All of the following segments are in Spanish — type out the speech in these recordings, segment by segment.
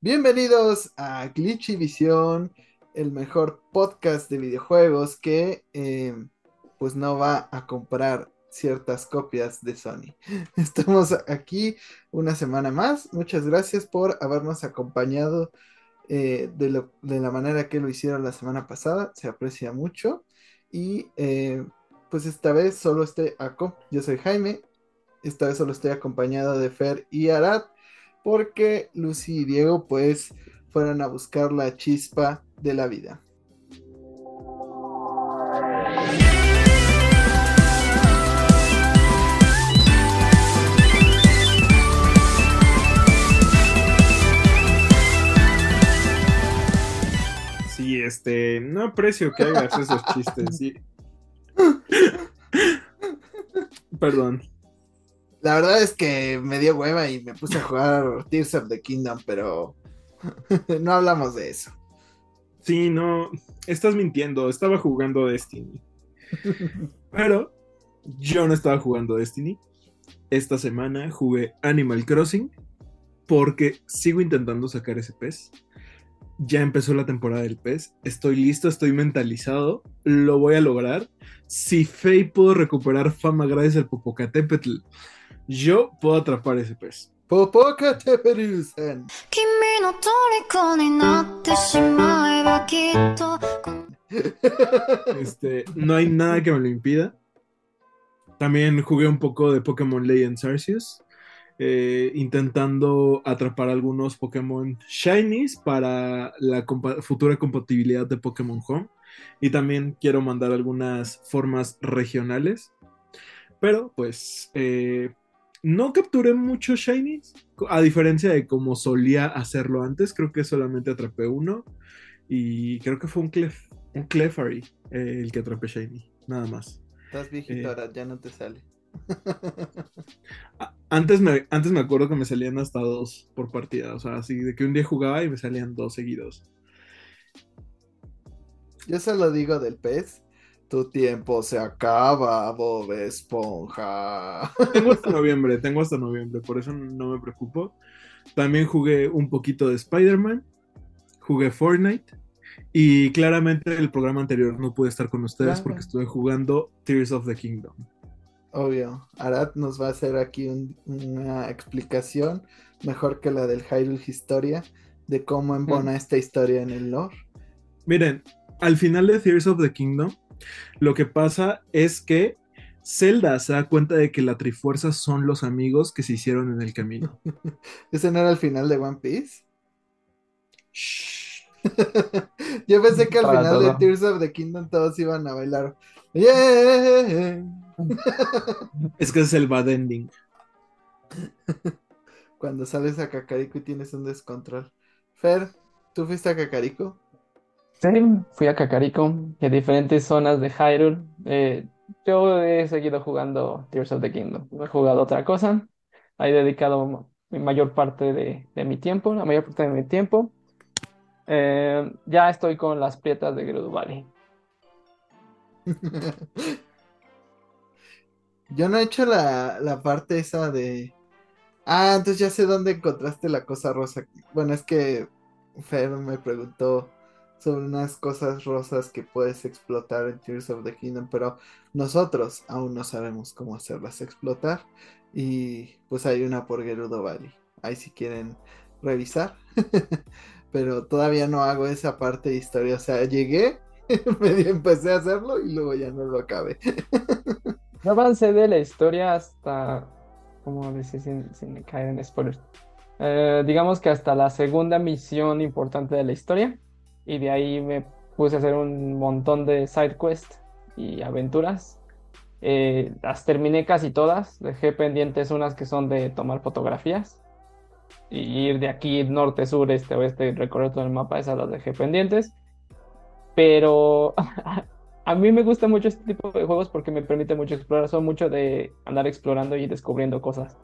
Bienvenidos a Glitchy Visión, el mejor podcast de videojuegos que eh, pues no va a comprar ciertas copias de Sony. Estamos aquí una semana más. Muchas gracias por habernos acompañado eh, de, la manera que lo hicieron la semana pasada. Se aprecia mucho. Y eh, pues esta vez solo estoy acá. Yo soy Jaime. Esta vez solo estoy acompañado de Fer y Arad. Porque Lucy y Diego pues fueron a buscar la chispa de la vida. este, no aprecio que hagas esos chistes, sí. Perdón. La verdad es que me dio hueva y me puse a jugar Tears of the Kingdom, pero no hablamos de eso. Sí, no, estás mintiendo, estaba jugando Destiny. Pero yo no estaba jugando Destiny. Esta semana jugué Animal Crossing porque sigo intentando sacar ese pez ya empezó la temporada del pez, estoy listo, estoy mentalizado, lo voy a lograr. Si Faye pudo recuperar fama gracias al Popocatépetl, yo puedo atrapar ese pez. Este, no hay nada que me lo impida. También jugué un poco de Pokémon Legends Arceus. Eh, intentando atrapar algunos Pokémon Shinies para la futura compatibilidad de Pokémon Home. Y también quiero mandar algunas formas regionales. Pero pues eh, no capturé muchos Shinies. A diferencia de como solía hacerlo antes. Creo que solamente atrapé uno. Y creo que fue un, Clef un Clefairy eh, el que atrapé Shiny. Nada más. Estás viejito ahora, ya no te sale. Antes me, antes me acuerdo que me salían hasta dos por partida. O sea, así de que un día jugaba y me salían dos seguidos. Yo se lo digo del pez. Tu tiempo se acaba, Bob Esponja. Tengo hasta noviembre, tengo hasta noviembre, por eso no me preocupo. También jugué un poquito de Spider-Man, jugué Fortnite y claramente el programa anterior no pude estar con ustedes porque estuve jugando Tears of the Kingdom. Obvio, Arad nos va a hacer aquí una explicación mejor que la del Hyrule Historia de cómo embona esta historia en el lore. Miren, al final de Tears of the Kingdom, lo que pasa es que Zelda se da cuenta de que la Trifuerza son los amigos que se hicieron en el camino. ¿Ese no era el final de One Piece? Yo pensé que al final de Tears of the Kingdom todos iban a bailar. Yeah. es que es el bad ending. Cuando sales a Cacarico y tienes un descontrol. Fer, ¿tú fuiste a Cacarico? Fui a Cacarico, en diferentes zonas de Hyrule. Eh, yo he seguido jugando Tears of the Kingdom. No he jugado otra cosa. He dedicado mi mayor parte de, mi tiempo, la mayor parte de mi tiempo. Eh, ya estoy con las prietas de Gerudo. Yo no he hecho la, parte esa de. Ah, entonces ya sé dónde encontraste la cosa rosa. Bueno, es que Fer me preguntó sobre unas cosas rosas que puedes explotar en Tears of the Kingdom, pero nosotros aún no sabemos cómo hacerlas explotar. Y pues hay una por Gerudo Valley. Ahí si quieren revisar. pero todavía no hago esa parte de historia. O sea, llegué, medio empecé a hacerlo y luego ya no lo acabé. No avancé de la historia hasta, ¿cómo decir sin, caer en spoilers? Eh, digamos que hasta la segunda misión importante de la historia. Y de ahí me puse a hacer un montón de side quests y aventuras. Eh, las terminé casi todas. Dejé pendientes unas que son de tomar fotografías. Y ir de aquí norte, sur, este, oeste, recorrer todo el mapa. Esas las dejé pendientes. Pero a mí me gusta mucho este tipo de juegos porque me permite mucho explorar, son mucho de andar explorando y descubriendo cosas.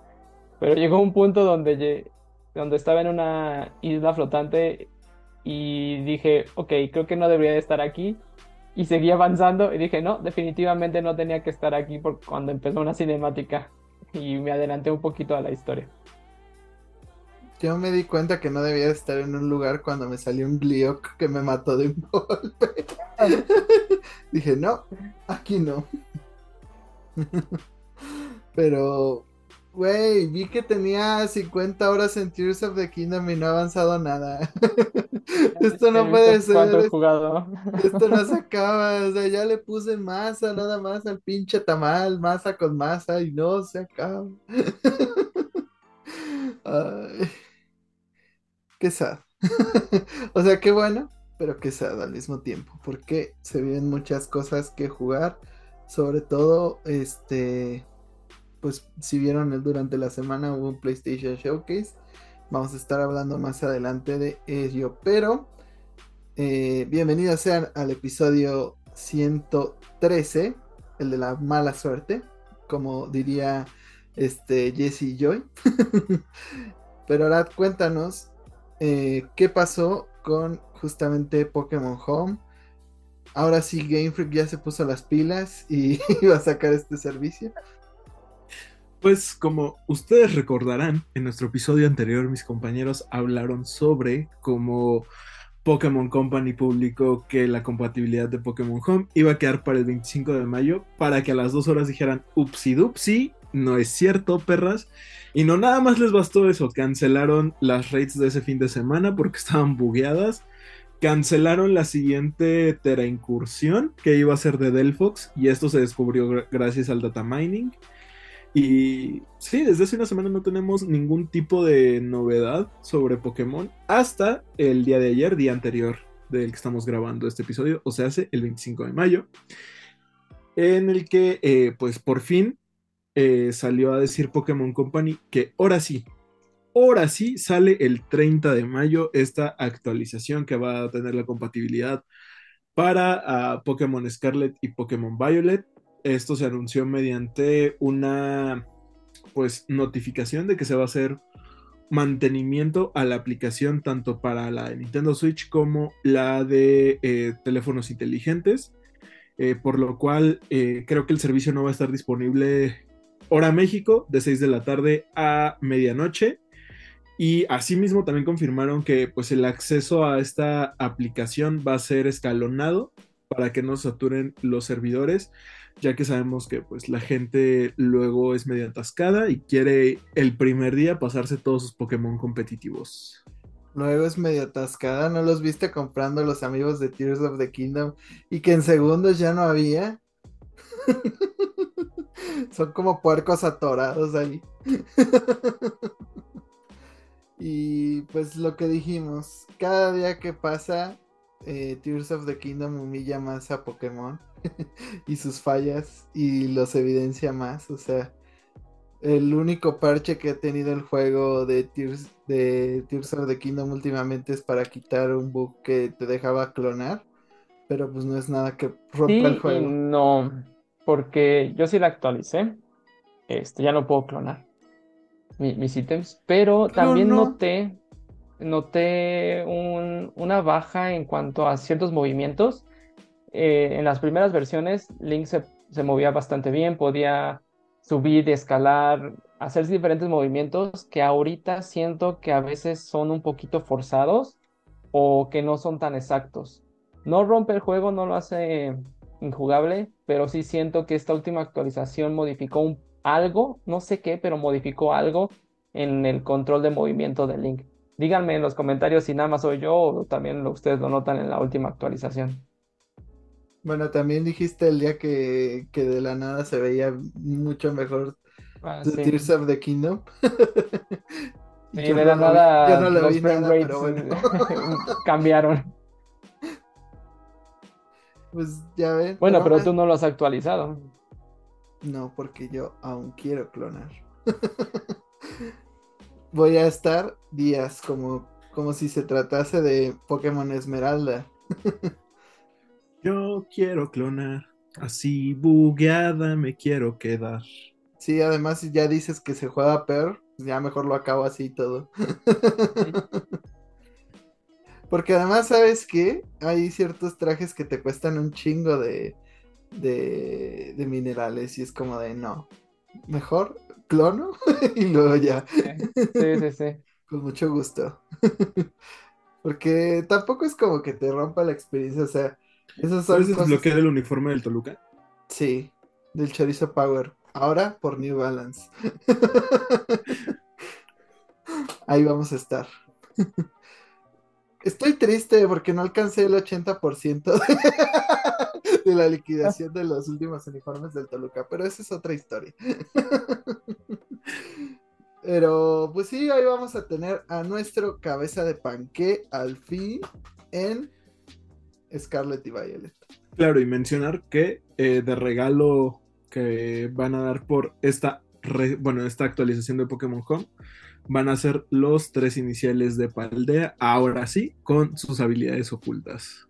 Pero llegó un punto donde, donde estaba en una isla flotante y dije, ok, creo que no debería de estar aquí. Y seguí avanzando y dije, no, definitivamente no tenía que estar aquí por cuando empezó una cinemática y me adelanté un poquito a la historia. Yo me di cuenta que no debía estar en un lugar cuando me salió un Gliok que me mató de un golpe. Dije, no, aquí no. Pero, güey, vi que tenía 50 horas en Tears of the Kingdom y no ha avanzado nada. Esto no puede ser. Esto no se acaba. O sea, ya le puse masa nada más al pinche tamal, masa con masa y no se acaba. Ay. Qué sad. o sea, qué bueno, pero qué sad al mismo tiempo. Porque se vienen muchas cosas que jugar. Sobre todo, este. Pues si vieron durante la semana hubo un PlayStation Showcase. Vamos a estar hablando más adelante de ello. Pero eh, bienvenidos sean al episodio 113, el de la mala suerte, como diría este Jesse Joy. Pero ahora cuéntanos eh, qué pasó con justamente Pokémon Home. Ahora sí, Game Freak ya se puso las pilas y iba a sacar este servicio. Pues como ustedes recordarán, en nuestro episodio anterior mis compañeros hablaron sobre cómo Pokémon Company publicó que la compatibilidad de Pokémon Home iba a quedar para el 25 de mayo para que a las dos horas dijeran upsi dupsi, no es cierto, perras. Y no nada más les bastó eso, cancelaron las raids de ese fin de semana porque estaban bugueadas. Cancelaron la siguiente Tera incursión que iba a ser de Delphox y esto se descubrió gracias al data mining. Y sí, desde hace una semana no tenemos ningún tipo de novedad sobre Pokémon hasta el día de ayer, día anterior del que estamos grabando este episodio, o sea, hace el 25 de mayo, en el que eh, pues por fin eh, salió a decir Pokémon Company que ahora sí, ahora sí sale el 30 de mayo esta actualización que va a tener la compatibilidad para ah, Pokémon Scarlet y Pokémon Violet esto se anunció mediante una pues notificación de que se va a hacer mantenimiento a la aplicación tanto para la de Nintendo Switch como la de eh, teléfonos inteligentes, eh, por lo cual eh, creo que el servicio no va a estar disponible hora México de 6 de la tarde a medianoche. Y asimismo también confirmaron que pues el acceso a esta aplicación va a ser escalonado para que no saturen los servidores ya que sabemos que pues la gente luego es medio atascada y quiere el primer día pasarse todos sus Pokémon competitivos. Luego es medio atascada, ¿no los viste comprando los amigos de Tears of the Kingdom y que en segundos ya no había? Son como puercos atorados ahí. y pues lo que dijimos, cada día que pasa, eh, Tears of the Kingdom humilla más a Pokémon. y sus fallas y los evidencia más. O sea, el único parche que ha tenido el juego de Tears, de Tears of the Kingdom últimamente es para quitar un bug que te dejaba clonar. Pero pues no es nada que rompa el juego. No, porque yo sí la actualicé. Este, ya no puedo clonar mis ítems. Pero también noté, noté una baja en cuanto a ciertos movimientos eh, en las primeras versiones Link se, movía bastante bien, podía subir, escalar, hacer diferentes movimientos que ahorita siento que a veces son un poquito forzados o que no son tan exactos. No rompe el juego, no lo hace injugable, pero sí siento que esta última actualización modificó algo, no sé qué, pero modificó algo en el control de movimiento de Link. Díganme en los comentarios si nada más soy yo o también ustedes lo notan en la última actualización. Bueno, también dijiste el día que, de la nada se veía mucho mejor ah, Tears of the Kingdom. y de la nada no los frame cambiaron. Pues ya ven. Bueno, pero tú no lo has actualizado. No, porque yo aún quiero clonar. Voy a estar días como, como si se tratase de Pokémon Esmeralda. Yo quiero clonar, así bugueada me quiero quedar. Sí, además si ya dices que se juega peor, pues ya mejor lo acabo así todo. Porque además, ¿sabes qué? Hay ciertos trajes que te cuestan un chingo de, de, de minerales y es como de no. Mejor clono y luego ya. Sí, sí, sí. Con mucho gusto. Porque tampoco es como que te rompa la experiencia, o sea, esos son ¿Puedes desbloquear el uniforme del Toluca? Sí, del Chorizo Power. Ahora por New Balance. Ahí vamos a estar. Estoy triste porque no alcancé el 80% de, de la liquidación de los últimos uniformes del Toluca, pero esa es otra historia. Pero pues sí, ahí vamos a tener a nuestro cabeza de panque al fin en Scarlet y Violet. Claro, y mencionar que eh, de regalo que van a dar por esta, bueno, esta actualización de Pokémon Home, van a ser los tres iniciales de Paldea, ahora sí, con sus habilidades ocultas.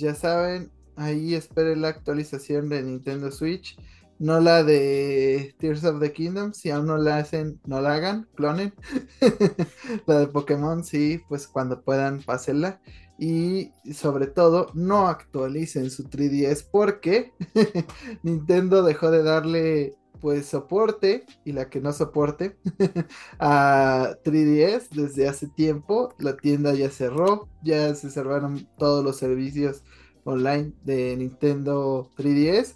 Ya saben, ahí esperen la actualización de Nintendo Switch no la de Tears of the Kingdom, si aún no la hacen, no la hagan, clonen. la de Pokémon, sí, pues cuando puedan, pásenla. Y sobre todo, no actualicen su 3DS porque Nintendo dejó de darle pues soporte y la que no soporte a 3DS desde hace tiempo. La tienda ya cerró, ya se cerraron todos los servicios online de Nintendo 3DS,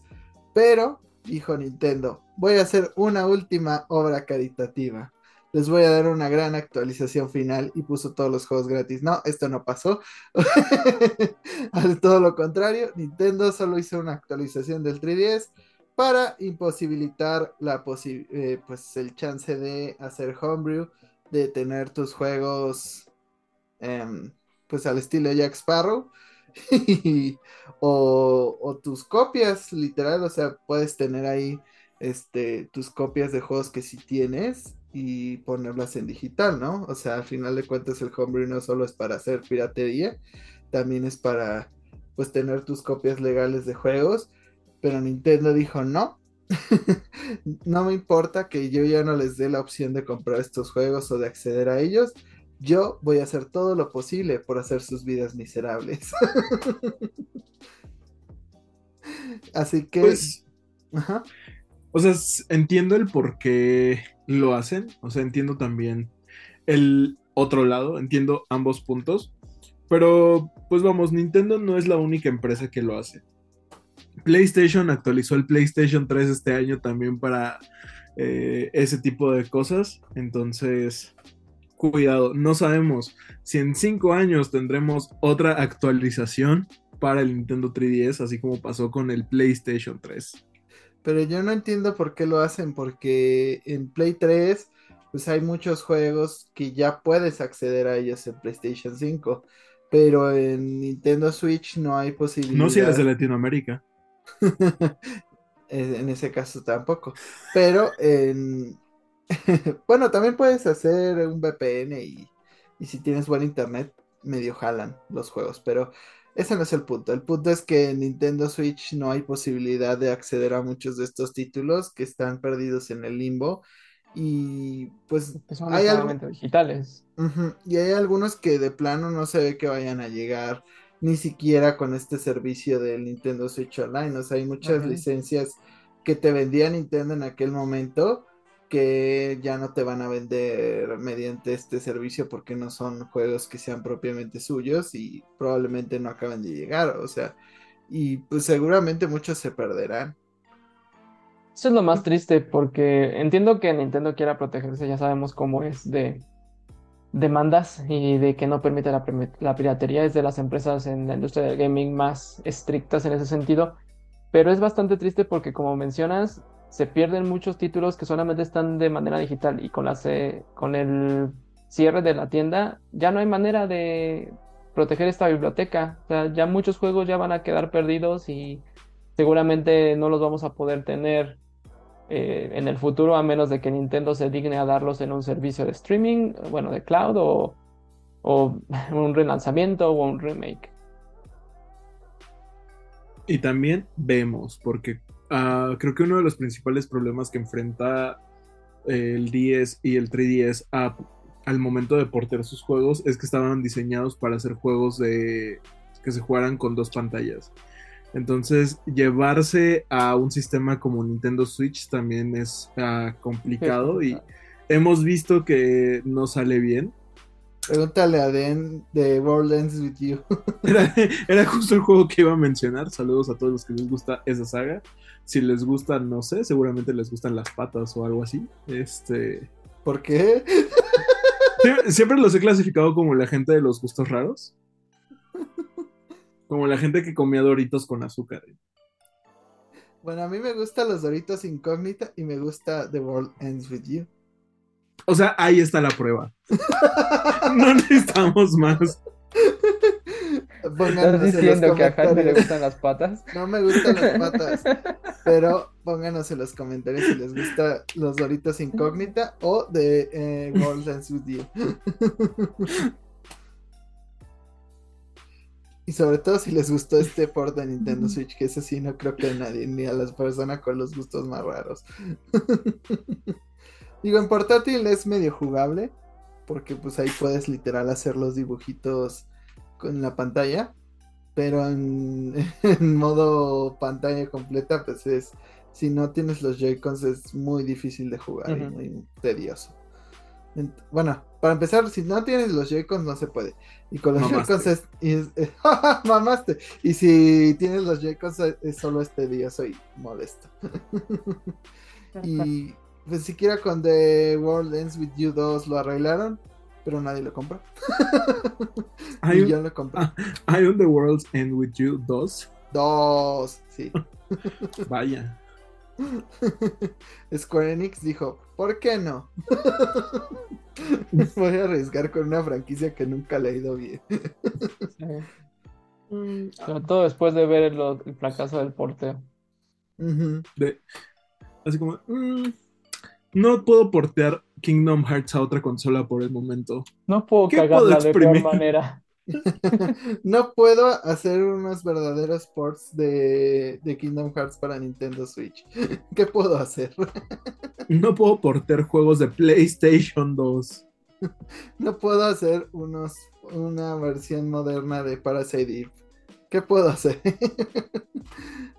pero dijo Nintendo, voy a hacer una última obra caritativa. Les voy a dar una gran actualización final y puso todos los juegos gratis. No, esto no pasó. Al todo lo contrario, Nintendo solo hizo una actualización del 3DS para imposibilitar la eh, pues el chance de hacer homebrew, de tener tus juegos em, pues al estilo Jack Sparrow o, tus copias, literal, o sea, puedes tener ahí este, tus copias de juegos que sí tienes y ponerlas en digital, ¿no? O sea, al final de cuentas el homebrew no solo es para hacer piratería, también es para pues tener tus copias legales de juegos, pero Nintendo dijo no. no me importa que yo ya no les dé la opción de comprar estos juegos o de acceder a ellos yo voy a hacer todo lo posible por hacer sus vidas miserables. Así que... Pues, O sea, entiendo el por qué lo hacen. O sea, entiendo también el otro lado, entiendo ambos puntos. Pero, pues vamos, Nintendo no es la única empresa que lo hace. PlayStation actualizó el PlayStation 3 este año también para eh, ese tipo de cosas. Entonces, cuidado, no sabemos si en cinco años tendremos otra actualización para el Nintendo 3DS, así como pasó con el PlayStation 3. Pero yo no entiendo por qué lo hacen, porque en Play 3 pues hay muchos juegos que ya puedes acceder a ellos en PlayStation 5, pero en Nintendo Switch no hay posibilidad. No si eres de Latinoamérica. en ese caso tampoco. Pero en, bueno, también puedes hacer un VPN y, si tienes buen internet, medio jalan los juegos, pero ese no es el punto. El punto es que en Nintendo Switch no hay posibilidad de acceder a muchos de estos títulos que están perdidos en el limbo. Y pues son hay digitales. y hay algunos que de plano no se ve que vayan a llegar ni siquiera con este servicio del Nintendo Switch Online. O sea, hay muchas licencias que te vendía Nintendo en aquel momento que ya no te van a vender mediante este servicio porque no son juegos que sean propiamente suyos y probablemente no acaben de llegar, o sea, y pues seguramente muchos se perderán. Eso es lo más triste porque entiendo que Nintendo quiera protegerse, ya sabemos cómo es de demandas y de que no permite la, piratería, es de las empresas en la industria del gaming más estrictas en ese sentido, pero es bastante triste porque como mencionas, se pierden muchos títulos que solamente están de manera digital y con, la, con el cierre de la tienda ya no hay manera de proteger esta biblioteca. O sea, ya muchos juegos ya van a quedar perdidos y seguramente no los vamos a poder tener eh, en el futuro a menos de que Nintendo se digne a darlos en un servicio de streaming, bueno, de cloud o, un relanzamiento o un remake. Y también vemos, porque Ah, creo que uno de los principales problemas que enfrenta eh, el 10 y el 3DS al momento de portear sus juegos es que estaban diseñados para hacer juegos que se jugaran con dos pantallas. Entonces, llevarse a un sistema como Nintendo Switch también es ah, complicado y hemos visto que no sale bien. Pregúntale a Den de World Ends With You. Era, era justo el juego que iba a mencionar. Saludos a todos los que les gusta esa saga. Si les gusta, no sé, seguramente les gustan las patas o algo así. Este. ¿Por qué? Sie- Siempre los he clasificado como la gente de los gustos raros. Como la gente que comía doritos con azúcar. Bueno, a mí me gustan los Doritos Incógnita y me gusta The World Ends With You. O sea, ahí está la prueba. No necesitamos más. Pónganos ¿Estás en los diciendo que a Jaime le gustan las patas? No me gustan las patas, pero pónganos en los comentarios si les gusta los Doritos Incógnita o de eh, World Ends With You. Y sobre todo si les gustó este port de Nintendo Switch, que ese sí no creo que a nadie, ni a las personas con los gustos más raros. Digo, en portátil es medio jugable, porque pues ahí puedes literal hacer los dibujitos con la pantalla, pero en, en modo pantalla completa, pues es, si no tienes los Joy-Cons es muy difícil de jugar y muy tedioso. Bueno, para empezar, si no tienes los Joy-Cons no se puede. Y con los. Joy-Cons es, es- eh, mamaste. Y si tienes los Joy-Cons es, es solo es tedioso y molesto. y pues siquiera con The World Ends With You 2 lo arreglaron, pero nadie lo compra. Y un, yo lo compré. Ah. hay un The World's End With You 2. Dos, sí. Vaya. Square Enix dijo, ¿por qué no? Voy a arriesgar con una franquicia que nunca le ha ido bien. Sí. Sobre todo después de ver el fracaso del porteo. De- así como, mm, no puedo portear Kingdom Hearts a otra consola por el momento. No puedo ¿Qué puedo cagarla de peor manera. No puedo hacer unos verdaderos ports de, de Kingdom Hearts para Nintendo Switch. ¿Qué puedo hacer? No puedo portear juegos de PlayStation 2. No puedo hacer unos, una versión moderna de Parasite Eve. ¿Qué puedo hacer?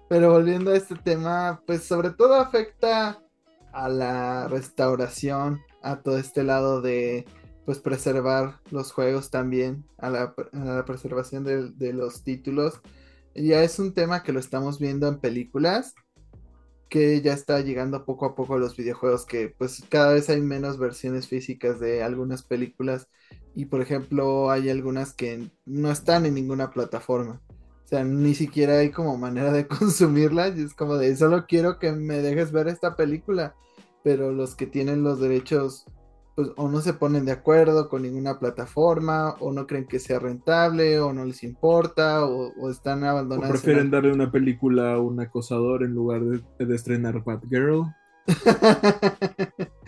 Pero volviendo a este tema, pues sobre todo afecta a la restauración, a todo este lado de pues preservar los juegos también, a la, preservación de, de los títulos. Ya es un tema que lo estamos viendo en películas, que ya está llegando poco a poco a los videojuegos, que pues cada vez hay menos versiones físicas de algunas películas y por ejemplo hay algunas que no están en ninguna plataforma. O sea, ni siquiera hay como manera de consumirlas. Y es como de, solo quiero que me dejes ver esta película. Pero los que tienen los derechos, pues o no se ponen de acuerdo con ninguna plataforma, o no creen que sea rentable, o no les importa, o, o están abandonados. en prefieren darle una película a un acosador en lugar de, de estrenar Batgirl.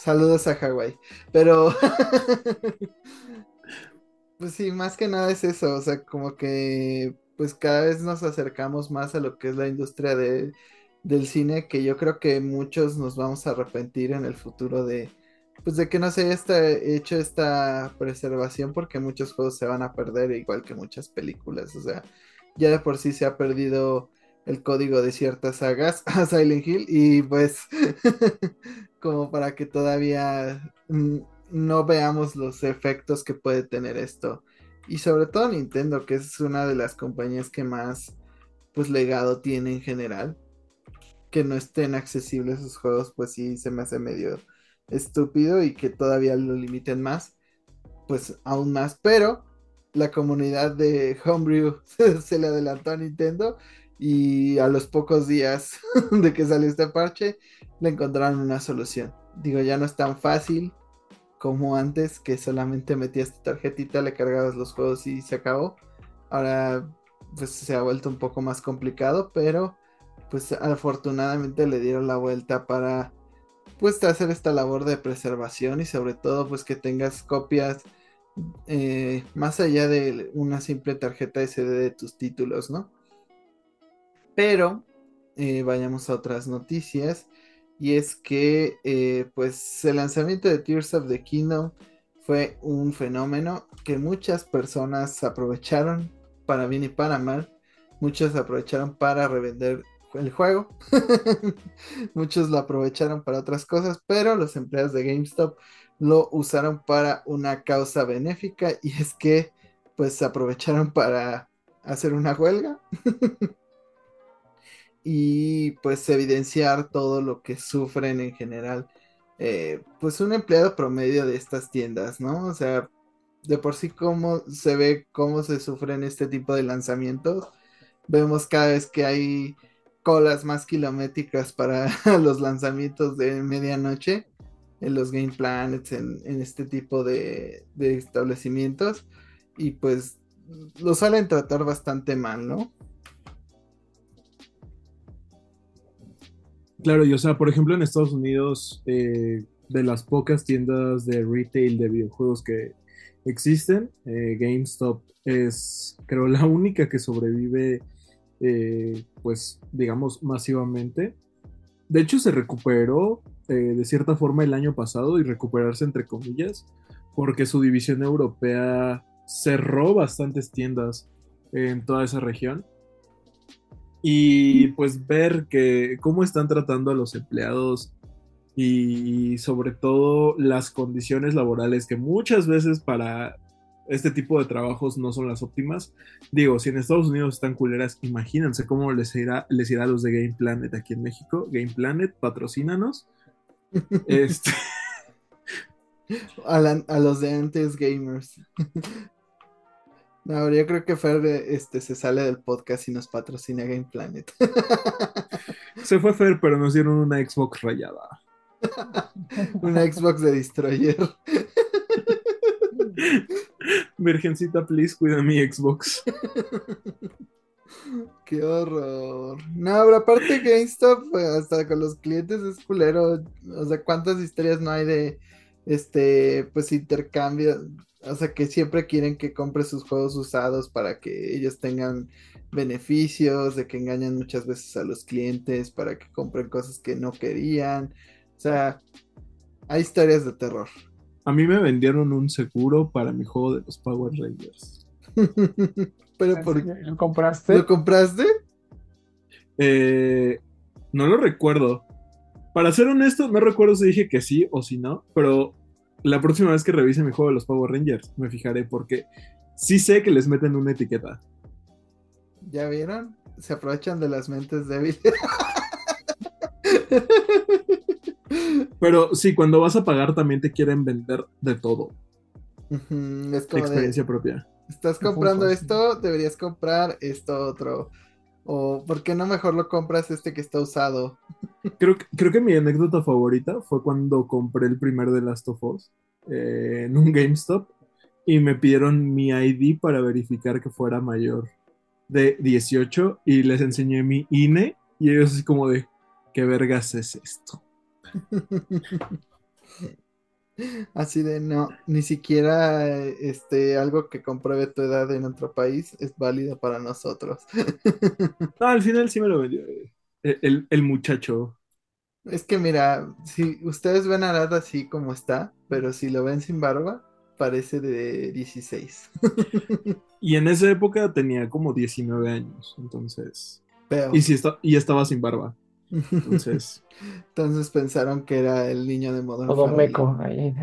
Saludos a Hawái. Pero. pues sí, más que nada es eso. O sea, como que. Pues cada vez nos acercamos más a lo que es la industria de, del cine. Que yo creo que muchos nos vamos a arrepentir en el futuro de. Pues de que no se haya esta- hecho esta preservación. Porque muchos juegos se van a perder, igual que muchas películas. O sea, ya de por sí se ha perdido el código de ciertas sagas a Silent Hill. Y pues. como para que todavía no veamos los efectos que puede tener esto. Y sobre todo Nintendo, que es una de las compañías que más pues legado tiene en general. Que no estén accesibles sus juegos, pues sí se me hace medio estúpido y que todavía lo limiten más, pues aún más. Pero la comunidad de Homebrew se le adelantó a Nintendo y a los pocos días de que salió este parche le encontraron una solución. Digo, ya no es tan fácil como antes, que solamente metías tu tarjetita, le cargabas los juegos y se acabó. Ahora, pues se ha vuelto un poco más complicado, pero pues afortunadamente le dieron la vuelta para pues hacer esta labor de preservación y sobre todo pues que tengas copias eh, más allá de una simple tarjeta SD de tus títulos, ¿no? Pero eh, vayamos a otras noticias. Y es que eh, pues el lanzamiento de Tears of the Kingdom fue un fenómeno que muchas personas aprovecharon para bien y para mal. Muchos aprovecharon para revender el juego. Muchos lo aprovecharon para otras cosas, pero los empleados de GameStop lo usaron para una causa benéfica y es que pues se aprovecharon para hacer una huelga y pues evidenciar todo lo que sufren en general eh, pues un empleado promedio de estas tiendas, ¿no? O sea, de por sí cómo se ve cómo se sufren este tipo de lanzamientos. Vemos cada vez que hay colas más kilométricas para los lanzamientos de medianoche en los Game Planets, en, este tipo de, establecimientos. Y pues lo suelen tratar bastante mal, ¿no? Claro, y o sea, por ejemplo, en Estados Unidos, eh, de las pocas tiendas de retail de videojuegos que existen, eh, GameStop es, creo, la única que sobrevive, eh, pues, digamos, masivamente. De hecho, se recuperó de cierta forma el año pasado y recuperarse entre comillas, porque su división europea cerró bastantes tiendas en toda esa región y pues ver que cómo están tratando a los empleados y sobre todo las condiciones laborales que muchas veces para este tipo de trabajos no son las óptimas. Digo, si en Estados Unidos están culeras, imagínense cómo les irá, les irá a los de Game Planet aquí en México. Game Planet, patrocínanos. este... a, a los de antes gamers. No, yo creo que Fer este, se sale del podcast y nos patrocina Game Planet. se fue Fer, pero nos dieron una Xbox rayada. una Xbox de Destroyer. Virgencita, please, cuida mi Xbox. Qué horror. No, pero aparte GameStop, pues, hasta con los clientes es culero. O sea, ¿cuántas historias no hay de este, pues intercambio? O sea, que siempre quieren que compre sus juegos usados para que ellos tengan beneficios, de que engañan muchas veces a los clientes para que compren cosas que no querían. O sea, hay historias de terror. A mí me vendieron un seguro para mi juego de los Power Rangers. Pero por ¿Lo compraste? ¿Lo compraste? Eh, no lo recuerdo. Para ser honesto, no recuerdo si dije que sí o si no, pero la próxima vez que revise mi juego de los Power Rangers, me fijaré porque sí sé que les meten una etiqueta. ¿Ya vieron? Se aprovechan de las mentes débiles. Pero sí, cuando vas a pagar también te quieren vender de todo. Es como Experiencia propia. Estás comprando esto, deberías comprar esto otro. O ¿por qué no mejor lo compras este que está usado? Creo, creo que mi anécdota favorita fue cuando compré el primer de Last of Us eh, en un GameStop y me pidieron mi ID para verificar que fuera mayor de 18 y les enseñé mi INE y ellos así como de, ¿qué vergas es esto? Así de no, ni siquiera este algo que compruebe tu edad en otro país es válido para nosotros. No, al final sí me lo vendió eh, el, muchacho. Es que mira, si ustedes ven a Arad así como está, pero si lo ven sin barba, parece de 16. Y en esa época tenía como 19 años, entonces. Y, si está, y estaba sin barba. Entonces. Entonces pensaron que era el niño de Modern Todo meco ahí.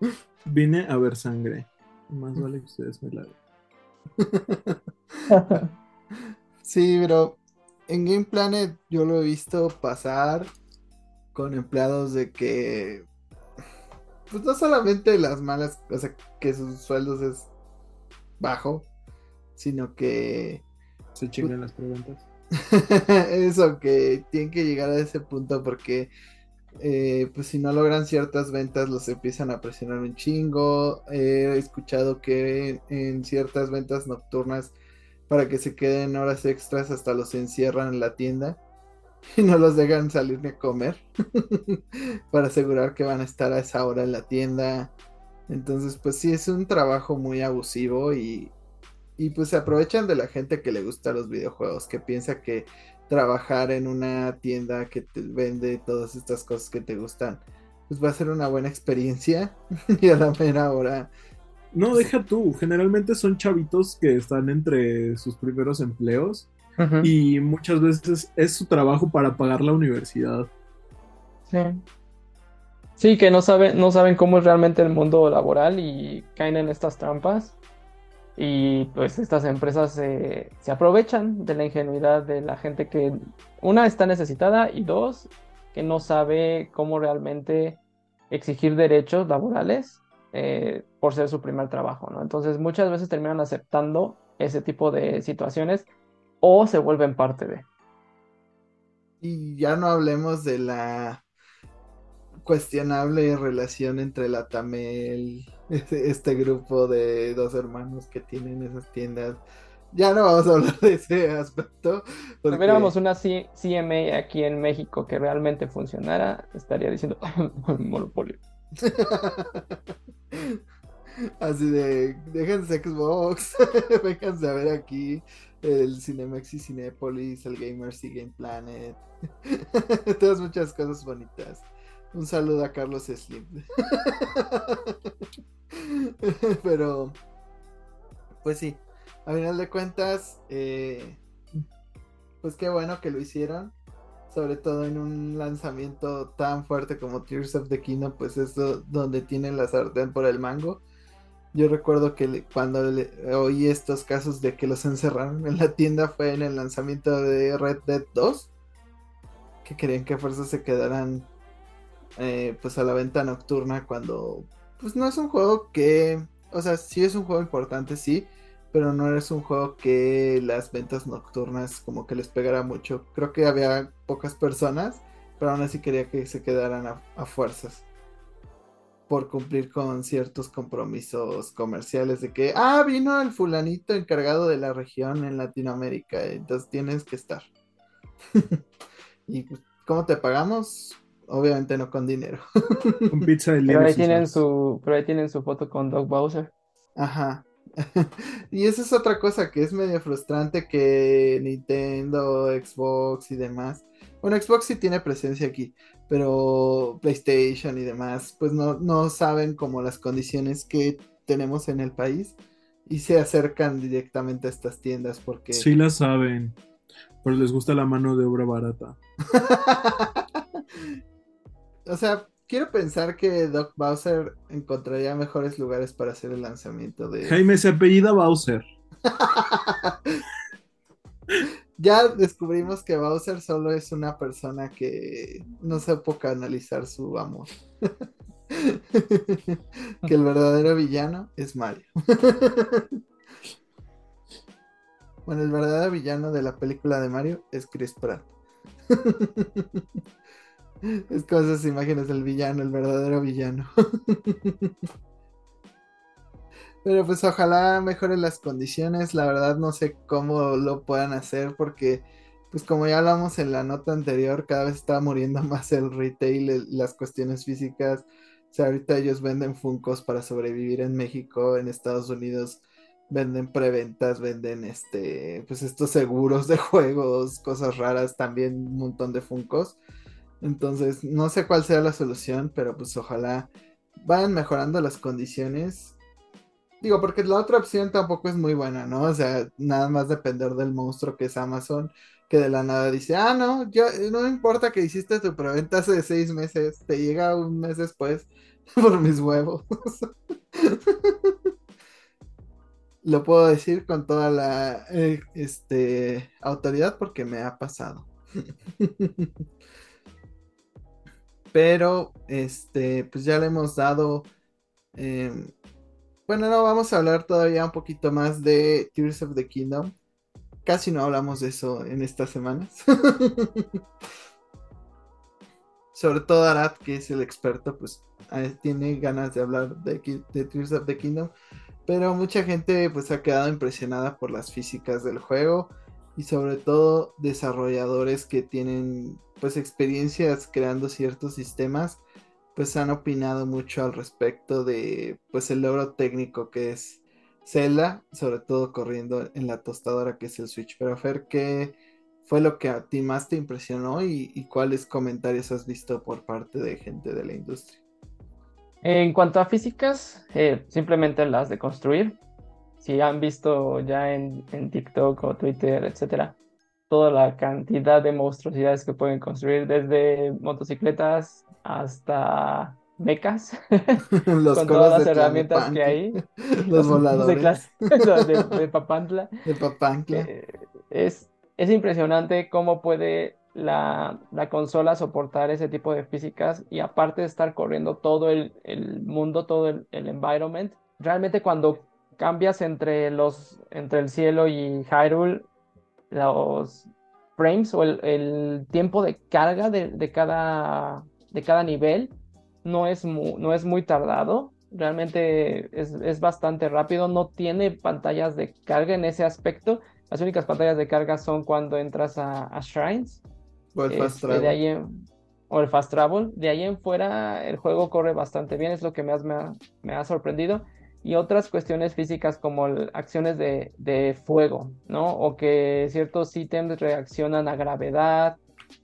Vine a ver sangre. Más vale que ustedes me la Sí, pero en Game Planet yo lo he visto pasar con empleados de que. Pues no solamente las malas, o sea, que sus sueldos es bajo, sino que se chingan las preguntas. Eso, que tienen que llegar a ese punto porque eh, pues si no logran ciertas ventas los empiezan a presionar un chingo. he escuchado que en ciertas ventas nocturnas para que se queden horas extras hasta los encierran en la tienda y no los dejan salir ni a comer para asegurar que van a estar a esa hora en la tienda. Entonces pues sí es un trabajo muy abusivo y, y pues se aprovechan de la gente que le gusta los videojuegos, que piensa que trabajar en una tienda que te vende todas estas cosas que te gustan, pues va a ser una buena experiencia y a la mera hora No, deja tú. Generalmente son chavitos que están entre sus primeros empleos y muchas veces es su trabajo para pagar la universidad. Sí. Sí, que no saben, no saben cómo es realmente el mundo laboral y caen en estas trampas. Y pues estas empresas se, se aprovechan de la ingenuidad de la gente que, una, está necesitada y dos, que no sabe cómo realmente exigir derechos laborales eh, por ser su primer trabajo, ¿no? Entonces muchas veces terminan aceptando ese tipo de situaciones o se vuelven parte de. Y ya no hablemos de la cuestionable relación entre la Tamel, este, este grupo de dos hermanos que tienen esas tiendas. Ya no vamos a hablar de ese aspecto. Si Porque... tuviéramos una C- CMA aquí en México que realmente funcionara, estaría diciendo monopolio. Así de, déjense Xbox, vénganse a ver aquí el Cinemax y Cinépolis, el Gamers y Game Planet, todas muchas cosas bonitas. Un saludo a Carlos Slim. Pero, pues sí, a final de cuentas, eh, pues qué bueno que lo hicieron. Sobre todo en un lanzamiento tan fuerte como Tears of the Kingdom, pues es do- donde tienen la sartén por el mango. Yo recuerdo que cuando le- oí estos casos de que los encerraron en la tienda fue en el lanzamiento de Red Dead 2, que querían que a fuerza se quedaran eh, pues a la venta nocturna cuando pues no es un juego que, o sea, sí es un juego importante, sí, pero no es un juego que las ventas nocturnas como que les pegara mucho. Creo que había pocas personas, pero aún así quería que se quedaran a, a fuerzas por cumplir con ciertos compromisos comerciales de que, ah, vino el fulanito encargado de la región en Latinoamérica, entonces tienes que estar. y pues, ¿cómo te pagamos? Obviamente no con dinero. Con pizza de Pero ahí tienen su, pero ahí tienen su foto con Doug Bowser. Ajá. y esa es otra cosa que es medio frustrante que Nintendo, Xbox y demás. Bueno, Xbox sí tiene presencia aquí, pero PlayStation y demás, pues no, no saben como las condiciones que tenemos en el país y se acercan directamente a estas tiendas porque... Sí la saben, pero les gusta la mano de obra barata. o sea, quiero pensar que Doc Bowser encontraría mejores lugares para hacer el lanzamiento de... Jaime se apellida Bowser. Ya descubrimos que Bowser solo es una persona que no supo canalizar su amor. que el verdadero villano es Mario. bueno, el verdadero villano de la película de Mario es Chris Pratt. Es como esas imágenes del villano, el verdadero villano. Pero pues ojalá mejoren las condiciones. La verdad no sé cómo lo puedan hacer porque pues como ya hablamos en la nota anterior, cada vez está muriendo más el retail, las cuestiones físicas. O sea, ahorita ellos venden Funcos para sobrevivir en México, en Estados Unidos venden preventas, venden este, pues estos seguros de juegos, cosas raras, también un montón de Funcos. Entonces, no sé cuál sea la solución, pero pues ojalá vayan mejorando las condiciones. Digo, porque la otra opción tampoco es muy buena, ¿no? O sea, nada más depender del monstruo que es Amazon, que de la nada dice, ah, no, yo, no importa que hiciste tu preventa hace seis meses, te llega un mes después por mis huevos. Lo puedo decir con toda la eh, este, autoridad porque me ha pasado. Pero, este, pues ya le hemos dado. em, bueno, no, vamos a hablar todavía un poquito más de Tears of the Kingdom. Casi no hablamos de eso en estas semanas. Sobre todo Arad, que es el experto, pues eh, tiene ganas de hablar de, de Tears of the Kingdom. Pero mucha gente pues ha quedado impresionada por las físicas del juego y sobre todo desarrolladores que tienen pues experiencias creando ciertos sistemas pues han opinado mucho al respecto de pues el logro técnico que es Zelda, sobre todo corriendo en la tostadora que es el Switch. Pero Fer, ¿qué fue lo que a ti más te impresionó y, cuáles comentarios has visto por parte de gente de la industria? En cuanto a físicas, eh, simplemente las de construir. Si han visto ya en, en TikTok o Twitter, etcétera, toda la cantidad de monstruosidades que pueden construir, desde motocicletas hasta becas, Los con todas las herramientas que hay. Los voladores de, de Papantla. de Papantla. Eh, es, es impresionante cómo puede la, la consola soportar ese tipo de físicas y aparte de estar corriendo todo el, el mundo, todo el, el environment, realmente cuando cambias entre los entre el cielo y Hyrule, los frames o el, el tiempo de carga de, de cada, de cada nivel no es, mu- no es muy tardado. Realmente es, es bastante rápido, no tiene pantallas de carga en ese aspecto. Las únicas pantallas de carga son cuando entras a, a Shrines O el Fast este, Travel. de ahí en- o el Fast Travel. De ahí en fuera el juego corre bastante bien, es lo que más me ha, me ha sorprendido. Y otras cuestiones físicas como acciones de, de fuego, ¿no? O que ciertos ítems reaccionan a gravedad,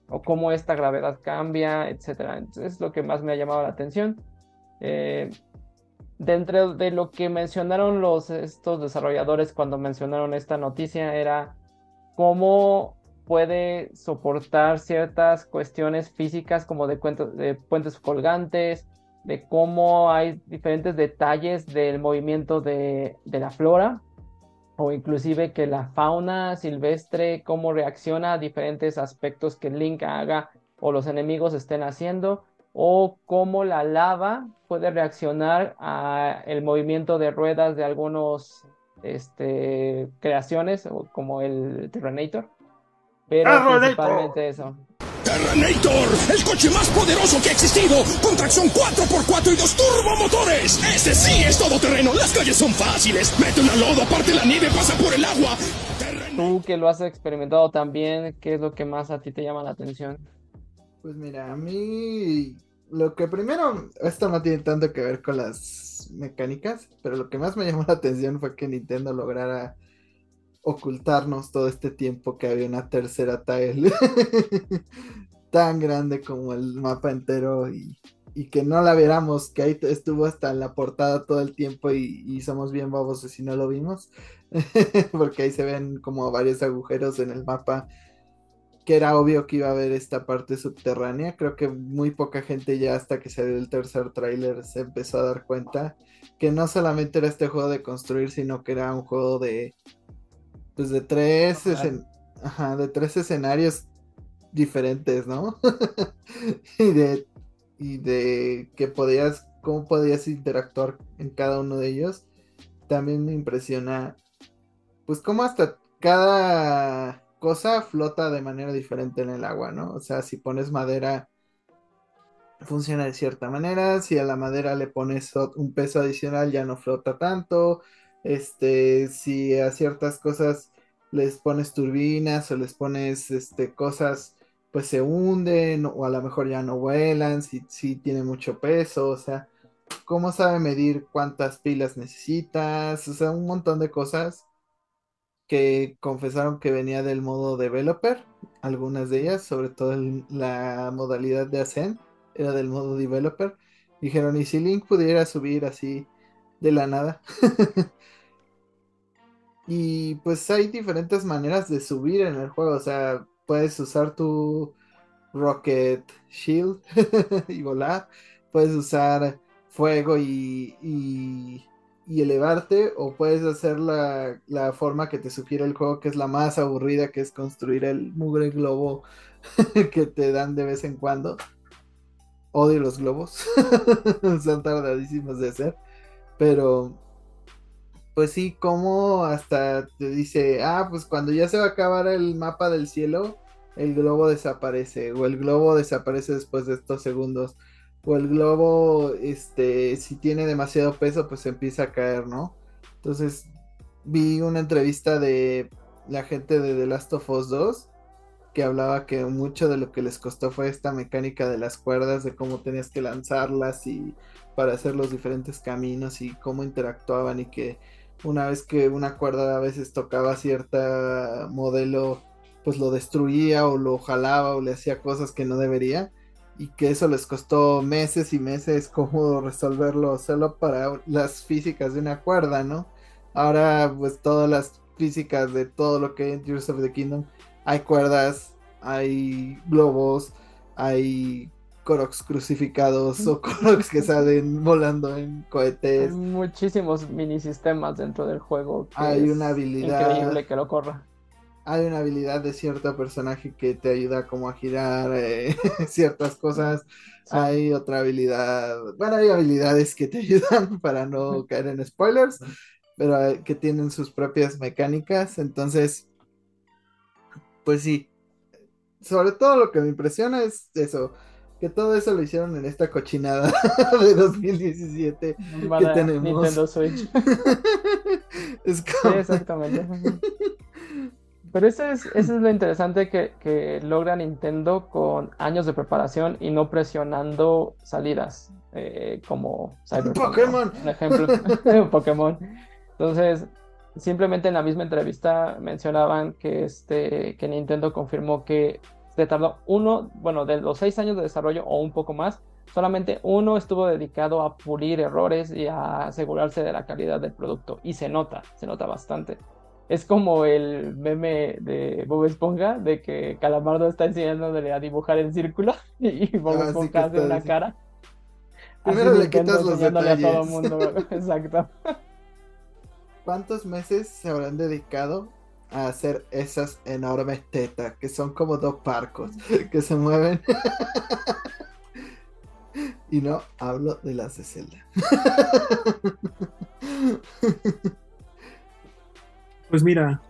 o cómo esta gravedad cambia, etcétera. Entonces, es lo que más me ha llamado la atención. Eh, dentro de lo que mencionaron los estos desarrolladores cuando mencionaron esta noticia era cómo puede soportar ciertas cuestiones físicas como de, cuento- de puentes colgantes, de cómo hay diferentes detalles del movimiento de, de la flora o inclusive que la fauna silvestre, cómo reacciona a diferentes aspectos que Link haga o los enemigos estén haciendo, o cómo la lava puede reaccionar a el movimiento de ruedas de algunos este, creaciones, como el Terrenator. Pero Terrenator. principalmente eso. Terrenator, el coche más poderoso que ha existido, con tracción 4x4 y dos turbomotores. Este sí es todoterreno, las calles son fáciles. Mete una lodo, aparte la nieve, pasa por el agua. Tú que lo has experimentado también, ¿qué es lo que más a ti te llama la atención? Pues mira, a mí lo que primero, esto no tiene tanto que ver con las mecánicas, pero lo que más me llamó la atención fue que Nintendo lograra ocultarnos todo este tiempo que había una tercera tile tan grande como el mapa entero y, y que no la viéramos, que ahí estuvo hasta en la portada todo el tiempo y, y somos bien babosos si no lo vimos, porque ahí se ven como varios agujeros en el mapa que era obvio que iba a haber esta parte subterránea. Creo que muy poca gente ya hasta que salió el tercer tráiler se empezó a dar cuenta que no solamente era este juego de construir, sino que era un juego de pues de tres escen- ajá, de tres escenarios diferentes, ¿no? y de y de que podías cómo podías interactuar en cada uno de ellos. También me impresiona pues cómo hasta cada cosa flota de manera diferente en el agua, ¿no? O sea, si pones madera, funciona de cierta manera, si a la madera le pones un peso adicional ya no flota tanto, este, si a ciertas cosas les pones turbinas o les pones, este, cosas, pues se hunden o a lo mejor ya no vuelan, si, si tiene mucho peso, o sea, cómo sabe medir cuántas pilas necesitas, o sea, un montón de cosas que confesaron que venía del modo developer, algunas de ellas, sobre todo la modalidad de Ascend, era del modo developer. Dijeron, ¿y si Link pudiera subir así de la nada? y pues hay diferentes maneras de subir en el juego, o sea, puedes usar tu Rocket Shield y volar, puedes usar fuego y, y, elevarte, o puedes hacer la, la forma que te sugiere el juego, que es la más aburrida, que es construir el mugre globo que te dan de vez en cuando. Odio los globos, son tardadísimos de hacer, pero pues sí, como hasta te dice, ah, pues cuando ya se va a acabar el mapa del cielo, el globo desaparece, o el globo desaparece después de estos segundos, o el globo, este, si tiene demasiado peso, pues empieza a caer, ¿no? Entonces, vi una entrevista de la gente de The Last of Us 2 que hablaba que mucho de lo que les costó fue esta mecánica de las cuerdas, de cómo tenías que lanzarlas y para hacer los diferentes caminos y cómo interactuaban y que una vez que una cuerda a veces tocaba cierta modelo, pues lo destruía o lo jalaba o le hacía cosas que no debería. y que eso les costó meses y meses cómo resolverlo solo para las físicas de una cuerda, ¿no? Ahora pues todas las físicas de todo lo que hay en Tears of the Kingdom, hay cuerdas, hay globos, hay Koroks crucificados o Koroks que salen volando en cohetes. Hay muchísimos mini sistemas dentro del juego. hay una habilidad. Increíble que lo corra. Hay una habilidad de cierto personaje que te ayuda como a girar eh, ciertas cosas. Hay otra habilidad. Bueno, hay habilidades que te ayudan para no caer en spoilers. Pero eh, que tienen sus propias mecánicas. Entonces, pues sí, sobre todo lo que me impresiona es eso, que todo eso lo hicieron en esta cochinada de 2017 que tenemos. Nintendo Switch. sí, exactamente. Pero eso es, eso es lo interesante que, que, logra Nintendo con años de preparación y no presionando salidas eh, como Pokémon. Un ejemplo, Pokémon. Entonces, simplemente en la misma entrevista mencionaban que, este, que Nintendo confirmó que se tardó uno, bueno, de los seis años de desarrollo o un poco más, solamente uno estuvo dedicado a pulir errores y a asegurarse de la calidad del producto. Y se nota, se nota bastante. Es como el meme de Bob Esponja, de que Calamardo está enseñándole a dibujar el círculo y Bob ah, Esponja hace una cara. Primero le quitas los detalles. a todo mundo. Exacto. ¿Cuántos meses se habrán dedicado a hacer esas enormes tetas que son como dos parcos que se mueven. y no hablo de las de Zelda. pues mira,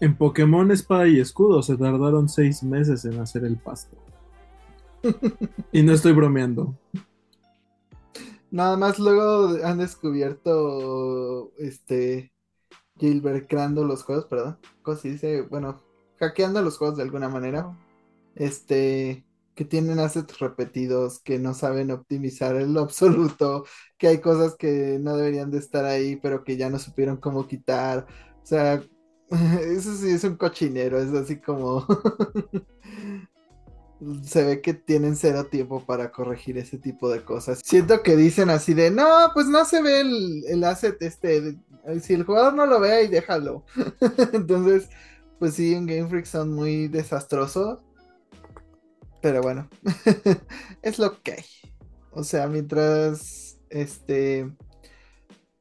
en Pokémon Espada y Escudo se tardaron seis meses en hacer el pasto. y no estoy bromeando. Nada más luego han descubierto este jailbreakando los juegos, perdón. ¿Cómo dice? Bueno, hackeando los juegos de alguna manera. Este, que tienen assets repetidos, que no saben optimizar en lo absoluto, que hay cosas que no deberían de estar ahí, pero que ya no supieron cómo quitar. O sea, eso sí es un cochinero, es así como... se ve que tienen cero tiempo para corregir ese tipo de cosas. Siento que dicen así de, no, pues no se ve el, el asset este, si el jugador no lo ve ahí déjalo. Entonces, pues sí, en Game Freak son muy desastrosos. Pero bueno, es lo que hay. O sea, mientras este,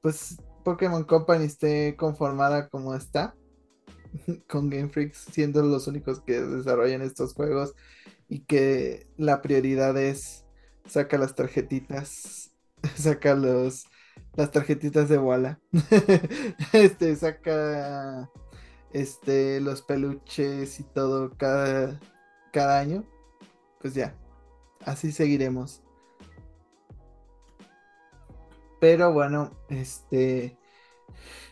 pues Pokémon Company esté conformada como está, con Game Freak siendo los únicos que desarrollan estos juegos y que la prioridad es saca las tarjetitas, saca los las tarjetitas de bola. este saca este los peluches y todo cada cada año. Pues ya. Así seguiremos. Pero bueno, este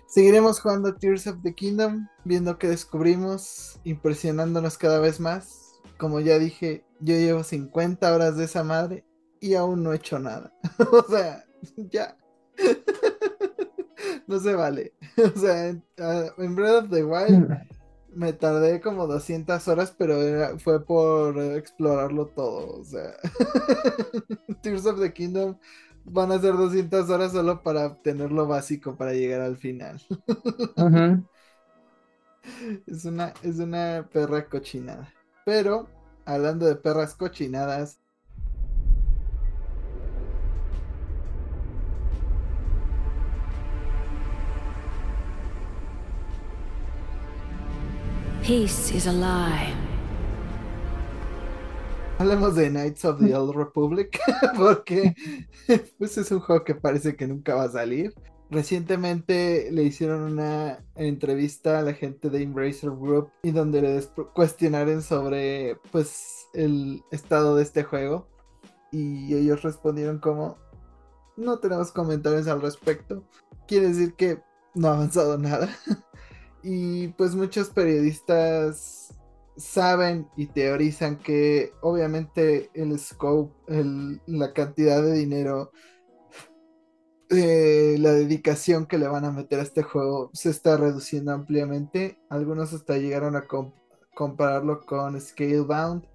seguiremos jugando Tears of the Kingdom, viendo que descubrimos, impresionándonos cada vez más. Como ya dije, yo llevo 50 horas de esa madre y aún no he hecho nada. o sea, ya no se vale. O sea, en, Breath of the Wild me tardé como 200 horas, pero fue por explorarlo todo. O sea, Tears of the Kingdom van a ser 200 horas solo para obtener lo básico para llegar al final. es, una, es una perra cochinada. Pero, hablando de perras cochinadas, Peace is a lie. Hablemos de Knights of the Old Republic, porque pues es un juego que parece que nunca va a salir. Recientemente le hicieron una entrevista a la gente de Embracer Group y donde le cuestionaron sobre pues el estado de este juego y ellos respondieron como no tenemos comentarios al respecto. Quiere decir que no ha avanzado nada. Y pues muchos periodistas saben y teorizan que obviamente el scope, la cantidad de dinero, eh, la dedicación que le van a meter a este juego se está reduciendo ampliamente. Algunos hasta llegaron a compararlo con Scalebound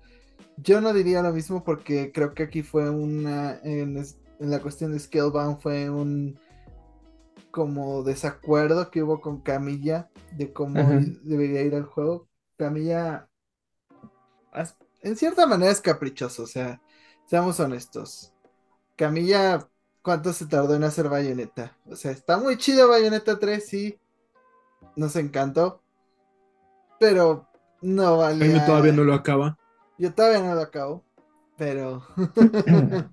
Yo no diría lo mismo porque creo que aquí fue una. En, en la cuestión de Scalebound fue un. Como desacuerdo que hubo con Camilla de cómo Ajá. debería ir el juego. Camilla. En cierta manera es caprichoso, o sea, seamos honestos. Camilla, ¿cuánto se tardó en hacer Bayonetta? O sea, está muy chido Bayonetta 3, sí. Nos encantó. Pero no valía. Jaime todavía no lo acaba. Yo todavía no lo acabo, pero...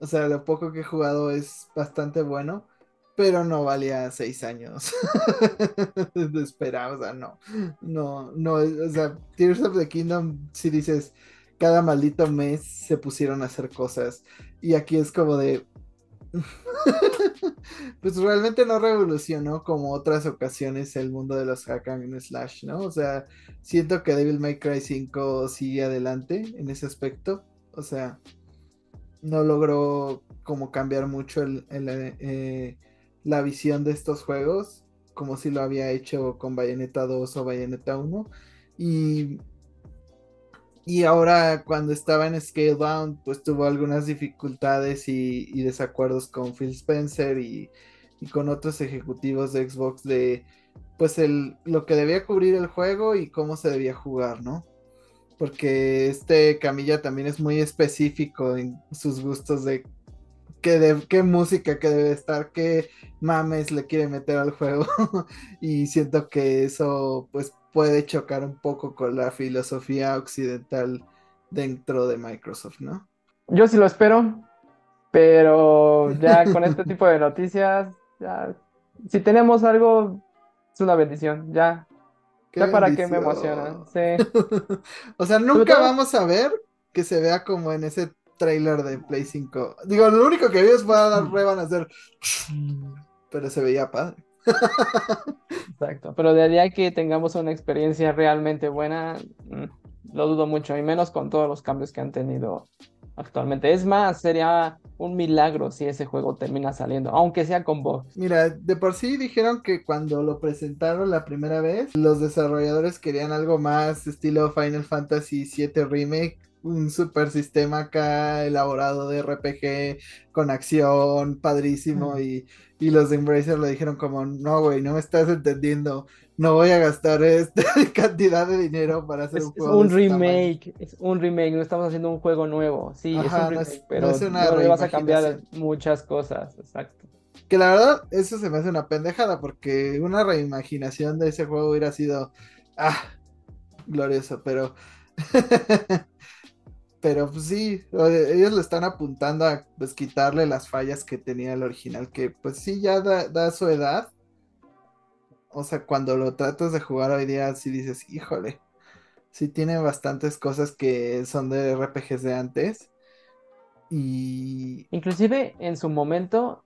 o sea, lo poco que he jugado es bastante bueno, pero no valía seis años de espera, o sea, no, no, no, o sea, Tears of the Kingdom, si dices, cada maldito mes se pusieron a hacer cosas, y aquí es como de... pues realmente no revolucionó como otras ocasiones el mundo de los hack and slash, ¿no? O sea, siento que Devil May Cry 5 sigue adelante en ese aspecto. O sea, no logró como cambiar mucho eh, la visión de estos juegos, como si lo había hecho con Bayonetta 2 o Bayonetta 1. Y, y ahora cuando estaba en Scalebound, pues tuvo algunas dificultades y, y desacuerdos con Phil Spencer y, y con otros ejecutivos de Xbox de pues el, lo que debía cubrir el juego y cómo se debía jugar, ¿no? Porque este Camilla también es muy específico en sus gustos de qué, de, qué música que debe estar, qué mames le quiere meter al juego. y siento que eso pues puede chocar un poco con la filosofía occidental dentro de Microsoft, ¿no? Yo sí lo espero, pero ya con este tipo de noticias, ya, si tenemos algo, es una bendición, ya, Qué ya para qué me emociona, sí. o sea, nunca vamos a ver que se vea como en ese trailer de Play 5. Digo, lo único que vi es a dar re, van a hacer. Pero se veía padre. Exacto, pero de allá que tengamos una experiencia realmente buena, mm, lo dudo mucho, y menos con todos los cambios que han tenido actualmente. Es más, sería un milagro si ese juego termina saliendo, aunque sea con bugs. Mira, de por sí dijeron que cuando lo presentaron la primera vez, los desarrolladores querían algo más estilo Final Fantasy VII Remake, un super sistema acá elaborado de RPG con acción, padrísimo, y, y los de Embracer le dijeron como, no, güey, no me estás entendiendo, no voy a gastar esta cantidad de dinero para hacer Es, un es juego un de ese tamaño". remake, es un remake, no estamos haciendo un juego nuevo. Sí, es un no es- no pero es una no le vas a cambiar muchas cosas, exacto. Que la verdad, eso se me hace una pendejada, porque una reimaginación de ese juego hubiera sido, ah, glorioso, pero, pero pues sí, ellos le están apuntando a pues quitarle las fallas que tenía el original, que pues sí, ya da, da su edad. O sea, cuando lo tratas de jugar hoy día, sí dices, híjole, sí tiene bastantes cosas que son de RPGs de antes. Y, Inclusive en su momento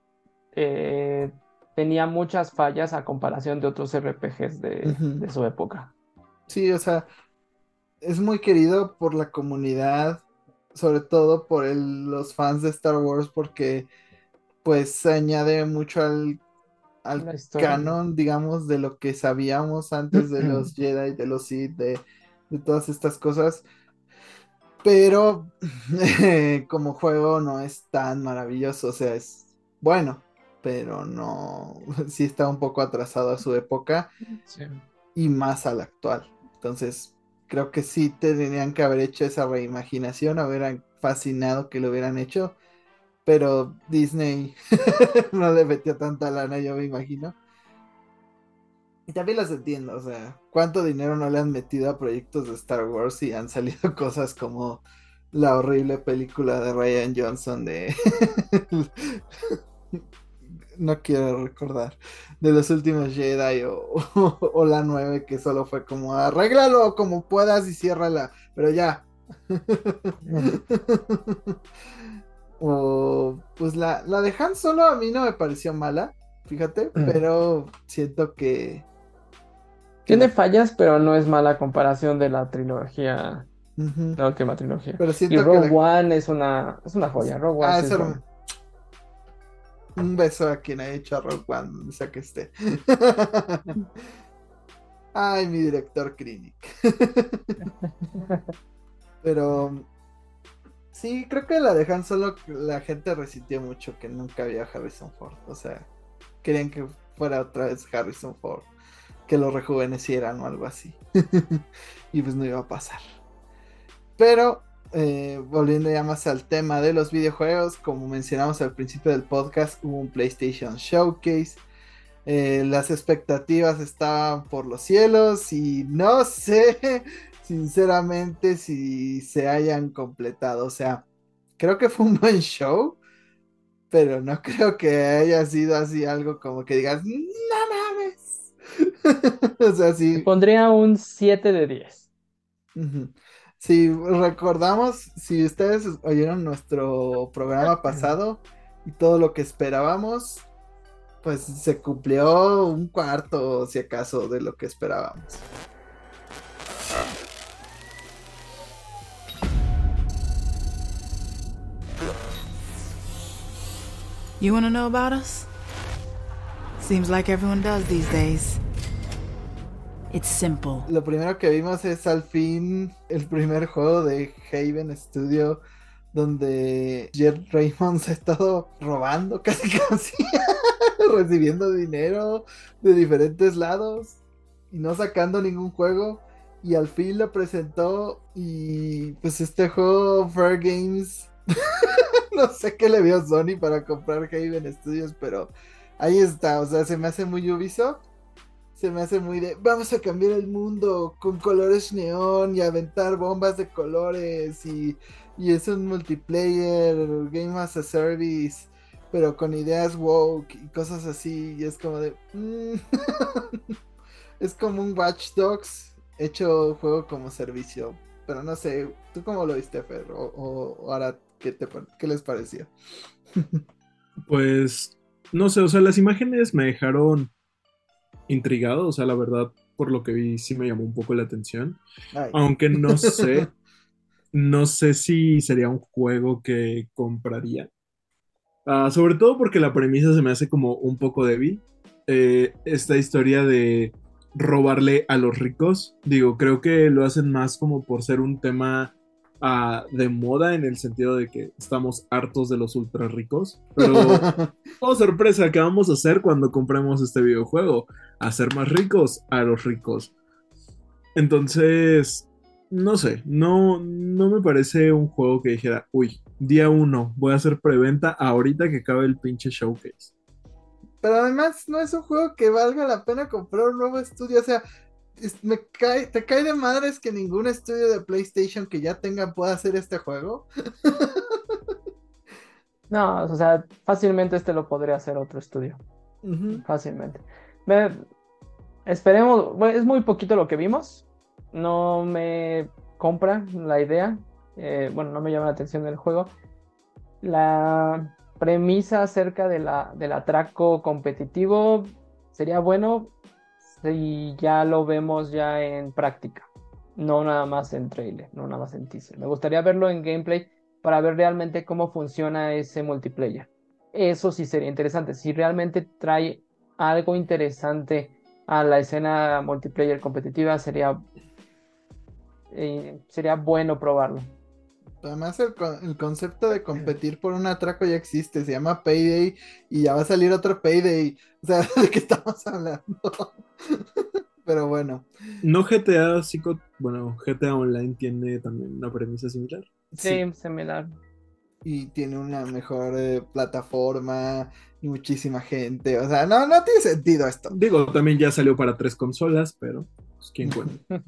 eh, tenía muchas fallas a comparación de otros RPGs de, de su época. Sí, o sea, es muy querido por la comunidad, sobre todo por el- los fans de Star Wars, porque pues se añade mucho al, al canon, digamos, de lo que sabíamos antes de los Jedi, de los Sith, de, de todas estas cosas. Pero como juego no es tan maravilloso, o sea, es bueno, pero no, sí está un poco atrasado a su época y más al actual. Entonces, creo que sí tendrían que haber hecho esa reimaginación, hubieran fascinado que lo hubieran hecho, pero Disney no le metió tanta lana, yo me imagino. Y también los entiendo, o sea, cuánto dinero no le han metido a proyectos de Star Wars y han salido cosas como la horrible película de Ryan Johnson de... no quiero recordar, de los últimos Jedi o, o, o la 9 que solo fue como arréglalo como puedas y ciérrala, pero ya. o pues la, la de Han Solo a mí no me pareció mala, fíjate, Mm. pero siento que... Tiene fallas, pero no es mala comparación de la trilogía, la última trilogía. Pero Y siento que Rogue la- One es una, es una joya. Rogue One Ah, sí es es. Un beso a quien ha hecho a Rogue One, donde sea que esté. Ay, mi director Krennic. Pero Sí, creo que la de Han Solo la gente resintió mucho que nunca había Harrison Ford. O sea, querían que fuera otra vez Harrison Ford, que lo rejuvenecieran o algo así. y pues no iba a pasar. Pero, eh, volviendo ya más al tema de los videojuegos, como mencionamos al principio del podcast, hubo un PlayStation Showcase. Eh, las expectativas estaban por los cielos y no sé sinceramente si se hayan completado. O sea, creo que fue un buen show, pero no creo que haya sido así algo como que digas, no mames. o sea, sí. Pondría un 7 de 10. Si recordamos, si ustedes oyeron nuestro programa pasado y todo lo que esperábamos, pues se cumplió un cuarto, si acaso, de lo que esperábamos. You want to know about us? Seems like everyone does these days. It's simple. Lo primero que vimos es al fin el primer juego de Haven Studio donde Jet Raymond se ha estado robando casi casi, recibiendo dinero de diferentes lados y no sacando ningún juego. Y al fin lo presentó y pues este juego Fair Games no sé qué le vio Sony para comprar Haven Studios, pero ahí está. O sea, se me hace muy Ubisoft. Se me hace muy de vamos a cambiar el mundo con colores neón y aventar bombas de colores y, y es un multiplayer, game as a service, pero con ideas woke y cosas así. Y es como de. Mm, es como un Watch Dogs hecho juego como servicio. Pero no sé, ¿tú cómo lo viste, Fer? O, o ahora ¿Qué, les pareció? pues, no sé, o sea, las imágenes me dejaron intrigado, o sea, la verdad, por lo que vi, sí me llamó un poco la atención. Aunque no sé, no sé si sería un juego que compraría. Ah, sobre todo porque la premisa se me hace como un poco débil. Eh, esta historia de robarle a los ricos, digo, creo que lo hacen más como por ser un tema de moda en el sentido de que estamos hartos de los ultra ricos. Pero, oh sorpresa, ¿qué vamos a hacer cuando compremos este videojuego? Hacer más ricos a los ricos. Entonces, no sé, no, no me parece un juego que dijera, uy, día uno, voy a hacer preventa ahorita que acabe el pinche showcase. Pero además no es un juego que valga la pena comprar un nuevo estudio. O sea, me cae, te cae de madres que ningún estudio de PlayStation que ya tenga pueda hacer este juego. no, o sea, fácilmente este lo podría hacer otro estudio. Fácilmente. esperemos, es muy poquito lo que vimos. No me compra la idea. Eh, bueno, no me llama la atención el juego. La premisa acerca de la, del atraco competitivo sería bueno, y ya lo vemos ya en práctica, no nada más en trailer, no nada más en teaser. Me gustaría verlo en gameplay para ver realmente cómo funciona ese multiplayer. Eso sí sería interesante, si realmente trae algo interesante a la escena multiplayer competitiva sería eh, sería bueno probarlo. Además, el, el, concepto de competir por un atraco ya existe, se llama Payday y ya va a salir otro Payday. O sea, ¿de qué estamos hablando? Pero bueno. ¿No GTA bueno, GTA Online tiene también una premisa similar? Sí, similar. Y tiene una mejor eh, plataforma y muchísima gente. O sea, no, no tiene sentido esto. Digo, también ya salió para tres consolas, pero pues, ¿quién cuenta?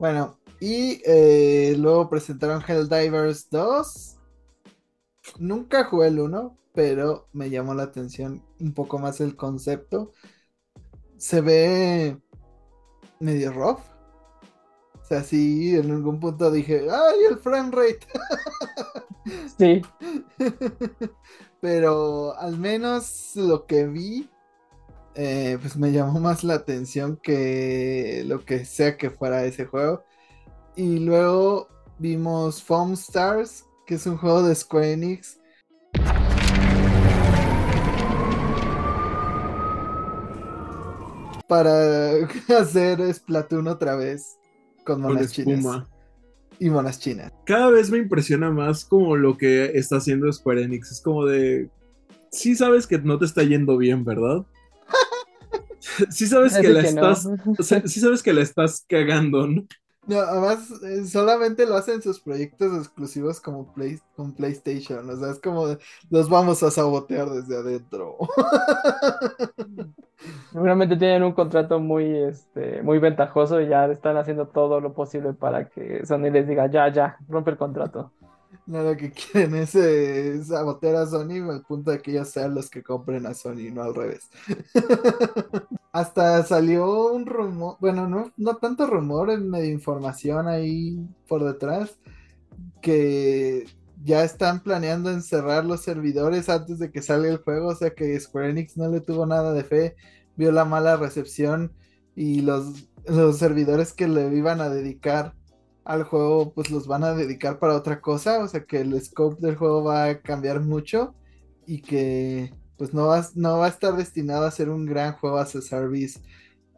Bueno, y eh, luego presentaron Helldivers 2. Nunca jugué el 1, pero me llamó la atención un poco más el concepto. Se ve medio rough. O sea, sí, en algún punto dije, ¡ay, el frame rate! sí. pero al menos lo que vi, eh, pues me llamó más la atención que lo que sea que fuera ese juego. Y luego vimos Foam Stars, que es un juego de Square Enix. Para hacer Splatoon otra vez con monas chinas. y monas chinas. Cada vez me impresiona más como lo que está haciendo Square Enix. Es como de. Sí sabes que no te está yendo bien, ¿verdad? Sí sabes que la que no. estás. o sea, sí sabes que la estás cagando, ¿no? No, además, eh, solamente lo hacen sus proyectos exclusivos como Play, con PlayStation. O sea, es como los vamos a sabotear desde adentro. Seguramente tienen un contrato muy, este, muy ventajoso y ya están haciendo todo lo posible para que Sony les diga, ya, ya, rompe el contrato. No, que quieren es eh, a Sony al punto de que ellos sean los que compren a Sony, no al revés. Hasta salió un rumor, bueno, no, no tanto rumor, medio información ahí por detrás, que ya están planeando encerrar los servidores antes de que salga el juego, o sea que Square Enix no le tuvo nada de fe, vio la mala recepción y los, los servidores que le iban a dedicar al juego, pues los van a dedicar para otra cosa, o sea que el scope del juego va a cambiar mucho y que pues no va, no va a estar destinado a ser un gran juego as a service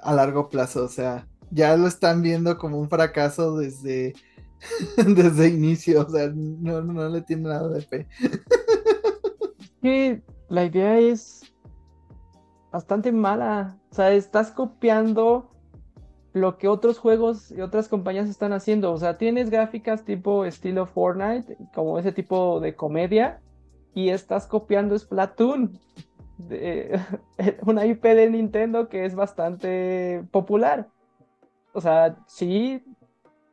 a largo plazo, o sea, ya lo están viendo como un fracaso desde, desde inicio, o sea, no, no le tiene nada de fe. que la idea es bastante mala. O sea, estás copiando lo que otros juegos y otras compañías están haciendo. O sea, tienes gráficas tipo estilo Fortnite, como ese tipo de comedia, y estás copiando Splatoon, de, una IP de Nintendo que es bastante popular. O sea, sí,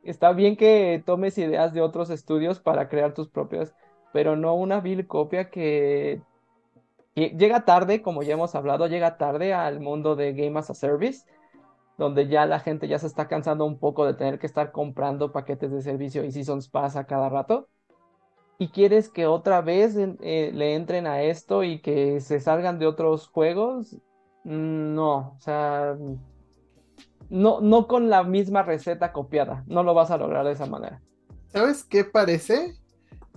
está bien que tomes ideas de otros estudios para crear tus propias, pero no una vil copia que llega tarde, como ya hemos hablado, llega tarde al mundo de Game as a Service, donde ya la gente ya se está cansando un poco de tener que estar comprando paquetes de servicio y Seasons Pass a cada rato. Y quieres que otra vez eh, le entren a esto y que se salgan de otros juegos. Mm, No, o sea, no, no con la misma receta copiada. No lo vas a lograr de esa manera. ¿Sabes qué parece?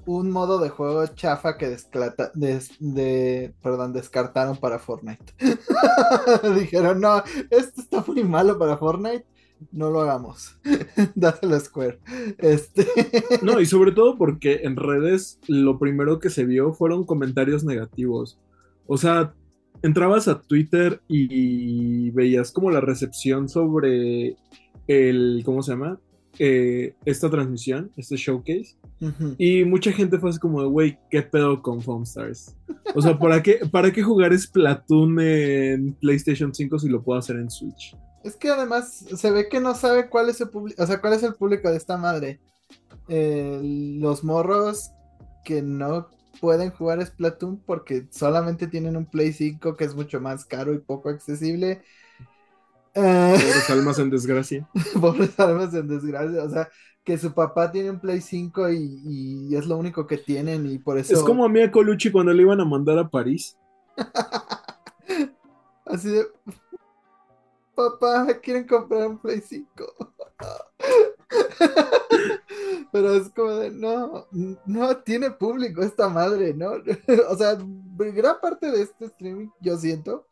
Un modo de juego chafa que desclata- des- de, perdón, descartaron para Fortnite. Dijeron, no, esto está muy malo para Fortnite, no lo hagamos. Dáselo a Square. Este... No, y sobre todo porque en redes lo primero que se vio fueron comentarios negativos. O sea, entrabas a Twitter y veías como la recepción sobre el, ¿cómo se llama? Eh, esta transmisión, este showcase. Y mucha gente fue así como de, güey, ¿qué pedo con Foam Stars? O sea, ¿para qué, ¿para qué jugar Splatoon en PlayStation 5 si lo puedo hacer en Switch? Es que además se ve que no sabe cuál es el público, o sea, cuál es el público de esta madre. Eh, los morros que no pueden jugar Splatoon porque solamente tienen un Play 5 que es mucho más caro y poco accesible. Eh, Pobres almas en desgracia. pobres almas en desgracia, o sea, que su papá tiene un Play 5 y, y es lo único que tienen y por eso... Es como a Mia Colucci cuando le iban a mandar a París. Así de... Papá, quieren comprar un Play 5. Pero es como de, no, no tiene público esta madre, ¿no? O sea, gran parte de este streaming, yo siento,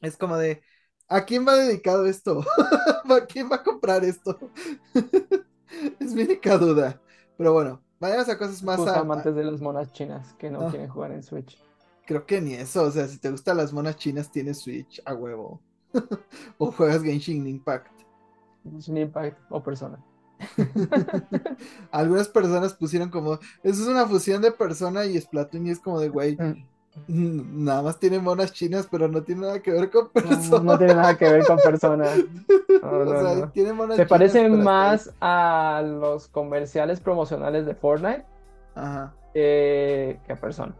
es como de, ¿a quién va dedicado esto? ¿A quién va a comprar esto? Es mi única duda. Pero bueno, vayamos a cosas más a- amantes de las monas chinas que no Ah. quieren jugar en Switch. Creo que ni eso, o sea, si te gustan las monas chinas, tienes Switch a huevo. o juegas Genshin Impact. Genshin Impact o Persona. Algunas personas pusieron como, eso es una fusión de persona y Splatoon y es como de, güey, mm, nada más tiene monas chinas, pero no tiene nada que ver con No, persona. no tiene nada que ver con Persona. No, o no, sea, no. tiene monas Se chinas, parecen más a los comerciales promocionales de Fortnite Ajá. que que a Persona.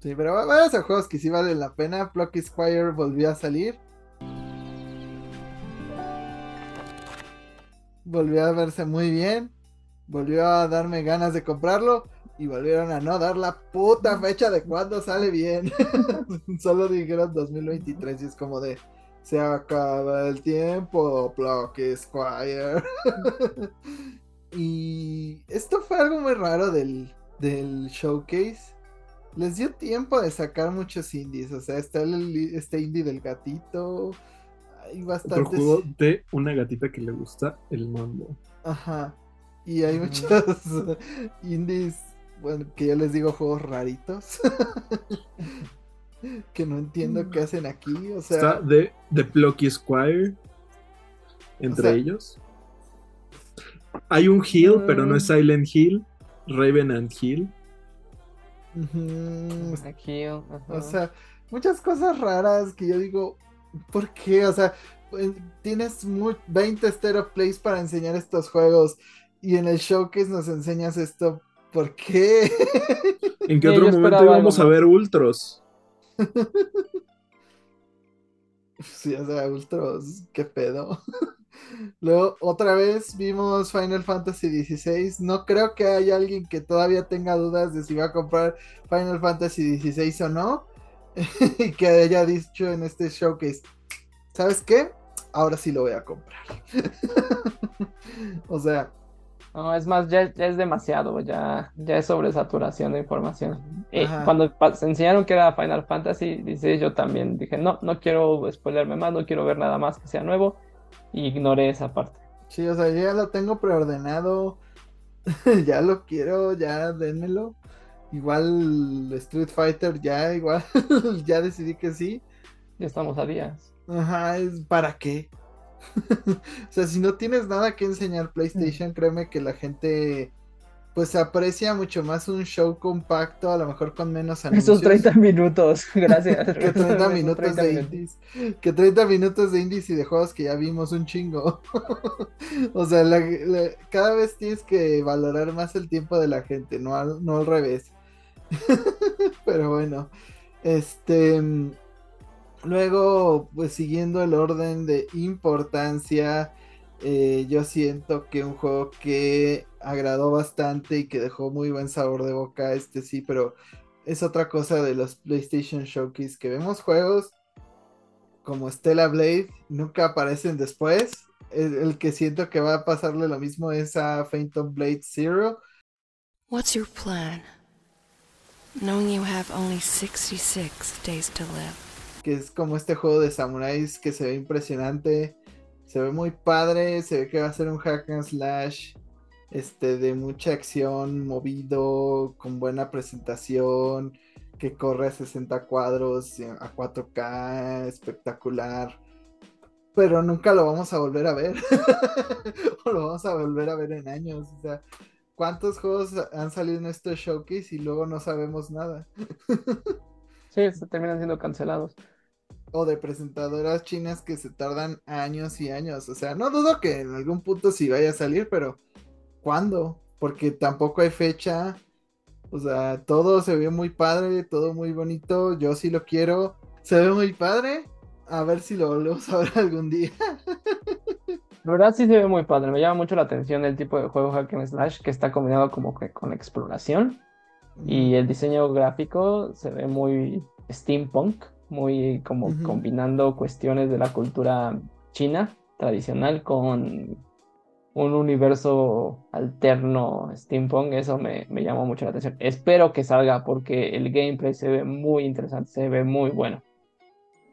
Sí, pero va- vayas a juegos que sí valen la pena. Plucky Squire volvió a salir. Volvió a verse muy bien. Volvió a darme ganas de comprarlo. Y volvieron a no dar la puta fecha de cuándo sale bien. Solo dijeron 2023 y es como de... Se acaba el tiempo, Plucky Squire. y esto fue algo muy raro del, del showcase les dio tiempo de sacar muchos indies. O sea, está el, este indie del gatito. Hay Otro bastantes. juego de una gatita que le gusta el mambo. Ajá. Y hay muchos indies, bueno, que yo les digo juegos raritos. que no entiendo qué hacen aquí. O sea, Está The, The Plucky Squire. Entre O sea- ellos. Hay un Hill, pero no es Mm. Silent Hill. Revenant Hill. ujú, Aquí, ajá. O sea, muchas cosas raras que yo digo, ¿por qué? O sea, en- tienes mu- 20 stereo plays para enseñar estos juegos y en el showcase nos enseñas esto, ¿por qué? ¿En qué Sí, otro momento íbamos a algo ver Ultros? sí, o sea, Ultros, qué pedo. Luego, otra vez vimos Final Fantasy XVI. No creo que haya alguien que todavía tenga dudas de si va a comprar Final Fantasy XVI o no. y que haya dicho en este showcase, ¿sabes qué? Ahora sí lo voy a comprar. o sea, No, es más, ya, ya es demasiado, ya, ya es sobresaturación de información. Eh, Ajá. cuando se enseñaron que era Final Fantasy XVI, yo también dije, no, no quiero spoilerme más, no quiero ver nada más que sea nuevo. Y ignoré esa parte. sí, o sea, yo ya lo tengo preordenado. ya lo quiero, ya dénmelo. Igual Street Fighter, ya igual, ya decidí que sí. Ya estamos a días. Ajá, para qué. o sea, si no tienes nada que enseñar PlayStation, créeme que la gente pues aprecia mucho más un show compacto, a lo mejor con menos anuncios. Esos 30 minutos, gracias. que 30 Esos minutos 30 de indies. Que 30 minutos de indies y de juegos que ya vimos un chingo. o sea, la- la- cada vez tienes que valorar más el tiempo de la gente, no al, no al revés. Pero bueno, este. Luego, pues siguiendo el orden de importancia, eh, yo siento que un juego que agradó bastante y que dejó muy buen sabor de boca, este sí, pero es otra cosa de los PlayStation Showcase, que vemos juegos como Stella Blade, nunca aparecen después. El, el que siento que va a pasarle lo mismo es a Phantom Blade Zero. What's your plan? Knowing you have only 66 days to live. Que es como este juego de samuráis que se ve impresionante, se ve muy padre, se ve que va a ser un hack and slash, este, de mucha acción, movido, con buena presentación, que corre a 60 cuadros, eh, a 4K, espectacular. Pero nunca lo vamos a volver a ver. o lo vamos a volver a ver en años. O sea, ¿cuántos juegos han salido en este showcase y luego no sabemos nada? Sí, terminan siendo cancelados. O de presentadoras chinas que se tardan años y años. O sea, no dudo que en algún punto sí vaya a salir, pero ¿cuándo? Porque tampoco hay fecha. O sea, todo se ve muy padre, todo muy bonito. Yo sí lo quiero. Se ve muy padre. A ver si lo volvemos a ver algún día. La verdad sí se ve muy padre, me llama mucho la atención el tipo de juego hack and slash que está combinado como que con exploración y el diseño gráfico se ve muy steampunk, muy como combinando cuestiones de la cultura china tradicional con un universo alterno steampunk, eso me, me llamó mucho la atención. Espero que salga porque el gameplay se ve muy interesante, se ve muy bueno.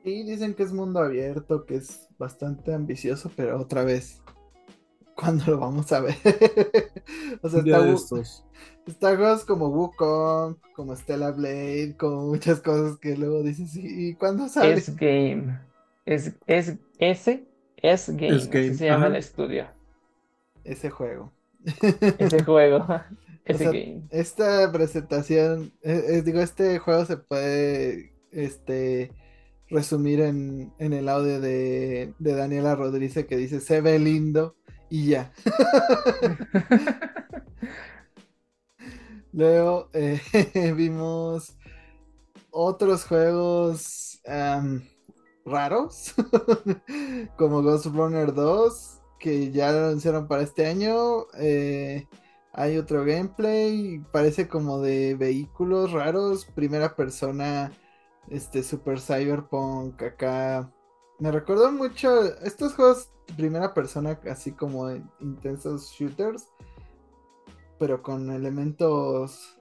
Y dicen que es mundo abierto, que es bastante ambicioso, pero otra vez, ¿cuándo lo vamos a ver? o sea, está. Está juegos como Wukong, como Stella Blade, como muchas cosas que luego dices, ¿y cuándo sale? Es Game. Es, es, ese es Game. Es Game, Así se llama ajá. el estudio. Ese juego. Ese juego. Ese sea, game. Esta presentación, eh, eh, digo, este juego se puede este, resumir en, en el audio de, de Daniela Rodríguez que dice, se ve lindo y ya. Luego eh, vimos otros juegos am, raros, como Ghost Runner 2, que ya lo anunciaron para este año. eh, hay otro gameplay, parece como de vehículos raros, primera persona, este Super Cyberpunk acá. Me recordó mucho estos juegos primera persona, así como en intensos shooters, pero con elementos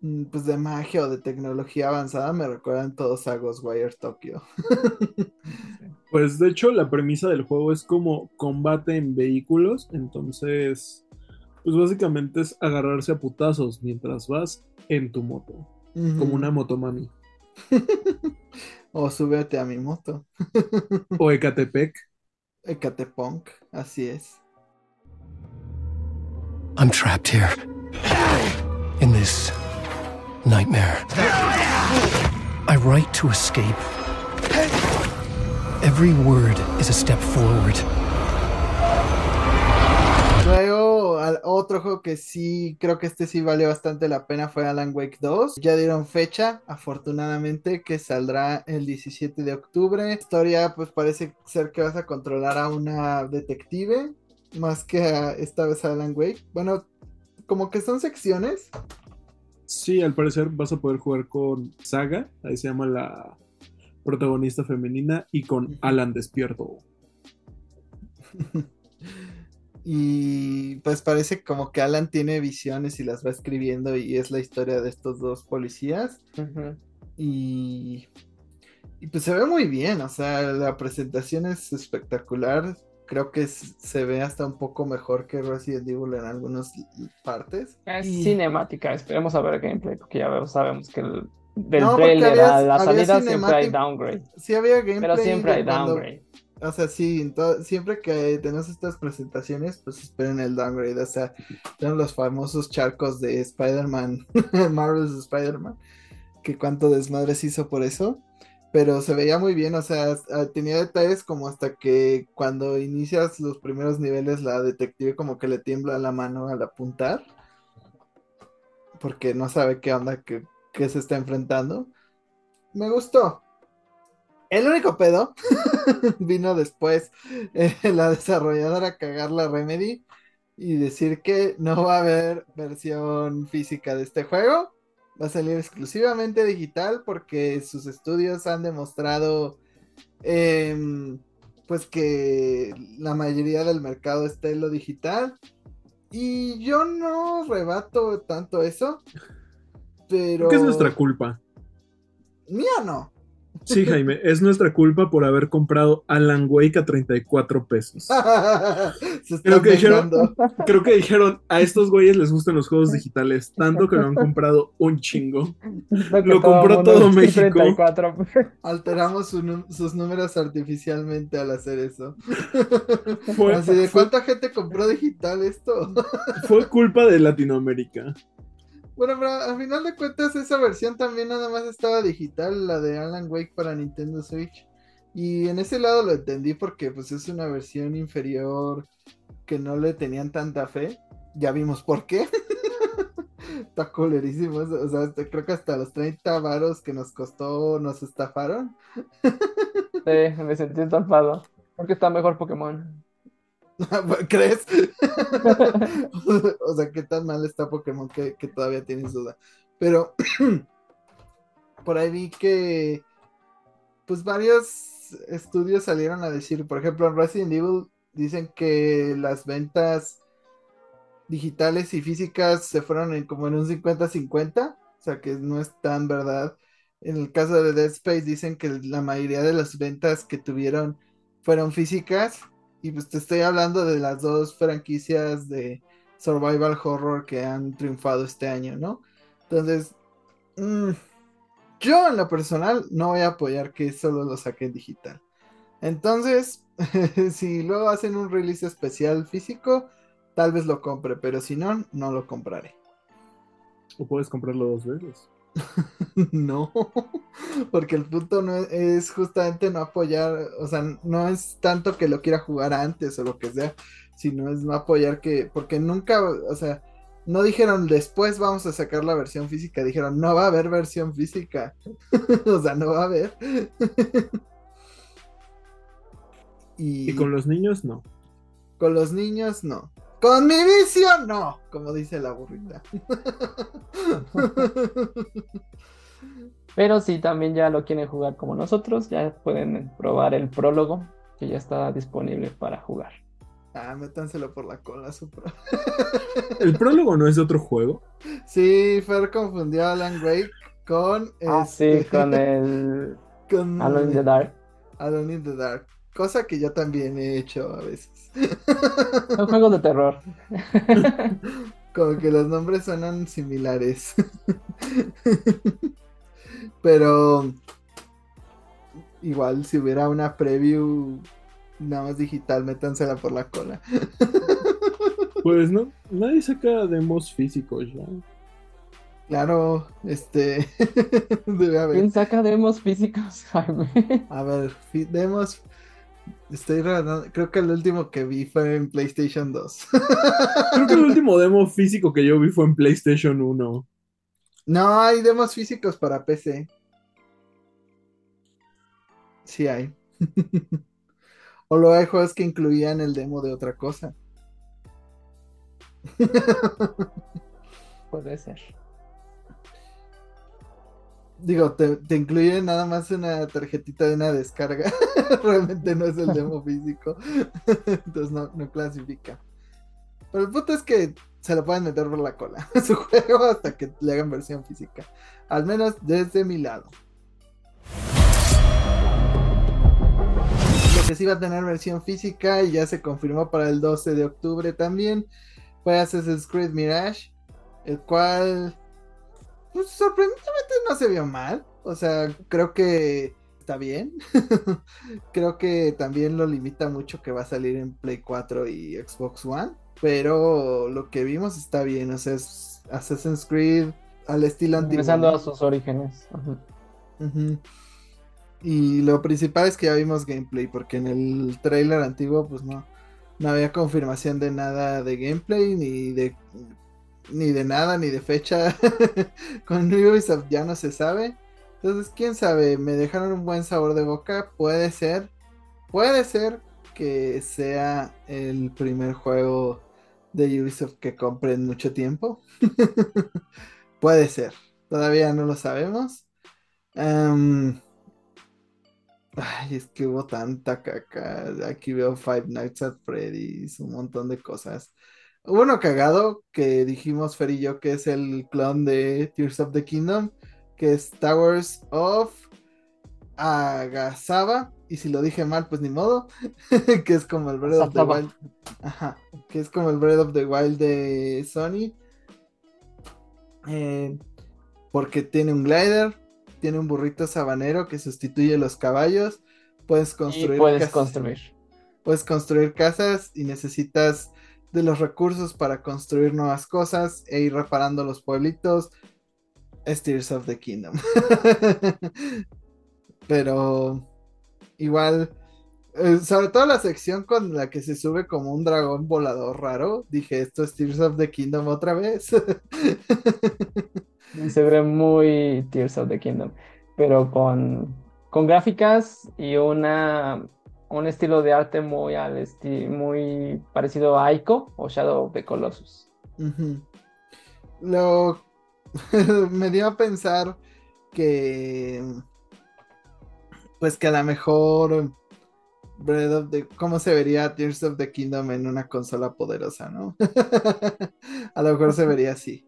mm, pues de magia o de tecnología avanzada, me recuerdan todos a Ghostwire Tokyo. Pues de hecho la premisa del juego es como combate en vehículos, entonces Pues básicamente es agarrarse a putazos mientras vas en tu moto, como una motomami. o súbete a mi moto. o Ecatepec. Ecatepunk, así es. I'm trapped here. In this nightmare. I write to escape. Every word is a step forward. Luego, otro juego que sí, creo que este sí valió bastante la pena fue Alan Wake 2. Ya dieron fecha, afortunadamente, que saldrá el 17 de octubre. historia, pues parece ser que vas a controlar a una detective, más que a esta vez a Alan Wake. Bueno, como que son secciones. Sí, al parecer vas a poder jugar con Saga, ahí se llama la protagonista femenina, y con Alan Despierto. Y pues parece como que Alan tiene visiones y las va escribiendo y es la historia de estos dos policías. y, y pues se ve muy bien, o sea, la presentación es espectacular. Creo que se ve hasta un poco mejor que Resident Evil en algunas partes. Es cinemática, esperemos a ver gameplay, porque ya sabemos que el, del trailer a la salida siempre hay downgrade. Sí había gameplay. Pero siempre hay downgrade. O sea, sí, siempre que tenemos estas presentaciones, pues esperen el downgrade. O sea, tenemos los famosos charcos de Spider-Man, Marvel's Spider-Man, que cuánto desmadre se hizo por eso. Pero se veía muy bien, o sea, ah, tenía detalles como hasta que cuando inicias los primeros niveles, la detective como que le tiembla la mano al apuntar. Porque no sabe qué onda, qué, qué se está enfrentando. Me gustó. El único pedo vino después eh, la desarrolladora cagar la Remedy y decir que no va a haber versión física de este juego. Va a salir exclusivamente digital porque sus estudios han demostrado em, pues que la mayoría del mercado está en lo digital. Y yo no rebato tanto eso. Pero... ¿Qué es nuestra culpa? Mía no. Sí, Jaime, es nuestra culpa por haber comprado Alan Wake a 34 pesos. creo, que dijeron, creo que dijeron, a estos güeyes les gustan los juegos digitales, tanto que lo han comprado un chingo. Lo compró todo México. Alteramos sus números artificialmente al hacer eso. Así de cuánta gente compró digital esto. fue culpa de Latinoamérica. Bueno, pero al final de cuentas esa versión también nada más estaba digital, la de Alan Wake para Nintendo Switch. Y en ese lado lo entendí porque pues es una versión inferior que no le tenían tanta fe. Ya vimos por qué. Está colerísimo. O sea, creo que hasta los 30 varos que nos costó nos estafaron. sí, me sentí estafado. Porque está mejor Pokémon. ¿Crees? o sea, ¿qué tan mal está Pokémon que, todavía tienes duda? Pero por ahí vi que pues varios estudios salieron a decir, por ejemplo, en Resident Evil dicen que las ventas digitales y físicas se fueron en como en un 50-50, o sea que no es tan verdad. En el caso de Dead Space dicen que la mayoría de las ventas que tuvieron fueron físicas y pues te estoy hablando de las dos franquicias de survival horror que han triunfado este año, ¿no? Entonces, mm, yo en lo personal no voy a apoyar que solo lo saquen digital. Entonces, si luego hacen un release especial físico, tal vez lo compre, pero si no, no lo compraré. O puedes comprarlo dos veces. no, porque el punto no es, justamente no apoyar, o sea, no es tanto que lo quiera jugar antes o lo que sea, sino es no apoyar que, porque nunca, o sea, no dijeron después vamos a sacar la versión física, dijeron no va a haber versión física, o sea, no va a haber. y con los niños no. Con los niños no. Con mi vicio, no, como dice la burrita. Pero si también ya lo quieren jugar como nosotros, ya pueden probar el prólogo, que ya está disponible para jugar. Ah, métanselo por la cola, Supra. ¿El prólogo no es de otro juego? Sí, Fer confundió a Alan Wake con. Ah, sí, este, con el. con... Alone in the Dark. Alone in the Dark cosa que yo también he hecho a veces. Son juegos de terror. Como que los nombres suenan similares. Pero igual si hubiera una preview nada más digital, métansela por la cola. Pues no, nadie saca demos físicos ya. Claro, este debe haber. ¿Quién saca demos físicos, Jaime? A ver, demos. Estoy recordando- creo que el último que vi fue en PlayStation 2. Creo que el último demo físico que yo vi fue en PlayStation 1. No, hay demos físicos para PC. Sí hay. o luego hay juegos que incluían el demo de otra cosa. Puede ser. Digo, te, te nada más una tarjetita de una descarga. Realmente no es el demo físico. Entonces no, no clasifica. Pero el punto es que se lo pueden meter por la cola su juego hasta que le hagan versión física. Al menos desde mi lado. Lo que sí va a tener versión física y ya se confirmó para el 12 de octubre también fue Assassin's Creed Mirage, el cual pues, sorprendentemente no se vio mal. O sea, creo que está bien. creo que también lo limita mucho que va a salir en Play 4 y Xbox One. Pero lo que vimos está bien. O sea, es Assassin's Creed al estilo antiguo. Regresando a sus orígenes. Y lo principal es que ya vimos gameplay, porque en el trailer antiguo, pues no, no había confirmación de nada de gameplay, ni de ni de nada, ni de fecha. Con Ubisoft ya no se sabe. Entonces, quién sabe, me dejaron un buen sabor de boca. Puede ser, puede ser que sea el primer juego de Ubisoft que compre en mucho tiempo. puede ser, todavía no lo sabemos. Em, ay, es que hubo tanta caca. Aquí veo Five Nights at Freddy's, un montón de cosas. Hubo uno cagado que dijimos Fer y yo que es el clon de Tears of the Kingdom, que es Towers of Agasaba. Y si lo dije mal, pues ni modo. que es como el Breath of the. Wild. Ajá. Que es como el Breath of the Wild de Sony. Eh, porque tiene un glider, tiene un burrito sabanero que sustituye los caballos. Puedes Y construir puedes casas- construir. puedes construir casas y necesitas de los recursos para construir nuevas cosas e ir reparando los pueblitos. Es Tears of the Kingdom. Pero igual, eh, sobre todo la sección con la que se sube como un dragón volador raro, dije, esto es Tears of the Kingdom otra vez. Se ve muy Tears of the Kingdom, pero con, con gráficas y una, un estilo de arte muy, al muy parecido a Ico o Shadow of the Colossus. Lo me dio a pensar que pues que a lo mejor Breath of the cómo se vería Tears of the Kingdom en una consola poderosa, ¿no? a lo mejor se vería así.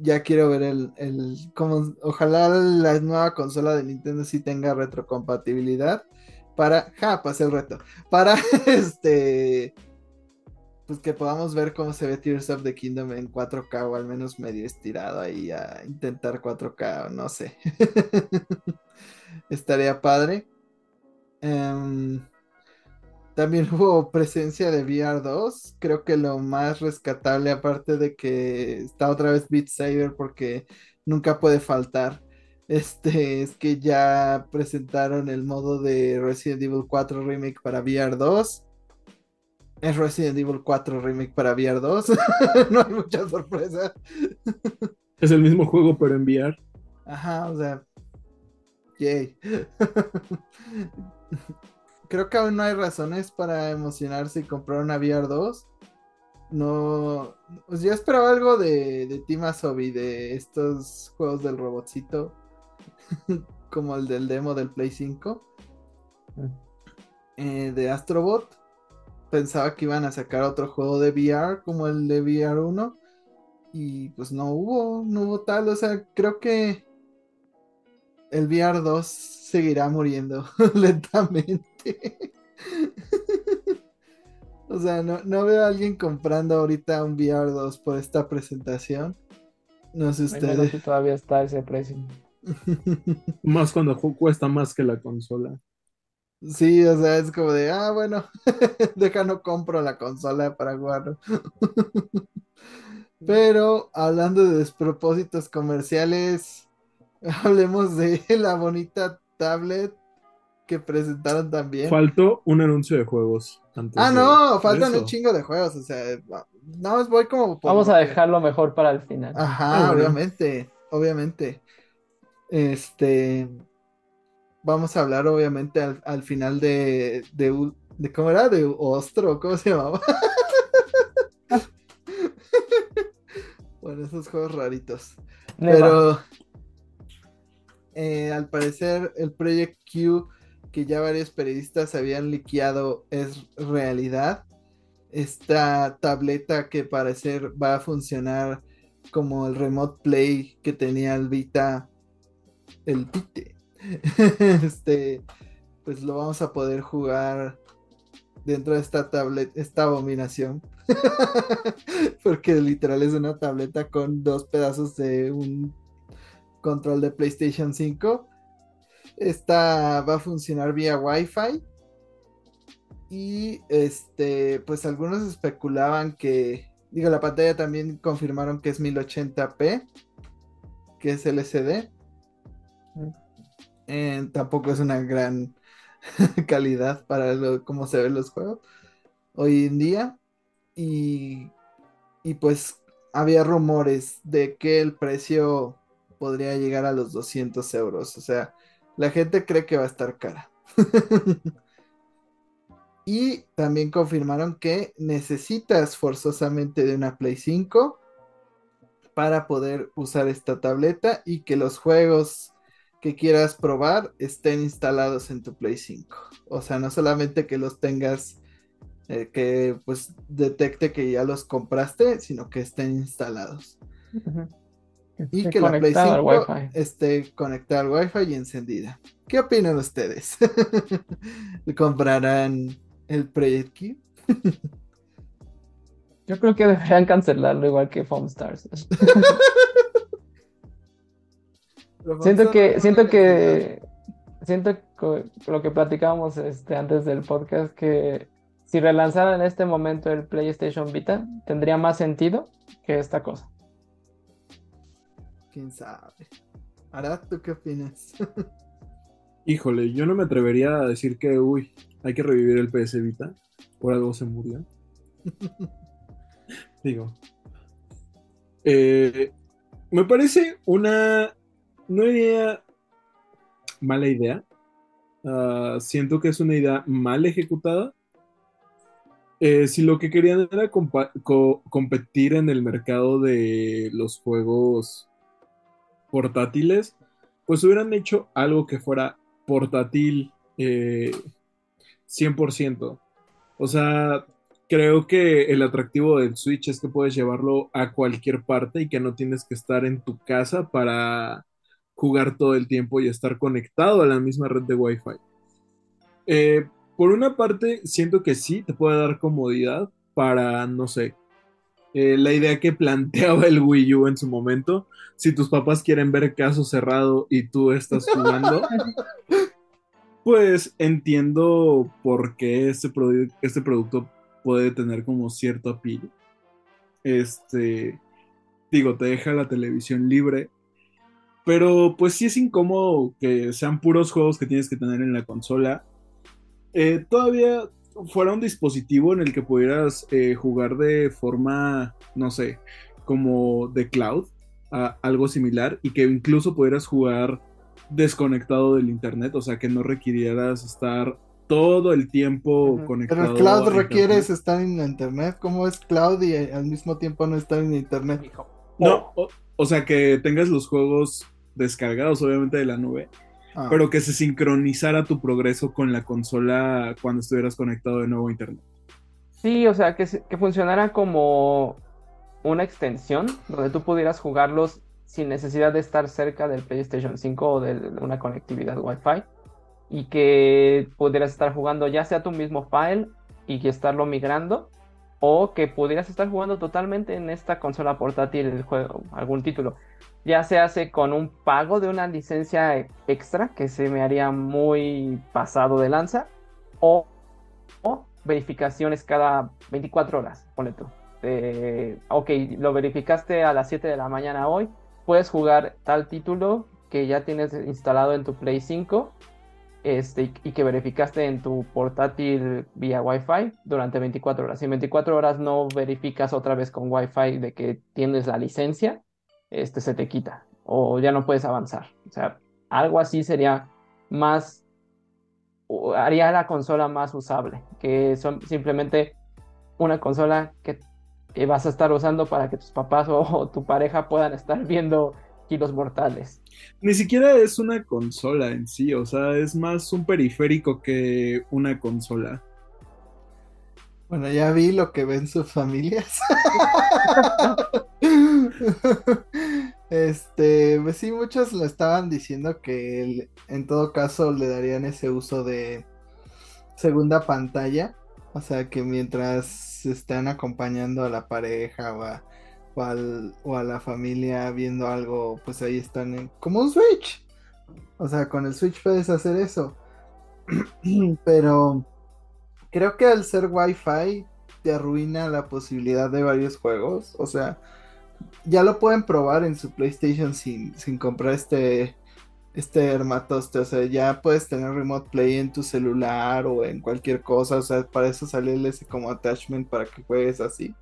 Ya quiero ver el, el cómo ojalá la nueva consola de Nintendo sí tenga retrocompatibilidad para ja, pasé el reto. Para este pues que podamos ver cómo se ve Tears of the Kingdom en 4K o al menos medio estirado ahí a intentar 4K, o no sé. Estaría padre. Em, también hubo presencia de VR2. Creo que lo más rescatable, aparte de que está otra vez Beat Saber, porque nunca puede faltar. Este es que ya presentaron el modo de Resident Evil 4 Remake para VR2. Es Resident Evil 4 Remake para VR 2. no hay mucha sorpresa. Es el mismo juego, pero en VR. Ajá, o sea. Yay. Creo que aún no hay razones para emocionarse y comprar una VR 2. No. Pues yo esperaba algo de, de Team Asobi, de estos juegos del robotcito. como el del demo del Play 5. Eh, de Astrobot. Pensaba que iban a sacar otro juego de VR como el de VR 1. Y pues no hubo, no hubo tal. O sea, creo que el VR 2 seguirá muriendo lentamente. o sea, no, no veo a alguien comprando ahorita un VR 2 por esta presentación. No sé ustedes. si todavía está ese precio. Más cuando cuesta más que la consola. Sí, o sea, es como de, ah, bueno, deja no compro la consola para jugarlo. Pero hablando de despropósitos comerciales, hablemos de la bonita tablet que presentaron también. Faltó un anuncio de juegos antes Ah, de- no, faltan eso. un chingo de juegos, o sea, no, voy como por Vamos a dejarlo mejor para el final. Ajá, Ah, bueno. obviamente, obviamente. Este, vamos a hablar obviamente al, al final de, de, ¿cómo era? De Ostro, ¿cómo se llamaba? Bueno, esos juegos raritos. Neva. Pero eh, al parecer el Project Q que ya varios periodistas habían liqueado es realidad. Esta tableta que parecer va a funcionar como el Remote Play que tenía el Vita, el Vite. este, pues lo vamos a poder jugar dentro de esta tablet, esta abominación. Porque literal es una tableta con dos pedazos de un control de PlayStation 5. Esta va a funcionar vía Wi-Fi. Y este, pues algunos especulaban que, digo, la pantalla también confirmaron que es 1080p, que es LCD. Eh, tampoco es una gran calidad para lo, cómo se ven los juegos hoy en día. Y, y pues había rumores de que el precio podría llegar a los 200 euros. O sea, la gente cree que va a estar cara. y también confirmaron que necesitas forzosamente de una Play 5 para poder usar esta tableta y que los juegos que quieras probar estén instalados en tu Play 5. O sea, no solamente que los tengas eh, que pues detecte que ya los compraste, sino que estén instalados. Y que la Play conectado 5 al Wi-Fi. esté conectada al Wi-Fi y encendida. ¿Qué opinan ustedes? ¿Comprarán el Project Q? Yo creo que deberían cancelarlo igual que Foam Stars. Siento que, siento que, siento que lo que platicábamos este, antes del podcast, que si relanzaran en este momento el PlayStation Vita, tendría más sentido que esta cosa. ¿Quién sabe? Arad, ¿tú qué opinas? Híjole, yo no me atrevería a decir que, uy, hay que revivir el PS Vita. Por algo se murió. Digo. eh, me parece una. No diría mala idea. Ah, siento que es una idea mal ejecutada. Eh, si lo que querían era competir en el mercado de los juegos portátiles, pues hubieran hecho algo que fuera portátil eh, 100%. O sea, creo que el atractivo del Switch es que puedes llevarlo a cualquier parte y que no tienes que estar en tu casa para jugar todo el tiempo y estar conectado a la misma red de Wi-Fi. Eh, por una parte, siento que sí, te puede dar comodidad para, no sé, eh, la idea que planteaba el Wii U en su momento. Si tus papás quieren ver caso cerrado y tú estás jugando, pues entiendo por qué este, produ- este producto puede tener como cierto appeal. Este, digo, te deja la televisión libre, pero pues sí es incómodo que sean puros juegos que tienes que tener en la consola. Eh, todavía fuera un dispositivo en el que pudieras eh, jugar de forma, no sé, como de cloud, a- algo similar, y que incluso pudieras jugar desconectado del internet, o sea, que no requirieras estar todo el tiempo Ujú. conectado. Pero el cloud a requiere internet. estar en internet. ¿Cómo es cloud y eh, al mismo tiempo no estar en internet? No, o, o sea, que tengas los juegos descargados, obviamente, de la nube, Ah, pero que se sincronizara tu progreso con la consola cuando estuvieras conectado de nuevo a internet. Sí, o sea, que, se- que funcionara como una extensión donde tú pudieras jugarlos sin necesidad de estar cerca del PlayStation 5 o de una conectividad Wi-Fi. y que pudieras estar jugando ya sea tu mismo file y que estarlo migrando o que pudieras estar jugando totalmente en esta consola portátil el juego, algún título. Ya se hace con un pago de una licencia extra que se me haría muy pasado de lanza o, o verificaciones cada 24 horas, ponle tú. Eh, ok, lo verificaste a las 7 de la mañana hoy, puedes jugar tal título que ya tienes instalado en tu Play 5 este, y que verificaste en tu portátil vía Wi-Fi durante 24 horas. Si en 24 horas no verificas otra vez con Wi-Fi de que tienes la licencia, este se te quita o ya no puedes avanzar. O sea, algo así sería más, haría la consola más usable, que son simplemente una consola que, vas a estar usando para que tus papás o tu pareja puedan estar viendo kilos mortales. Ni siquiera es una consola en sí, o sea, es más un periférico que una consola. Bueno, ya vi lo que ven sus familias. este, pues sí, muchos lo estaban diciendo que en todo caso le darían ese uso de segunda pantalla. O sea, que mientras están acompañando a la pareja o a o, a la familia viendo algo, pues ahí están en, como un Switch. O sea, con el Switch puedes hacer eso. Pero creo que al ser Wi-Fi te arruina la posibilidad de varios juegos. O sea, ya lo pueden probar en su PlayStation sin, sin comprar este, este hermatoste. O sea, ya puedes tener Remote Play en tu celular o en cualquier cosa. O sea, para eso sale ese como attachment para que juegues así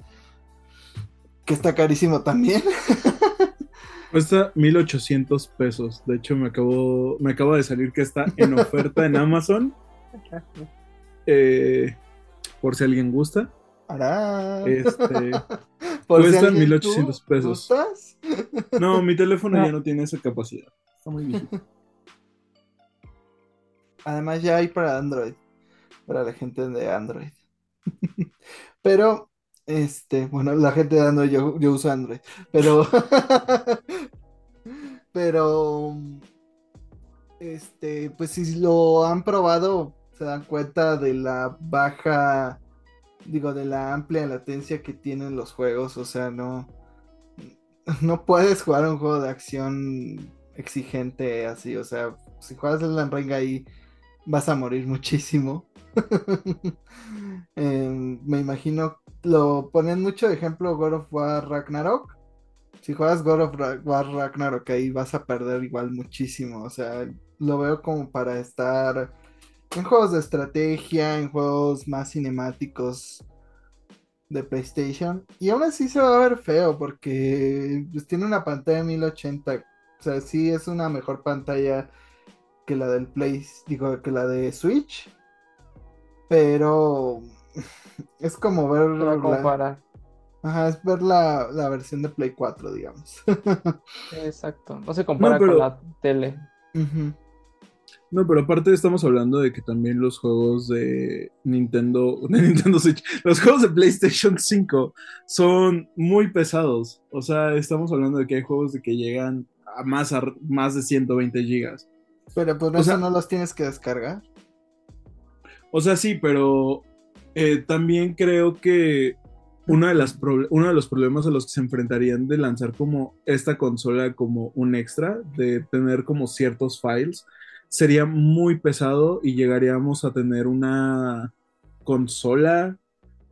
que está carísimo también. Cuesta 1800 pesos. De hecho, me acabo, me acaba de salir que está en oferta en Amazon. Eh, por si alguien gusta. Este, cuesta 1800 pesos. No, mi teléfono ya no tiene esa capacidad. Está muy bien. Además, ya hay para Android. Para la gente de Android. Pero este, bueno, la gente de Android, yo, yo uso Android, pero, pero, este, pues si lo han probado, se dan cuenta de la baja, digo, de la amplia latencia que tienen los juegos, o sea, no, no puedes jugar un juego de acción exigente así, o sea, si juegas el Ring ahí vas a morir muchísimo. Em, me imagino lo ponen mucho de ejemplo God of War Ragnarok. Si juegas God of War Ragnarok ahí vas a perder igual muchísimo. O sea, lo veo como para estar en juegos de estrategia, en juegos más cinemáticos de PlayStation. Y aún así se va a ver feo porque pues, tiene una pantalla de 1080. O sea, sí es una mejor pantalla que la del Play, digo, que la de Switch. Pero es como ver. La... Ajá, es ver la, versión de Play 4, digamos. Exacto. No se compara con la tele. No, pero aparte estamos hablando de que también los juegos de Nintendo, de Nintendo Switch, los juegos de PlayStation 5 son muy pesados. O sea, estamos hablando de que hay juegos de que llegan a más, a más de 120 gigas. Pero pues o sea, no los tienes que descargar. O sea, sí, pero eh, también creo que una de las uno de los problemas a los que se enfrentarían de lanzar como esta consola como un extra, de tener como ciertos files, sería muy pesado y llegaríamos a tener una consola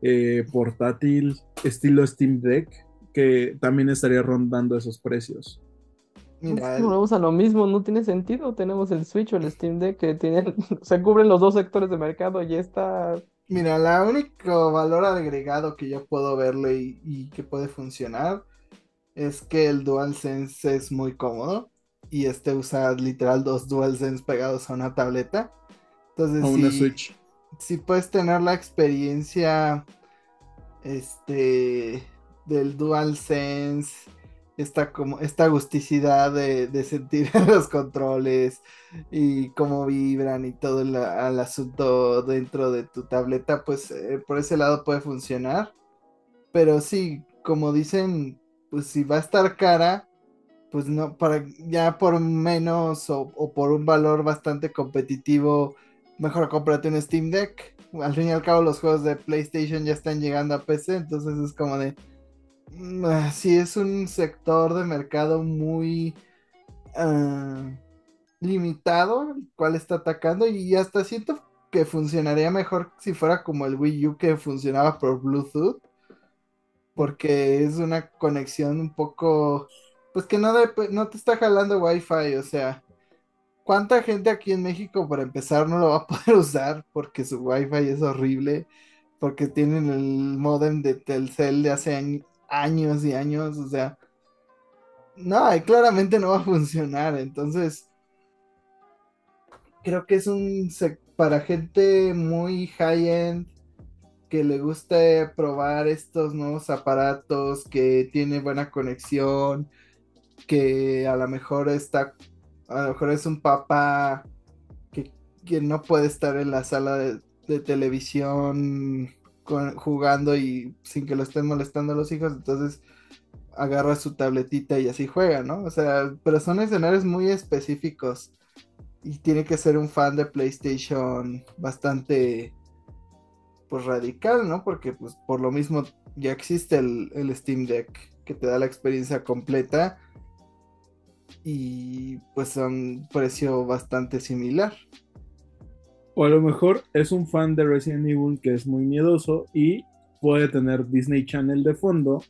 eh, portátil estilo Steam Deck que también estaría rondando esos precios. Mira, vamos a lo mismo, no tiene sentido. Tenemos el Switch o el Steam Deck que tienen, se cubren los dos sectores de mercado y está Mira, la único valor agregado que yo puedo verle y, que puede funcionar es que el DualSense es muy cómodo y este usa literal dos DualSense pegados a una tableta. Entonces, una Switch. Si puedes tener la experiencia este del DualSense esta, como, esta agusticidad de, sentir los controles y cómo vibran y todo el, asunto dentro de tu tableta, pues eh, por ese lado puede funcionar. Pero sí, como dicen, pues si va a estar cara, pues no, para ya por menos o, o por un valor bastante competitivo, mejor cómprate un Steam Deck. Al fin y al cabo los juegos de PlayStation ya están llegando a PC, entonces es como de... mm, ah, Sí, es un sector de mercado muy ah, limitado, el cual está atacando y hasta siento que funcionaría mejor si fuera como el Wii U que funcionaba por Bluetooth, porque es una conexión un poco, pues que no, no te está jalando Wi-Fi, o sea, ¿cuánta gente aquí en México para empezar no lo va a poder usar porque su Wi-Fi es horrible, porque tienen el modem de Telcel de hace añ- años y años, o sea, no, claramente no va a funcionar, entonces creo que es un para gente muy high-end que le guste probar estos nuevos aparatos, que tiene buena conexión, que a lo mejor está, a lo mejor es un papá que, que no puede estar en la sala de televisión jugando y sin que lo estén molestando los hijos, entonces agarra su tabletita y así juega, ¿no? O sea, pero son escenarios muy específicos y tiene que ser un fan de PlayStation bastante pues radical, ¿no? Porque pues por lo mismo ya existe el, el Steam Deck que te da la experiencia completa y pues un precio bastante similar. O a lo mejor es un fan de Resident Evil que es muy miedoso y puede tener Disney Channel de fondo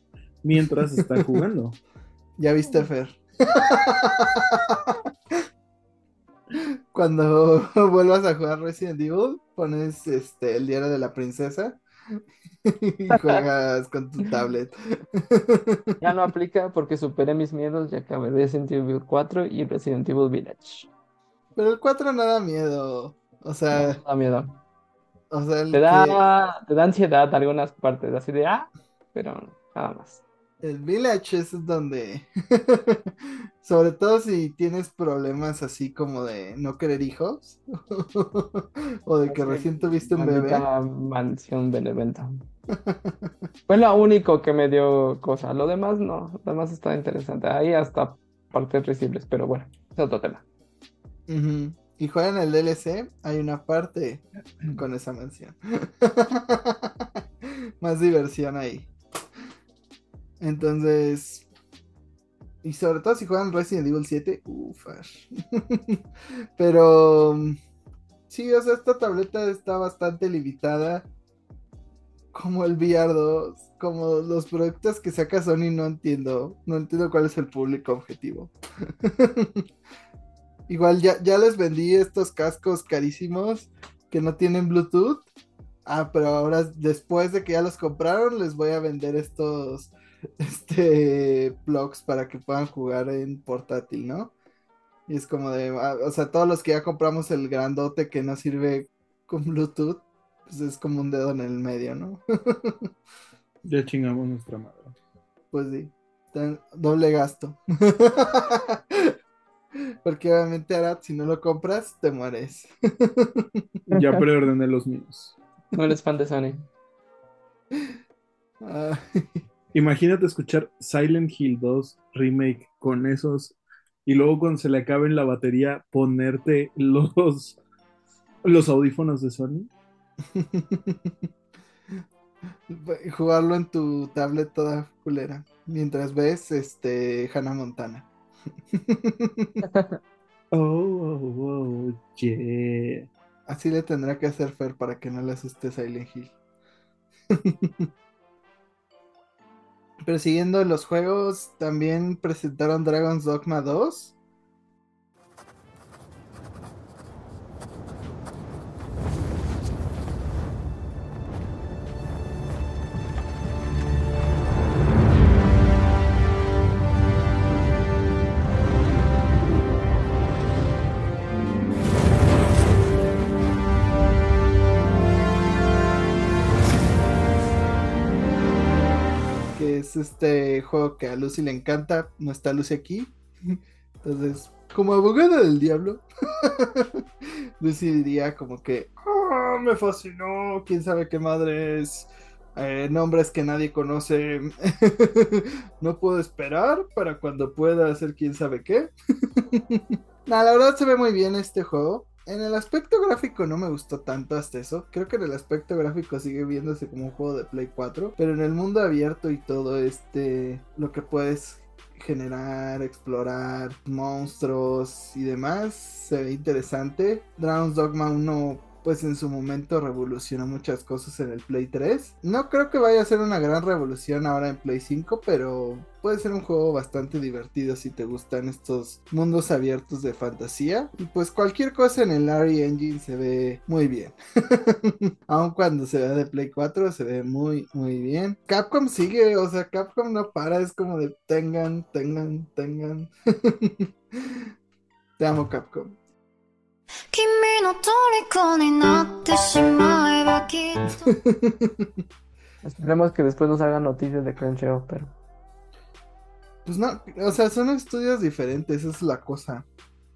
mientras está jugando. ¿Ya viste, Fer? Cuando vuelvas a jugar Resident Evil, pones este el diario de la princesa y juegas con tu tablet. Ya no aplica porque superé mis miedos, ya acabé Resident Evil 4 y Resident Evil Village. Pero el 4 no da miedo. O sea, No da miedo. o sea, Te que- da, te da ansiedad algunas partes, así de ah, pero nada más. El Village es donde, sobre todo si tienes problemas así como de no querer hijos, o de que Así, recién tuviste un bebé. Mansión Benevento. Fue lo único que me dio cosa. Lo demás no, lo demás está interesante. Ahí hasta partes risibles, pero bueno, es otro tema. Ujú. Y juegan el DLC, hay una parte con esa mansión. Más diversión ahí. Entonces, y sobre todo si juegan Resident Evil 7, ufas. Pero sí, o sea, esta tableta está bastante limitada. Como el VR2, como los productos que saca Sony, no entiendo. No entiendo cuál es el público objetivo. Igual ya, ya les vendí estos cascos carísimos que no tienen Bluetooth. Ah, pero ahora después de que ya los compraron, les voy a vender estos este plugs para que puedan jugar en portátil, ¿no? Y es como de, ah, o sea, todos los que ya compramos el grandote que no sirve con Bluetooth, pues es como un dedo en el medio, ¿no? Ya chingamos nuestra madre. Pues sí, doble gasto. Porque obviamente Arad, si no lo compras, te mueres. Ya preordené los míos. No eres fan de Sony. Ah, Imagínate escuchar Silent Hill 2 Remake con esos y luego cuando se le acabe la batería ponerte los, los audífonos de Sony. Jugarlo en tu tablet toda culera. Mientras ves este Hannah Montana. Oh, oh, oh, yeah. Así le tendrá que hacer Fer para que no le asuste Silent Hill. Pero siguiendo los juegos, también presentaron Dragon's Dogma 2. Que a Lucy le encanta. No está Lucy aquí. Entonces, como abogada del diablo, Lucy diría como que "Ah, me fascinó, quién sabe qué madre es. eh, nombres que nadie conoce. no puedo esperar para cuando pueda hacer quién sabe qué. nah, la verdad se ve muy bien este juego. En el aspecto gráfico no me gustó tanto hasta eso. Creo que en el aspecto gráfico sigue viéndose como un juego de Play 4. Pero en el mundo abierto y todo este, lo que puedes generar, explorar monstruos y demás, se ve interesante. Dragon's Dogma 1 pues en su momento revolucionó muchas cosas en el Play 3. No creo que vaya a ser una gran revolución ahora en Play 5, pero puede ser un juego bastante divertido si te gustan estos mundos abiertos de fantasía. Y pues cualquier cosa en el Larry Engine se ve muy bien. Aun cuando se ve de Play 4 se ve muy muy bien. Capcom sigue, o sea, Capcom no para, es como de tengan, tengan, tengan. Te amo Capcom. Esperemos que después nos hagan noticias de Crunchyroll, pero. Pues no, o sea, son estudios diferentes, esa es la cosa.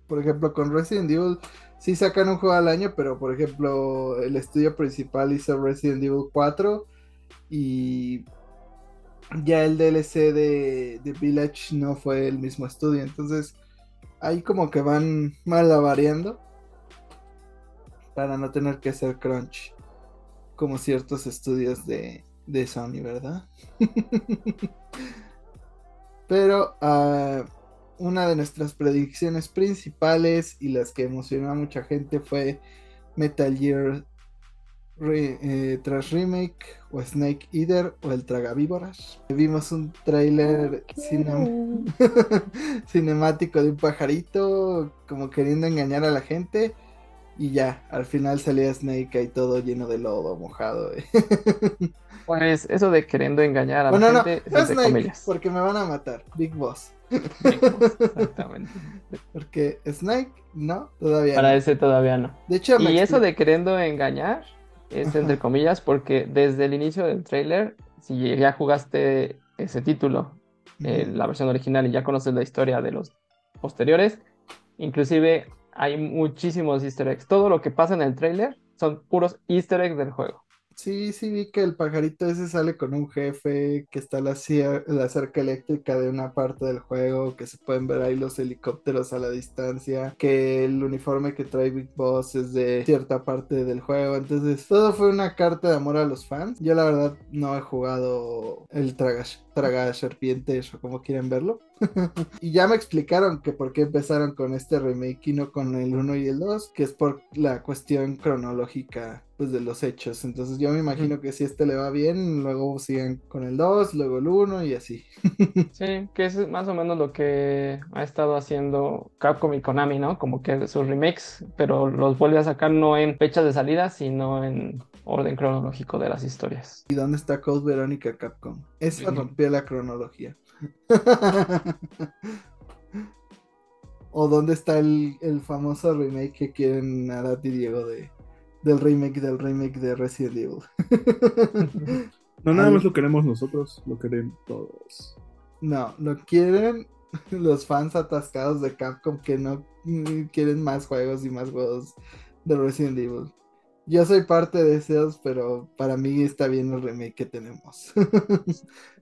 Por ejemplo, con Resident Evil sí sacan un juego al año, pero por ejemplo, el estudio principal hizo Resident Evil 4 y ya el DLC de, de Village no fue el mismo estudio, entonces ahí como que van variando para no tener que hacer crunch como ciertos estudios de, de Sony, ¿verdad? Pero uh, una de nuestras predicciones principales y las que emocionó a mucha gente fue Metal Gear eh, tras remake o Snake Eater o el Tragavíboras. Vimos un trailer cinemático de un pajarito como queriendo engañar a la gente y ya, al final salía Snake ahí todo lleno de lodo, mojado. Eh. Pues eso de queriendo engañar a la gente no, Snake, porque me van a matar, Big Boss. exactamente. Porque Snake, no, todavía Para ese todavía no. De hecho, y eso de queriendo engañar es entre comillas porque desde el inicio del trailer, si ya jugaste ese título, eh, la versión original y ya conoces la historia de los posteriores, inclusive hay muchísimos easter eggs. Todo lo que pasa en el trailer son puros easter eggs del juego. Sí, sí, vi que el pajarito ese sale con un jefe, que está la, la cerca eléctrica de una parte del juego, que se pueden ver ahí los helicópteros a la distancia, que el uniforme que trae Big Boss es de cierta parte del juego. Entonces, todo fue una carta de amor a los fans. Yo la verdad no he jugado el Traga, traga serpientes o como quieren verlo. y ya me explicaron que por qué empezaron con este remake y no con el 1 y el 2, que es por la cuestión cronológica pues, de los hechos. Entonces yo me imagino que si este le va bien, luego siguen con el 2, luego el 1 y así. sí, que es más o menos lo que ha estado haciendo Capcom y Konami, ¿no? Como que sus remakes, pero los vuelve a sacar no en fechas de salida, sino en orden cronológico de las historias. ¿Y dónde está Code Verónica Capcom? Esa rompió la cronología. o dónde está el, famoso remake que quieren Arati y Diego de, del remake del remake de Resident Evil. no, nada más lo queremos nosotros, lo quieren todos. No, lo quieren los fans atascados de Capcom que no quieren más juegos y más juegos de Resident Evil. Yo soy parte de esos, pero para mí está bien el remake que tenemos.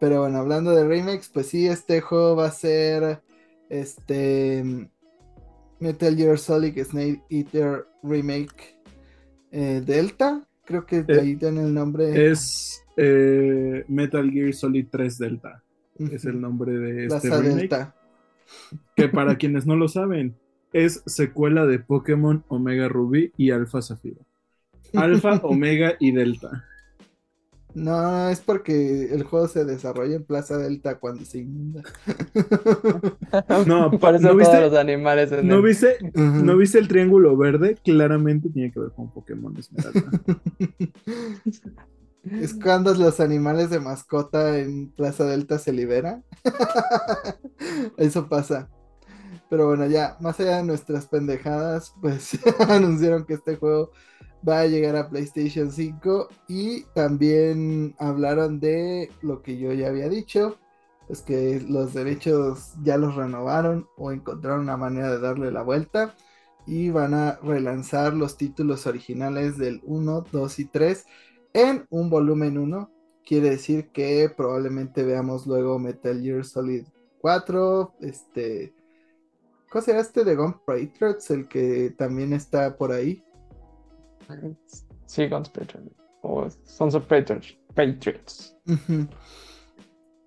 pero bueno, hablando de remakes, pues sí, este juego va a ser este Metal Gear Solid Snake Eater Remake eh, Delta. Creo que de eh, ahí tiene el nombre. Es eh, Metal Gear Solid 3 Delta. Es el nombre de este remake. Delta. Que para quienes no lo saben, es secuela de Pokémon Omega Ruby y Alpha Zafiro. Alpha, Omega y Delta. No, es porque el juego se desarrolla en Plaza Delta cuando se inunda. No, por eso ¿no viste, los animales ¿no, viste, ¿No viste el triángulo verde? Claramente tiene que ver con Pokémon Es cuando los animales de mascota en Plaza Delta se liberan. Eso pasa. Pero bueno, ya, más allá de nuestras pendejadas, pues anunciaron que este juego va a llegar a PlayStation 5 y también hablaron de lo que yo ya había dicho, es que los derechos ya los renovaron o encontraron una manera de darle la vuelta y van a relanzar los títulos originales del 1, 2 y 3 en un volumen 1. Quiere decir que probablemente veamos luego Metal Gear Solid 4, este... ¿Cómo será este de Gun Patriots? El que también está por ahí. Sí, Guns Patriots. O Sons of Patriots. Patriots.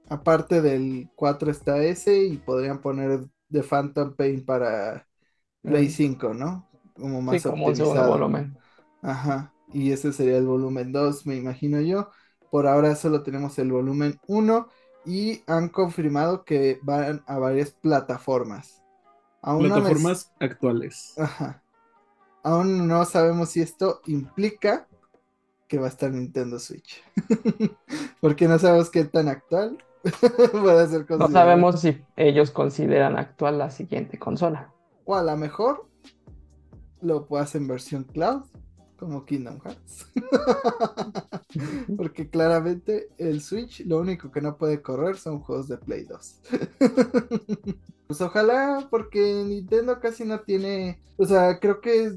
Aparte del 4 está ese y podrían poner The Phantom Pain para Play Mm. 5, ¿no? Como más Sí, como optimizado. volumen. Ajá. Y ese sería el volumen 2, me imagino yo. Por ahora solo tenemos el volumen 1 y han confirmado que van a varias plataformas. Aún no me- Plataformas actuales. Ajá. Aún no sabemos si esto implica que va a estar Nintendo Switch. Porque no sabemos qué tan actual puede ser No sabemos si ellos consideran actual la siguiente consola. O a lo mejor lo puedas en versión cloud, como Kingdom Hearts. Porque claramente el Switch lo único que no puede correr son juegos de Play 2. Pues ojalá, porque Nintendo casi no tiene. O sea, creo que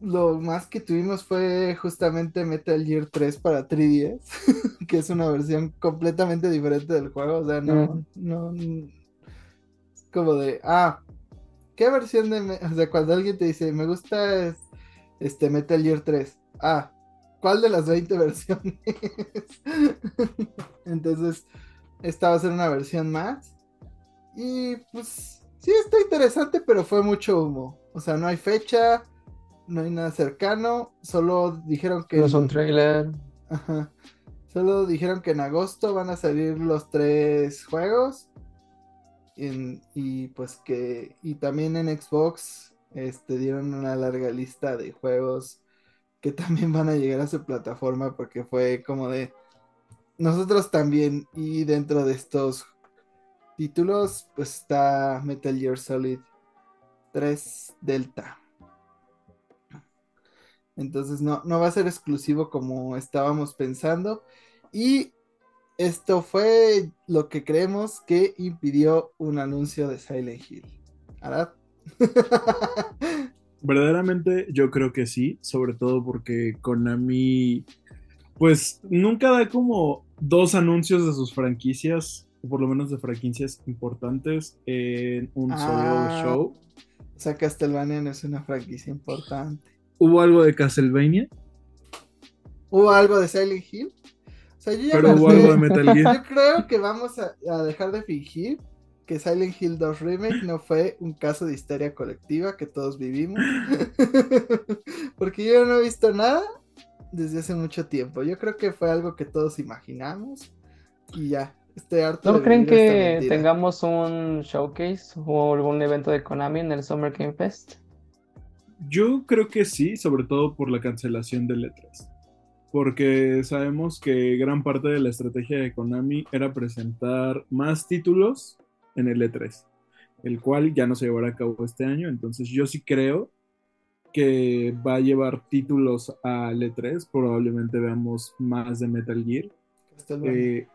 lo más que tuvimos fue justamente Metal Gear 3 para 3DS, que es una versión completamente diferente del juego. O sea, no, no. Como de, ah, ¿qué versión de. Me- O sea, cuando alguien te dice, me gusta es- este Metal Gear 3, ah, ¿cuál de las 20 versiones? Entonces, esta va a ser una versión más. Y pues, sí, está interesante, pero fue mucho humo. O sea, no hay fecha, no hay nada cercano, solo dijeron que... No es un trailer. Ajá. Solo dijeron que en agosto van a salir los tres juegos. En- y pues que. Y también en Xbox. Este dieron una larga lista de juegos que también van a llegar a su plataforma. Porque fue como de. Nosotros también. Y dentro de estos títulos. Pues está Metal Gear Solid 3 Delta. Entonces no, no va a ser exclusivo como estábamos pensando. Y esto fue lo que creemos que impidió un anuncio de Silent Hill. Verdaderamente yo creo que sí, sobre todo porque Konami pues nunca da como dos anuncios de sus franquicias, o por lo menos de franquicias importantes en un Ah. solo show. O sea, Castlevania no es una franquicia importante. Hubo algo de Castlevania, ¿Hubo algo de Silent Hill? O sea, yo ya pero hubo algo de Metal Gear. Yo creo que vamos a, a dejar de fingir que Silent Hill 2 Remake no fue un caso de histeria colectiva que todos vivimos. Porque yo no he visto nada desde hace mucho tiempo. Yo creo que fue algo que todos imaginamos y ya. Estoy harto ¿No de creen que tengamos un showcase o algún evento de Konami en el Summer Game Fest? Yo creo que sí, sobre todo por la cancelación de letras. Porque sabemos que gran parte de la estrategia de Konami era presentar más títulos en el E3, el cual ya no se llevará a cabo este año. Entonces yo sí creo que va a llevar títulos al E3. Probablemente veamos más de Metal Gear. Eh,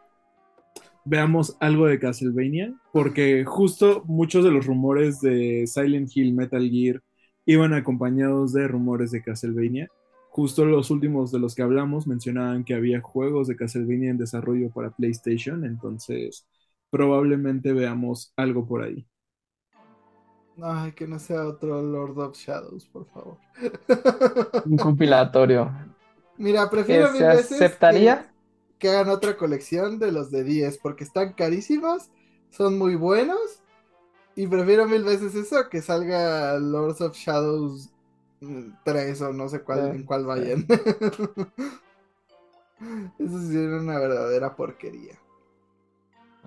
veamos algo de Castlevania, porque justo muchos de los rumores de Silent Hill, Metal Gear, iban acompañados de rumores de Castlevania. Justo los últimos de los que hablamos mencionaban que había juegos de Castlevania en desarrollo para PlayStation, entonces probablemente veamos algo por ahí. Ay, que no sea otro Lord of Shadows, por favor. Un compilatorio. Mira, ¿Que prefiero mil se veces aceptaría? que, que hagan otra colección de los de 10 porque están carísimos, son muy buenos y prefiero mil veces eso que salga Lords of Shadows mm, 3 o no sé cuál, Sí, en cuál sí. vayan. Eso sí era una verdadera porquería.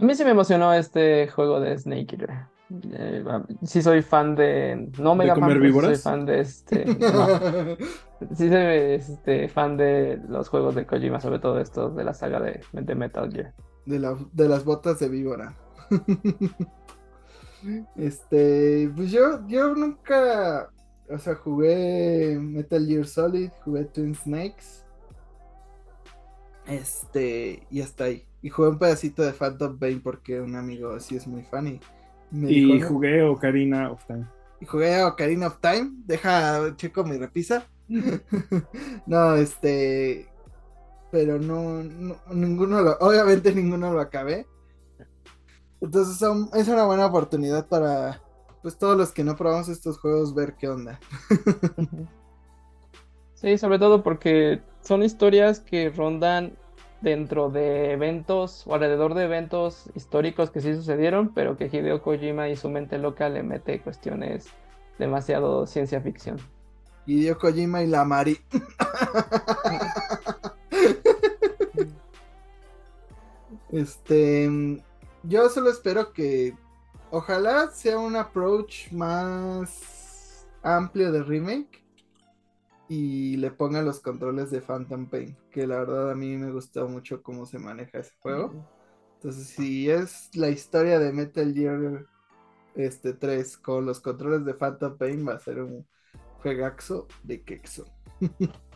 A mí sí me emocionó este juego de Snake Eater. Eh, sí soy fan de... No Mega Man, comer soy fan de este... no. Sí soy este, fan de los juegos de Kojima, sobre todo estos de la saga de, de Metal Gear. de, la- de las botas de víbora. este, pues yo, yo nunca, o sea, jugué Metal Gear Solid, jugué Twin Snakes. Este, y hasta ahí. Y jugué un pedacito de Phantom Pain porque un amigo sí es muy fan y me Y dijo, jugué Ocarina of Time. Y jugué a Ocarina of Time. Deja, checo mi repisa. no, este. pero no, no- ninguno lo, obviamente ninguno lo acabé. Entonces son- es una buena oportunidad para pues todos los que no probamos estos juegos ver qué onda. Sí, sobre todo porque son historias que rondan dentro de eventos o alrededor de eventos históricos que sí sucedieron, pero que Hideo Kojima y su mente loca le mete cuestiones demasiado ciencia ficción. Hideo Kojima y la Mari. Este, yo solo espero que ojalá sea un approach más amplio de remake y le ponga los controles de Phantom Pain, que la verdad a mí me gustó mucho cómo se maneja ese juego. Entonces, si es la historia de Metal Gear este 3 con los controles de Phantom Pain, va a ser un juegaxo de quexo.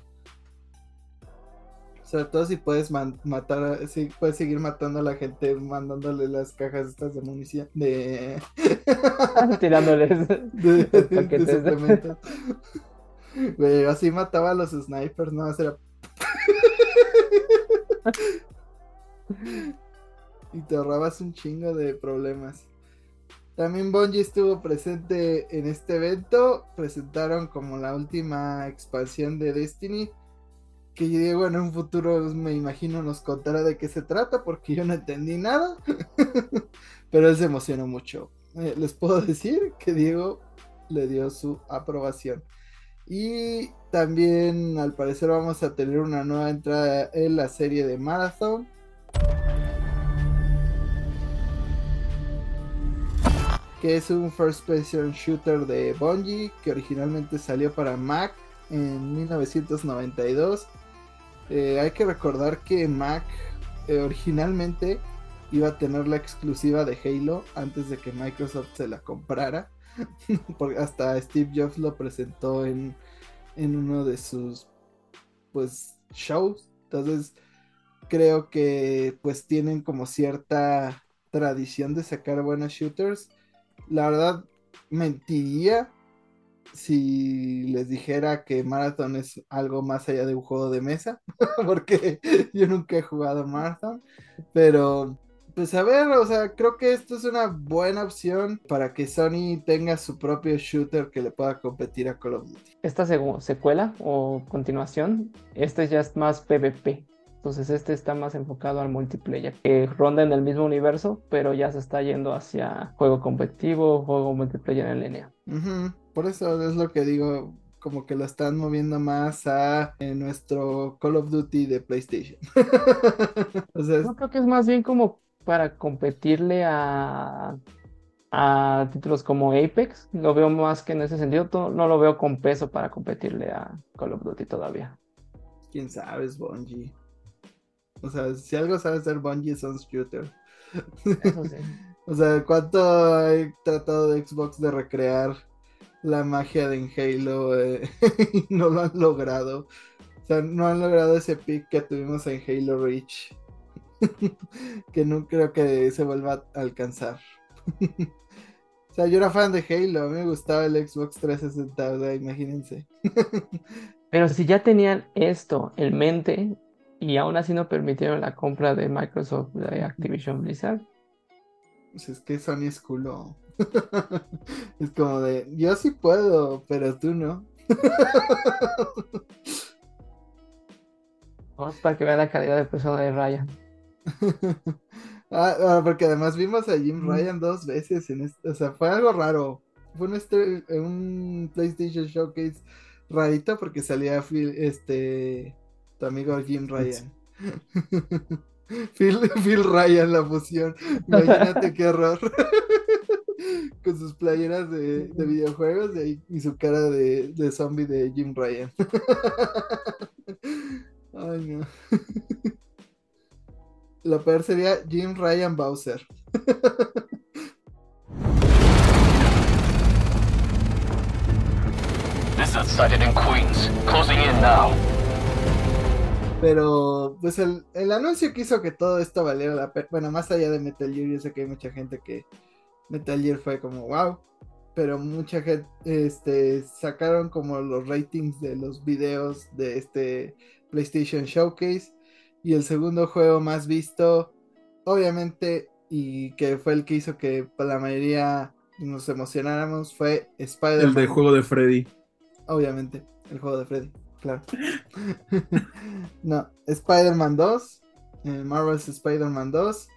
Sobre todo si puedes matar, a- si puedes seguir matando a la gente mandándole las cajas estas de munición, de, Tirándoles de, de- Güey, así mataba a los snipers, no, era... y te ahorrabas un chingo de problemas. También Bungie estuvo presente en este evento. Presentaron como la última expansión de Destiny. Que yo digo, en un futuro me imagino nos contará de qué se trata porque yo no entendí nada. Pero él se emocionó mucho. Eh, les puedo decir que Diego le dio su aprobación. Y también al parecer vamos a tener una nueva entrada en la serie de Marathon. que es un first person shooter de Bungie que originalmente salió para Mac en 1992. Eh, hay que recordar que Mac eh, originalmente iba a tener la exclusiva de Halo antes de que Microsoft se la comprara. Porque hasta Steve Jobs lo presentó en, en uno de sus pues shows. Entonces creo que pues tienen como cierta tradición de sacar buenos shooters. La verdad, mentiría si les dijera que Marathon es algo más allá de un juego de mesa, porque yo nunca he jugado Marathon, pero pues a ver, o sea, creo que esto es una buena opción para que Sony tenga su propio shooter que le pueda competir a Call of Duty. Esta secuela o continuación, este ya es más PvP. Entonces este está más enfocado al multiplayer, que ronda en el mismo universo, pero ya se está yendo hacia juego competitivo, juego multiplayer en línea. Por eso es lo que digo, como que lo están moviendo más a eh, nuestro Call of Duty de PlayStation. o sea, es- Yo creo que es más bien como para competirle a, a títulos como Apex. Lo veo más que en ese sentido. No lo veo con peso para competirle a Call of Duty todavía. quién sabe, es Bungie. O sea, si algo sabe hacer Bungie son shooter. Eso sí. O sea, ¿cuánto he tratado de Xbox de recrear la magia de Halo? eh, y no lo han logrado. O sea, no han logrado ese pick que tuvimos en Halo Reach. que no creo que se vuelva a alcanzar. o sea, yo era fan de Halo, a mí me gustaba el Xbox 360, o sea, imagínense. Pero si ya tenían esto en mente y aún así no permitieron la compra de Microsoft de Activision Blizzard, Pues es que Sony es culo. es como de, yo sí puedo, pero tú no. vamos para que vean la calidad de persona de Ryan. Ah, ah, porque además vimos a Jim. Ryan dos veces en este, o sea, fue algo raro. Fue un, este, un PlayStation Showcase rarito porque salía Phil, este, tu amigo Jim Ryan. Phil, Phil Ryan, la fusión. Imagínate qué horror. Con sus playeras de, de videojuegos y, su cara de, de zombie de Jim Ryan. Ay, no. Lo peor sería Jim Ryan Bowser. This is sighted in Queens. Closing in now. Pero, pues el, el anuncio que hizo que todo esto valiera la pena. Bueno, más allá de Metal Gear, yo sé que hay mucha gente que Metal Gear fue como wow. Pero mucha gente este, sacaron como los ratings de los videos de este PlayStation Showcase. Y el segundo juego más visto, obviamente, y que fue el que hizo que la mayoría nos emocionáramos, fue Spider-Man. El de juego de Freddy. Obviamente, el juego de Freddy, claro. no, Spider-Man 2, eh, Marvel's Spider-Man 2,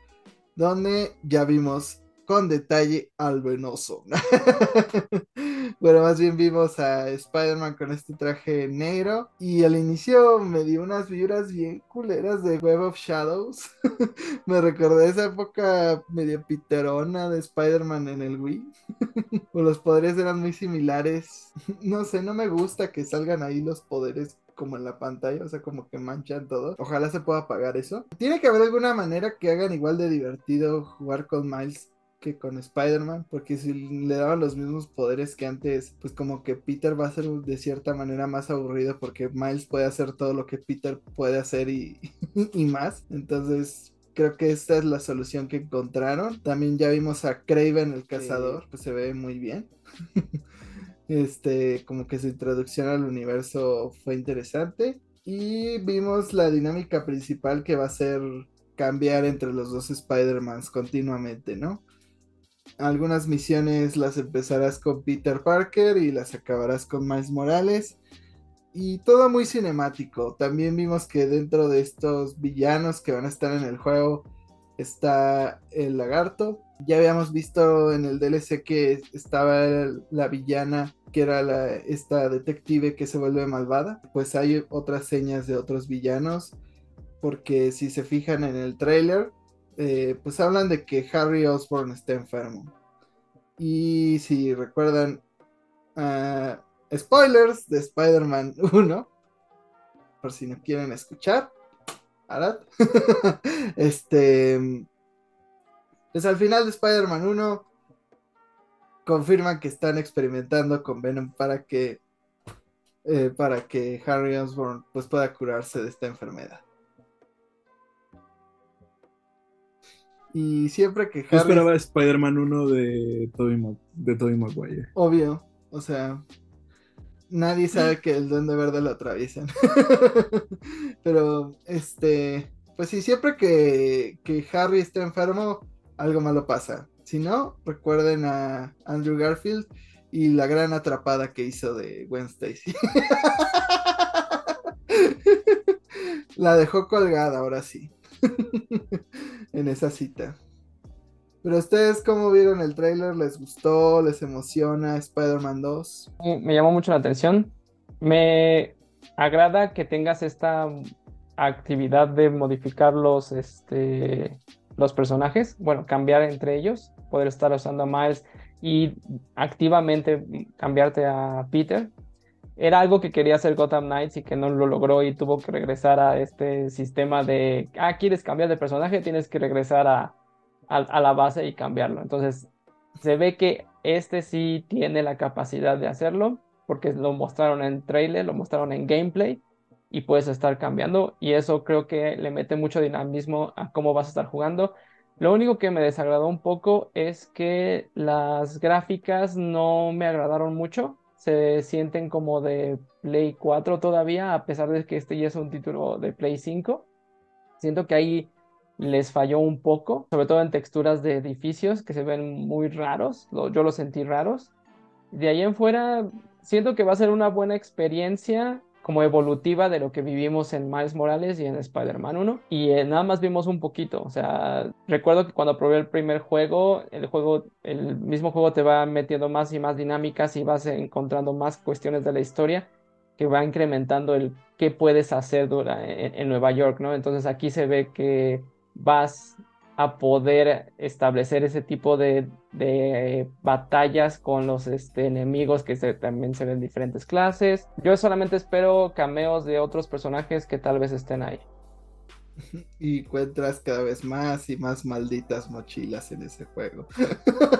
donde ya vimos con detalle al venoso. bueno, más bien vimos a Spider-Man con este traje negro y al inicio me dio unas vibras bien culeras de Web of Shadows. me recordé esa época medio piterona de Spider-Man en el Wii. los poderes eran muy similares. no sé, no me gusta que salgan ahí los poderes como en la pantalla, o sea, como que manchan todo. Ojalá se pueda apagar eso. Tiene que haber alguna manera que hagan igual de divertido jugar con Miles que con Spider-Man, porque si le daban los mismos poderes que antes, pues como que Peter va a ser de cierta manera más aburrido porque Miles puede hacer todo lo que Peter puede hacer y, y más. Entonces, creo que esta es la solución que encontraron. También ya vimos a Craven el cazador, pues se ve muy bien. este, como que su introducción al universo fue interesante. Y vimos la dinámica principal que va a ser cambiar entre los dos Spider-Mans continuamente, ¿no? Algunas misiones las empezarás con Peter Parker y las acabarás con Miles Morales. Y todo muy cinemático. También vimos que dentro de estos villanos que van a estar en el juego está el lagarto. Ya habíamos visto en el DLC que estaba la villana que era la, esta detective que se vuelve malvada. Pues hay otras señas de otros villanos. Porque si se fijan en el trailer, eh, pues hablan de que Harry Osborn está enfermo. Y si recuerdan, ah, spoilers de Spider-Man 1, por si no quieren escuchar, Arad. este, pues al final de Spider-Man 1, confirman que están experimentando con Venom para que, eh, para que Harry Osborn pues, pueda curarse de esta enfermedad. Y siempre que Harry... Yo esperaba Spider-Man 1 de Tobey, de Maguire. Obvio, o sea, nadie sabe que el Duende Verde lo atraviesan. Pero, este, pues sí, siempre que, que Harry está enfermo, algo malo pasa. Si no, recuerden a Andrew Garfield y la gran atrapada que hizo de Gwen Stacy. la dejó colgada, ahora sí. en esa cita. Pero ustedes, ¿cómo vieron el tráiler? ¿Les gustó? ¿Les emociona Spider-Man 2? Me llamó mucho la atención. Me agrada que tengas esta actividad de modificar los, este, los personajes, bueno, cambiar entre ellos, poder estar usando a Miles y activamente cambiarte a Peter era algo que quería hacer Gotham Knights y que no lo logró y tuvo que regresar a este sistema de, ah, quieres cambiar de personaje, tienes que regresar a, a, la base y cambiarlo. Entonces, se ve que este sí tiene la capacidad de hacerlo, porque lo mostraron en trailer, lo mostraron en gameplay y puedes estar cambiando y eso creo que le mete mucho dinamismo a cómo vas a estar jugando. Lo único que me desagradó un poco es que las gráficas no me agradaron mucho se sienten como de Play 4 todavía, a pesar de que este ya es un título de Play 5. Siento que ahí les falló un poco, sobre todo en texturas de edificios que se ven muy raros, yo los sentí raros. De ahí en fuera, siento que va a ser una buena experiencia como evolutiva de lo que vivimos en Miles Morales y en Spider-Man 1. Y eh, nada más vimos un poquito. O sea, recuerdo que cuando probé el primer juego, el juego, el mismo juego te va metiendo más y más dinámicas y vas encontrando más cuestiones de la historia que va incrementando el qué puedes hacer en, en Nueva York, ¿no? Entonces aquí se ve que vas a poder establecer ese tipo de, batallas con los este, enemigos que también se ven diferentes clases. Yo solamente espero cameos de otros personajes que tal vez estén ahí. Y encuentras cada vez más y más malditas mochilas en ese juego.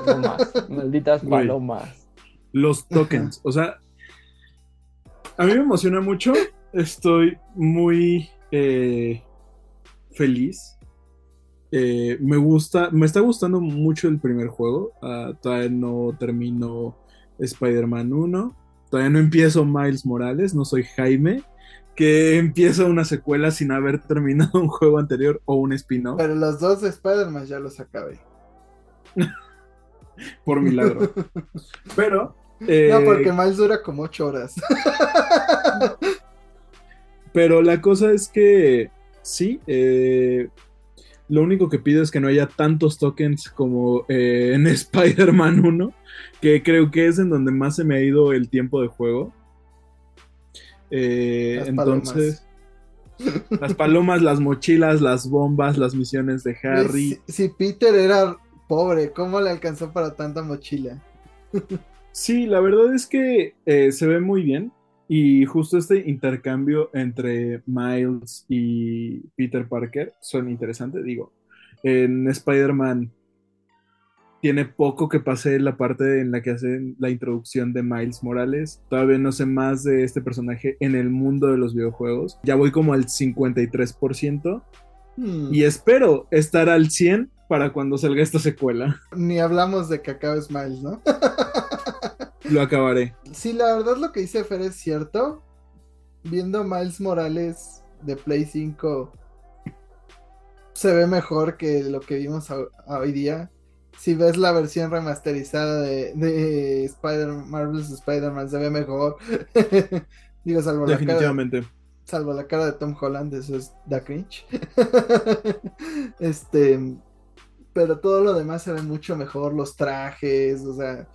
No más, malditas palomas. Los tokens, o sea, a mí me emociona mucho. Estoy muy eh, feliz eh, me gusta, me está gustando mucho el primer juego. Ah, todavía no termino Spider-Man 1. Todavía no empiezo Miles Morales, no soy Jaime. que empieza una secuela sin haber terminado un juego anterior o un spin-off, Pero los dos de Spider-Man ya los acabé. por milagro. Pero. eh, No, porque Miles dura como ocho horas. Pero la cosa es que sí, eh, lo único que pido es que no haya tantos tokens como eh, en Spider-Man 1, que creo que es en donde más se me ha ido el tiempo de juego. Eh, Las entonces, las palomas, las mochilas, las bombas, las misiones de Harry. Si, si Peter era pobre, ¿cómo le alcanzó para tanta mochila? Sí, la verdad es que eh, se ve muy bien. Y justo este intercambio entre Miles y Peter Parker son interesantes. Digo, en Spider-Man tiene poco que pase la parte en la que hacen la introducción de Miles Morales. Todavía no sé más de este personaje en el mundo de los videojuegos. Ya voy como al 53% Hmm, y espero estar al 100 para cuando salga esta secuela. Ni hablamos de que acabe Miles, ¿no? Lo acabaré. Sí, la verdad lo que dice Fer es cierto. Viendo Miles Morales de Play 5 se ve mejor que lo que vimos a- a hoy día. Si ves la versión remasterizada de, de Spider Marvel's Spider-Man se ve mejor. Digo, salvo la, cara, Definitivamente. salvo la cara de Tom Holland, eso es da cringe. este, pero todo lo demás se ve mucho mejor, los trajes, o sea,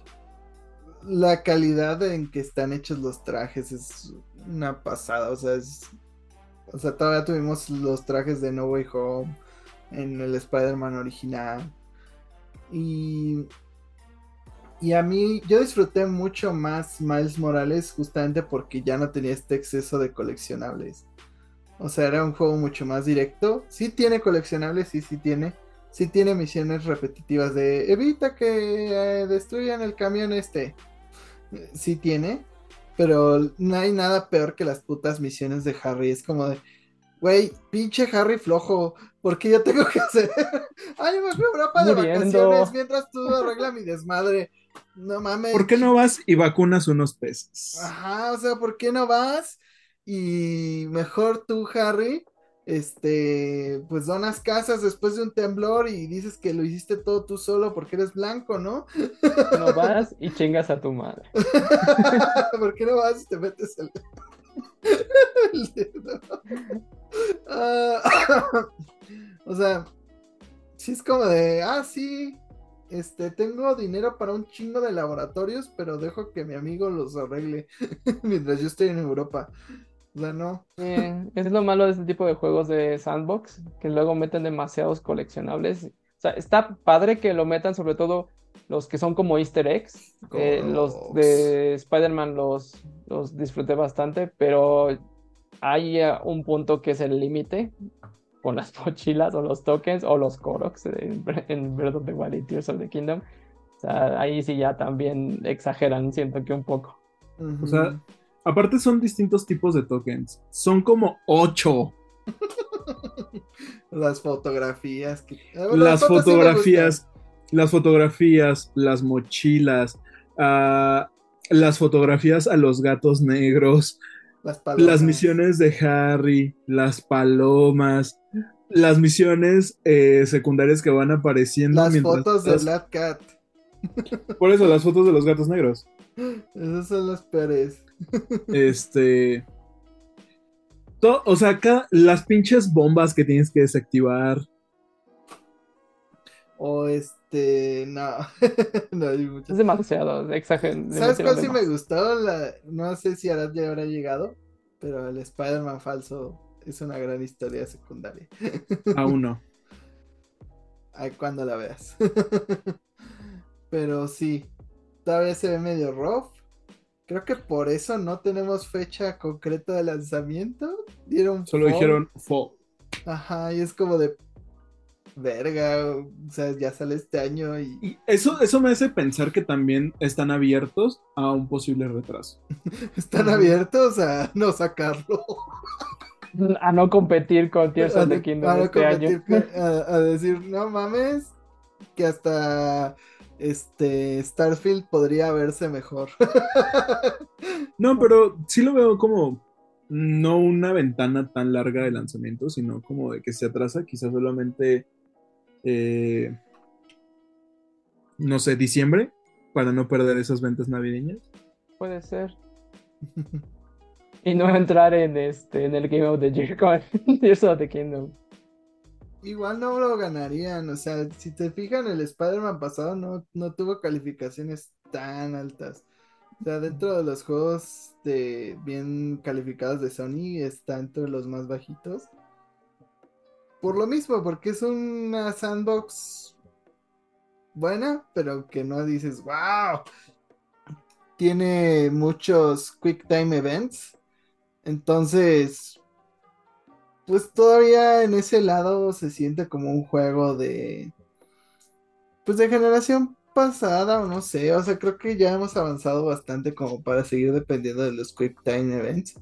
la calidad en que están hechos los trajes es una pasada, o sea, es, o sea, todavía tuvimos los trajes de No Way Home en el Spider-Man original. Y y a mí, yo disfruté mucho más Miles Morales justamente porque ya no tenía este exceso de coleccionables. O sea, era un juego mucho más directo. Sí tiene coleccionables, sí, sí tiene. Sí tiene misiones repetitivas de evita que eh, destruyan el camión este. Sí tiene. Pero no hay nada peor que las putas misiones de Harry. Es como de, güey, pinche Harry flojo. ¿Por qué yo tengo que hacer? Ay, me fui a Europa de Muriendo. vacaciones mientras tú arreglas mi desmadre. No mames. ¿Por qué no vas y vacunas unos peces? Ajá, o sea, ¿por qué no vas? Y mejor tú, Harry, este, pues donas casas después de un temblor y dices que lo hiciste todo tú solo porque eres blanco, ¿no? No vas y chingas a tu madre. ¿Por qué no vas y te metes el, el dedo? Ah, o sea, sí es como de, ah, sí, este, tengo dinero para un chingo de laboratorios, pero dejo que mi amigo los arregle mientras yo estoy en Europa. O sea, no. Eh, es lo malo de este tipo de juegos de sandbox, que luego meten demasiados coleccionables. O sea, está padre que lo metan, sobre todo los que son como Easter eggs. Eh, los de Spider-Man los, los disfruté bastante, pero hay eh, un punto que es el límite con las mochilas o los tokens o los Koroks en, en Breath of the Wild y Tears of the Kingdom. O sea, ahí sí ya también exageran, siento que un poco. O sea, aparte son distintos tipos de tokens. Son como ocho. las fotografías. que- bueno, las fotografías, las fotografías, las mochilas, ah, las fotografías a los gatos negros, Las palomas. las misiones de Harry, las palomas, las misiones eh, secundarias que van apareciendo. Las fotos de Black Cat. Por eso, las fotos de los gatos negros. Esas son las peores. Este. to- o sea, cada- las pinches bombas que tienes que desactivar. O este, no. no hay muchas. Es demasiado, exageran. ¿Sabes cuál sí me gustó? La- no sé si Arad ya habrá llegado, pero el Spider-Man falso es una gran historia secundaria. Aún no. Ay, cuando la veas. pero sí, todavía se ve medio rough. Creo que por eso no tenemos fecha concreta de lanzamiento. Dieron Solo fall. dijeron fall. Ajá, y es como de verga, o sea, ya sale este año y Y eso, eso me hace pensar que también están abiertos a un posible retraso. están abiertos a no sacarlo. A no competir con Tears of the Kingdom a no este año. competir con- a- a decir, no mames, que hasta este Starfield podría verse mejor. No, pero sí lo veo como no una ventana tan larga de lanzamiento, sino como de que se atrasa, quizás solamente, eh, no sé, diciembre, para no perder esas ventas navideñas. Puede ser. y no entrar en este en el Game of the Year con Tears of the Kingdom. Igual no lo ganarían, o sea, si te fijan, el Spider-Man pasado no, no tuvo calificaciones tan altas. O sea, dentro de los juegos de bien calificados de Sony está entre los más bajitos. Por lo mismo, porque es una sandbox buena, pero que no dices, wow. Tiene muchos quick time events. Entonces, pues todavía en ese lado se siente como un juego de, pues de generación pasada o no sé, o sea, creo que ya hemos avanzado bastante como para seguir dependiendo de los Quick Time Events.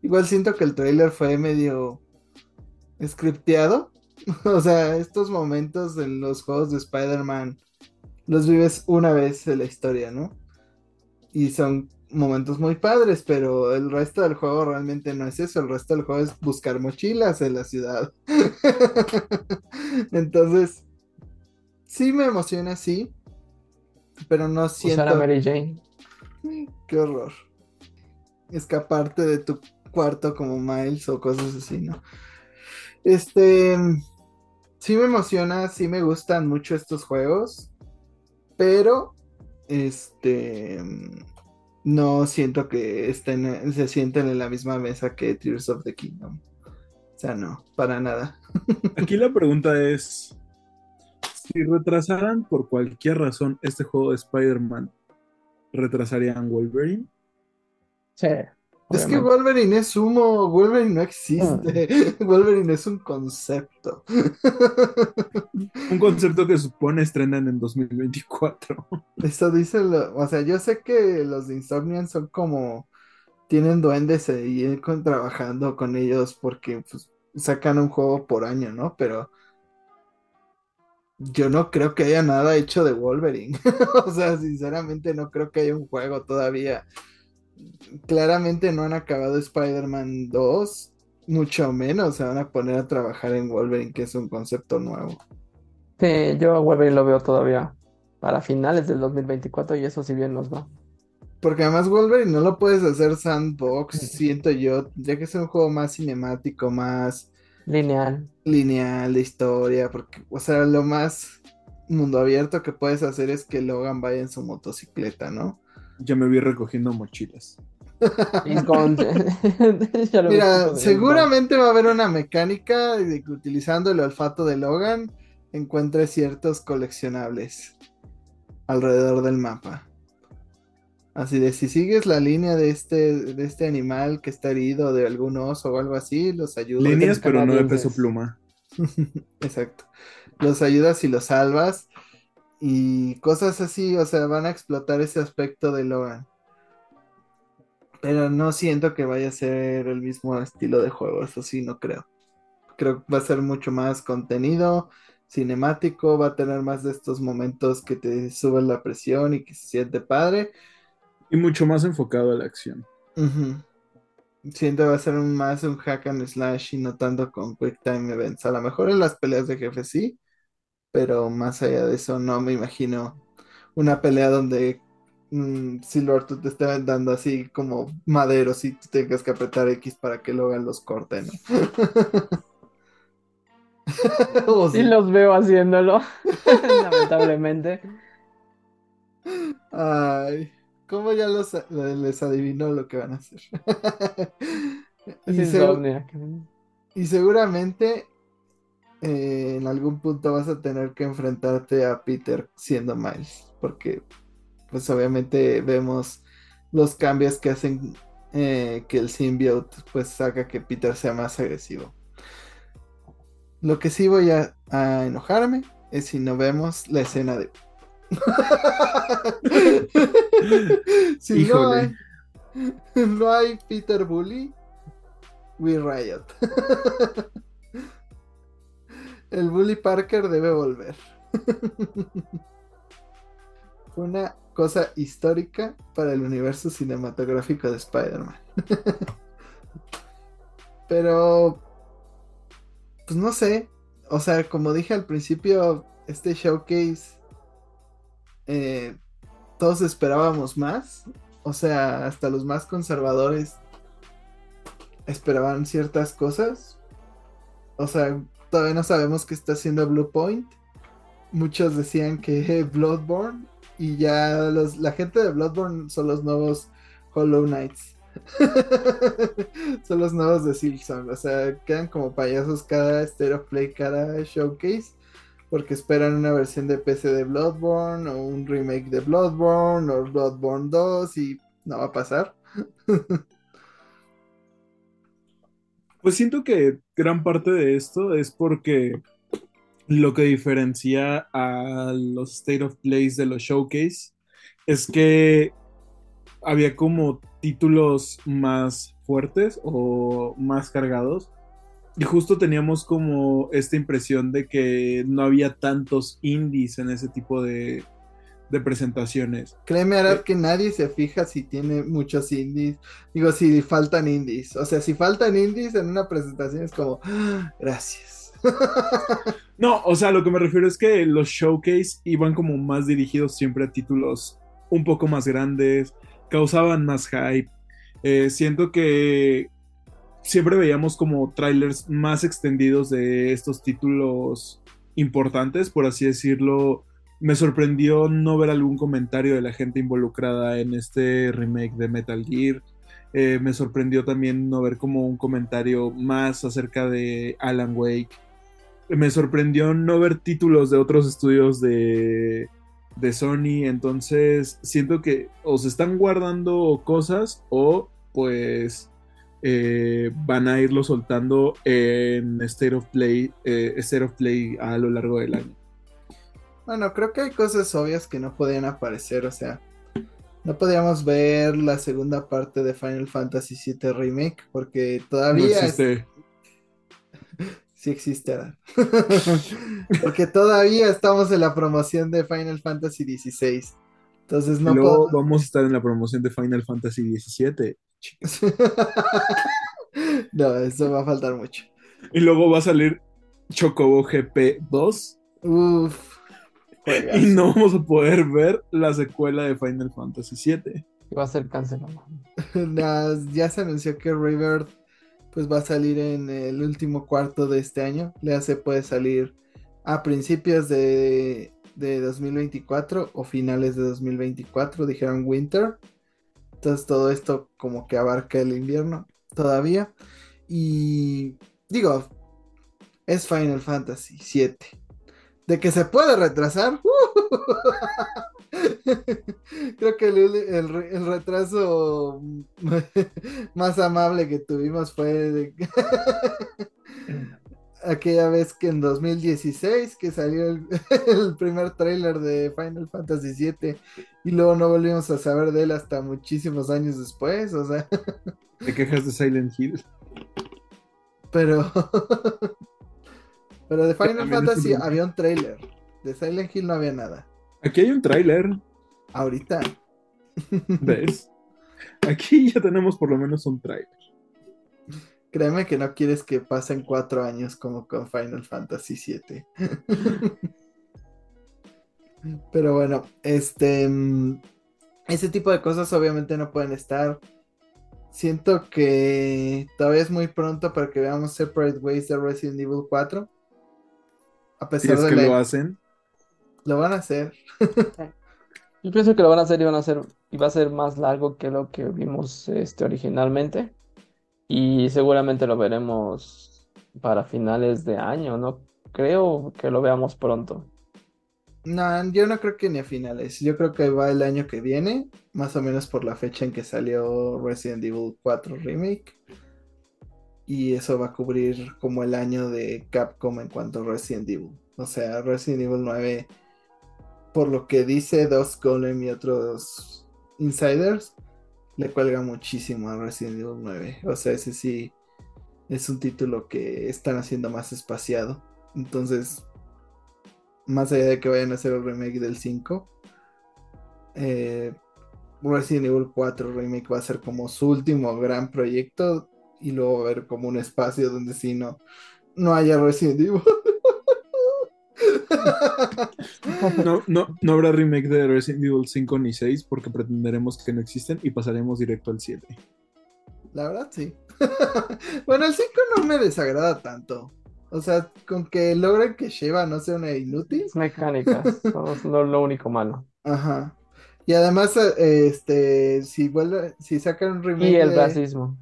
Igual siento que el trailer fue medio scripteado, o sea, estos momentos en los juegos de Spider-Man los vives una vez en la historia, ¿no? Y son momentos muy padres, pero el resto del juego realmente no es eso. El resto del juego es buscar mochilas en la ciudad. Entonces, sí me emociona, sí. Pero no siento. Usar a Mary Jane. Qué horror. Escaparte de tu cuarto como Miles o cosas así, ¿no? Este. Sí me emociona, sí me gustan mucho estos juegos. Pero. Este no siento que estén, se sienten en la misma mesa que Tears of the Kingdom. O sea, no, para nada. Aquí la pregunta es, si retrasaran por cualquier razón este juego de Spider-Man, ¿retrasarían Wolverine? Sí. Es que Wolverine es humo, Wolverine no existe, ah. Wolverine es un concepto. un concepto que supone estrenan en 2024. Eso dice, o sea, yo sé que los de Insomnian son como, tienen duendes ahí trabajando con ellos porque pues, sacan un juego por año, ¿no? Pero yo no creo que haya nada hecho de Wolverine. o sea, sinceramente no creo que haya un juego todavía claramente no han acabado Spider-Man 2, mucho menos se van a poner a trabajar en Wolverine, que es un concepto nuevo. Sí, yo a Wolverine lo veo todavía para finales del 2024 y eso si bien nos va. Porque además Wolverine no lo puedes hacer sandbox, siento yo, ya que es un juego más cinemático, más lineal. Lineal de historia, porque, o sea, lo más mundo abierto que puedes hacer es que Logan vaya en su motocicleta, ¿no? Ya me vi recogiendo mochilas. Mira, seguramente va a haber una mecánica de que utilizando el olfato de Logan encuentre ciertos coleccionables alrededor del mapa. Así de si sigues la línea de este, de este animal que está herido de algún oso o algo así, los ayudas. Líneas, pero no de peso pluma. Exacto. Los ayudas y los salvas y cosas así, o sea, van a explotar ese aspecto de Logan. Pero no siento que vaya a ser el mismo estilo de juego, eso sí, no creo. Creo que va a ser mucho más contenido, cinemático, va a tener más de estos momentos que te suben la presión y que se siente padre. Y mucho más enfocado a la acción. Siento que va a ser más un hack and slash y no tanto con quick time events. A lo mejor en las peleas de jefe sí, pero más allá de eso no me imagino una pelea donde mm, Silver tú te esté dando así como maderos y tú tengas que apretar X para que Logan los corte, ¿no? sí. los veo haciéndolo, lamentablemente. Ay, ¿cómo ya los, les adivinó lo que van a hacer? y seguramente eh, en algún punto vas a tener que enfrentarte a Peter siendo Miles, porque pues obviamente vemos los cambios que hacen eh, que el symbiote pues haga que Peter sea más agresivo. Lo que sí voy a, enojarme es si no vemos la escena de... si no hay, no hay Peter Bully, we riot. El Bully Parker debe volver. Una cosa histórica para el universo cinematográfico de Spider-Man. Pero, pues no sé. O sea, como dije al principio, este showcase, eh, todos esperábamos más. O sea, hasta los más conservadores esperaban ciertas cosas. O sea, todavía no sabemos qué está haciendo Blue Point. Muchos decían que Bloodborne. Y ya los, la gente de Bloodborne son los nuevos Hollow Knights. son los nuevos de Silksong. O sea, quedan como payasos cada State of Play, cada showcase. Porque esperan una versión de PC de Bloodborne. O un remake de Bloodborne. O Bloodborne 2. Y no va a pasar. Pues siento que gran parte de esto es porque lo que diferencia a los State of Plays de los Showcase es que había como títulos más fuertes o más cargados. Y justo teníamos como esta impresión de que no había tantos indies en ese tipo de, de presentaciones. Créeme, Arad, que nadie se fija si tiene muchos indies. Digo, si faltan indies. O sea, si faltan indies en una presentación es como, "Ah, gracias. No, o sea, lo que me refiero es que los showcase iban como más dirigidos siempre a títulos un poco más grandes, causaban más hype. Eh, siento que siempre veíamos como trailers más extendidos de estos títulos importantes, por así decirlo. Me sorprendió no ver algún comentario de la gente involucrada en este remake de Metal Gear. Eh, me sorprendió también no ver como un comentario más acerca de Alan Wake. Me sorprendió no ver títulos de otros estudios de, de Sony. Entonces siento que o se están guardando cosas o pues eh, van a irlo soltando en State of Play, eh, State of Play a lo largo del año. Bueno, creo que hay cosas obvias que no podían aparecer. O sea, no podíamos ver la segunda parte de Final Fantasy VII Remake porque No todavía es- existe. sí existe. Porque todavía estamos en la promoción de Final Fantasy XVI. Entonces no luego puedo. vamos a estar en la promoción de Final Fantasy XVII. no, eso va a faltar mucho. Y luego va a salir Chocobo GP 2. Uf. Y no vamos a poder ver la secuela de Final Fantasy VII. Y va a ser cancelado. Nas- ya se anunció que Rebirth pues va a salir en el último cuarto de este año. Le hace puede salir a principios de, de 2024 o finales de 2024, dijeron Winter. Entonces todo esto como que abarca el invierno todavía. Y digo, es Final Fantasy 7. De que se puede retrasar. Creo que el, el re- el retraso más amable que tuvimos fue de- aquella vez que en 2016 que salió el, el primer tráiler de Final Fantasy VII y luego no volvimos a saber de él hasta muchísimos años después, o sea, ¿Te quejas de Silent Hill? pero pero de Final Fantasy un- había un tráiler, de Silent Hill no había nada. Aquí hay un tráiler, Ahorita ¿ves? Aquí ya tenemos por lo menos un tráiler. Créeme que no quieres que pasen cuatro años como con Final Fantasy VII. Pero bueno, este. mm, Ese tipo de cosas obviamente no pueden estar. Siento que todavía es muy pronto para que veamos Separate Ways de Resident Evil 4. A Si pesar es de que la- lo hacen. lo van a hacer. Yo pienso que lo van a hacer y van a hacer y va a ser más largo que lo que vimos este originalmente. Y seguramente lo veremos para finales de año, no creo que lo veamos pronto. No, yo no creo que ni a finales. Yo creo que va el año que viene, más o menos por la fecha en que salió Resident Evil 4 Remake. Y eso va a cubrir como el año de Capcom en cuanto a Resident Evil. O sea, Resident Evil 9, por lo que dice Dos Golem y otros insiders, le cuelga muchísimo a Resident Evil 9. O sea, ese sí es un título que están haciendo más espaciado. Entonces, más allá de que vayan a hacer el remake del 5, eh, Resident Evil 4 Remake va a ser como su último gran proyecto y luego va a haber como un espacio donde sí no, no haya Resident Evil. No, no, no habrá remake de Resident Evil 5 ni 6 porque pretenderemos que no existen y pasaremos directo al 7. La verdad, sí. bueno, el 5 no me desagrada tanto. O sea, con que logren que Sheva no sea una inútil. Mecánicas, son lo, lo único malo. Ajá. Y además, eh, este, si vuelve, si sacan un remake. Y el de- racismo.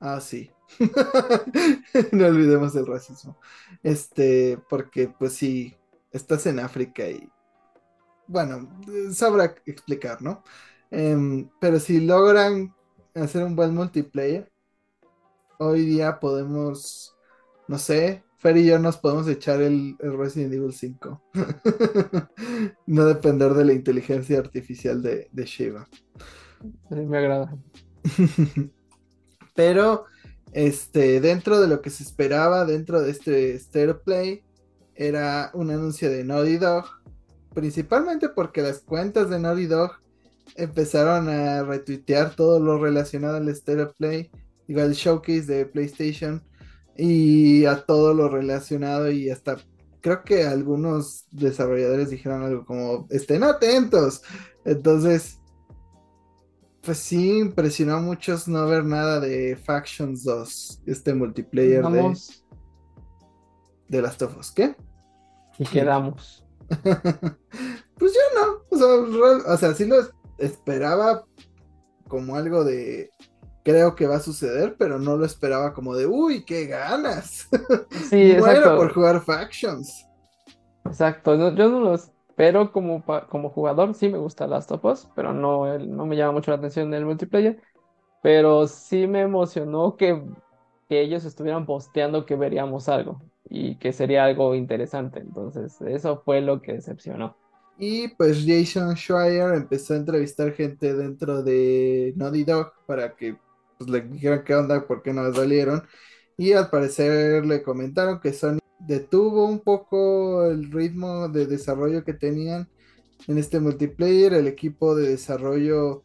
Ah, sí. no olvidemos el racismo. Este, porque pues sí, estás en África y bueno, sabrá explicar, ¿no? Em, pero si logran hacer un buen multiplayer, hoy día podemos, no sé, Fer y yo nos podemos echar el, el Resident Evil 5. no depender de la inteligencia artificial de, de Shiva. Sí, me agrada. Pero este, dentro de lo que se esperaba, dentro de este Stereo Play, era un anuncio de Naughty Dog. Principalmente porque las cuentas de Naughty Dog empezaron a retuitear todo lo relacionado al Stereo Play, digo, al showcase de PlayStation y a todo lo relacionado y hasta creo que algunos desarrolladores dijeron algo como estén atentos. Entonces, pues sí, impresionó a muchos no ver nada de Factions 2, este multiplayer de, Vamos de Last of Us. ¿Qué? y quedamos. Pues yo no, o sea, real- o sea, sí lo es- esperaba como algo de creo que va a suceder, pero no lo esperaba como de uy, qué ganas. Sí, exacto. por jugar Factions. Exacto, no- yo no lo espero como, como jugador, sí me gusta Last of Us, pero no, no me llama mucho la atención el multiplayer, pero sí me emocionó que, que ellos estuvieran posteando que veríamos algo y que sería algo interesante, entonces eso fue lo que decepcionó. Y pues Jason Schreier empezó a entrevistar gente dentro de Naughty Dog para que pues, le dijeran qué onda, por qué no les valieron. Y al parecer le comentaron que Sony detuvo un poco el ritmo de desarrollo que tenían en este multiplayer. El equipo de desarrollo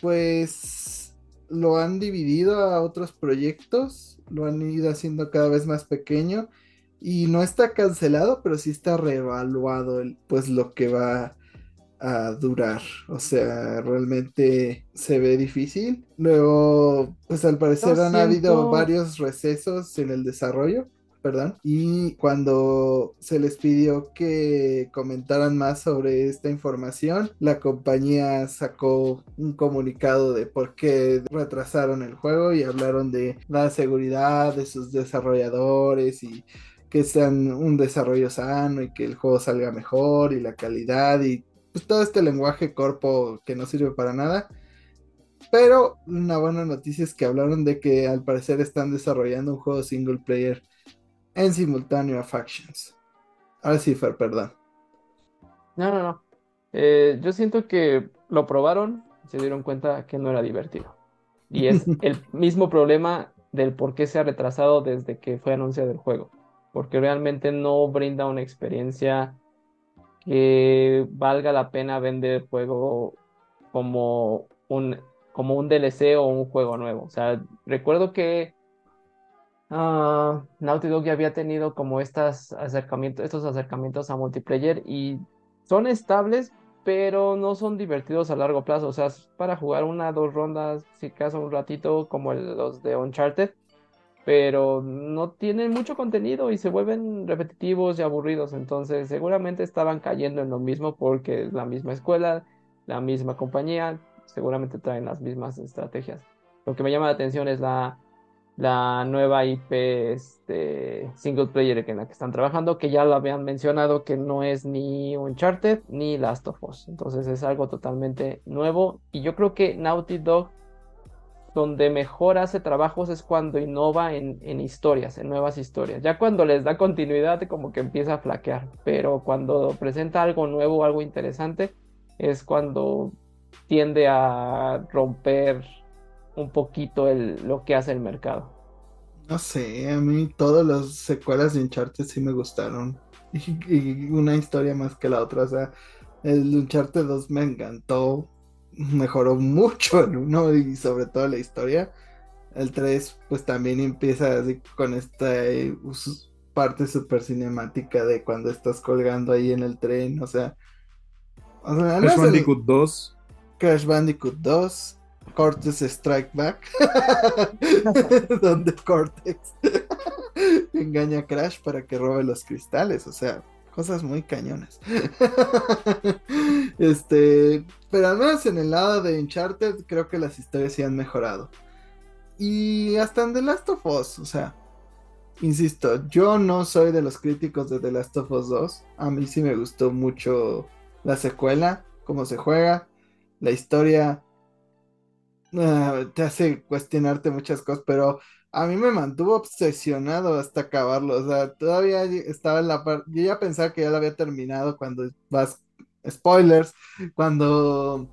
pues lo han dividido a otros proyectos, lo han ido haciendo cada vez más pequeño y no está cancelado, pero sí está reevaluado pues lo que va a durar. O sea, realmente se ve difícil. Luego, pues al parecer han habido varios recesos en el desarrollo. Perdón. Y cuando se les pidió que comentaran más sobre esta información, la compañía sacó un comunicado de por qué retrasaron el juego y hablaron de la seguridad de sus desarrolladores y que sean un desarrollo sano y que el juego salga mejor y la calidad y pues todo este lenguaje corpo que no sirve para nada. Pero una buena noticia es que hablaron de que al parecer están desarrollando un juego single player en simultáneo a Factions. Sí, Fer, perdón. No, no, no. Eh, yo siento que lo probaron y se dieron cuenta que no era divertido. Y es el mismo problema del por qué se ha retrasado desde que fue anunciado el juego. Porque realmente no brinda una experiencia que valga la pena vender el juego como un, como un DLC o un juego nuevo. O sea, recuerdo que ah, Naughty Dog ya había tenido como estos acercamientos a multiplayer y son estables, pero no son divertidos a largo plazo. O sea, para jugar una, dos rondas, si acaso un ratito, como los de Uncharted, pero no tienen mucho contenido y se vuelven repetitivos y aburridos. Entonces, seguramente estaban cayendo en lo mismo porque es la misma escuela, la misma compañía, seguramente traen las mismas estrategias. Lo que me llama la atención es la, la nueva IP este, single player en la que están trabajando, que ya lo habían mencionado que no es ni Uncharted ni Last of Us. Entonces es algo totalmente nuevo y yo creo que Naughty Dog donde mejor hace trabajos es cuando innova en, en historias, en nuevas historias. Ya cuando les da continuidad como que empieza a flaquear, pero cuando presenta algo nuevo, algo interesante, es cuando tiende a romper un poquito el, lo que hace el mercado. No sé, a mí todas las secuelas de Uncharted sí me gustaron. Y, y una historia más que la otra. O sea, el Uncharted 2 me encantó. Mejoró mucho el uno y sobre todo la historia. el 3 pues también empieza así con esta eh, parte super cinemática de cuando estás colgando ahí en el tren, o sea, o sea, no Crash es el- Bandicoot 2. Crash Bandicoot 2, Cortex Strike Back, donde Cortex engaña a Crash para que robe los cristales, o sea, cosas muy cañonas. este, pero al menos en el lado de Uncharted creo que las historias sí han mejorado. Y hasta en The Last of Us, o sea, insisto, yo no soy de los críticos de The Last of Us 2, a mí sí me gustó mucho la secuela, cómo se juega, la historia ah, te hace cuestionarte muchas cosas, pero a mí me mantuvo obsesionado hasta acabarlo. O sea, todavía estaba en la parte. Yo ya pensaba que ya lo había terminado cuando vas. Spoilers. Cuando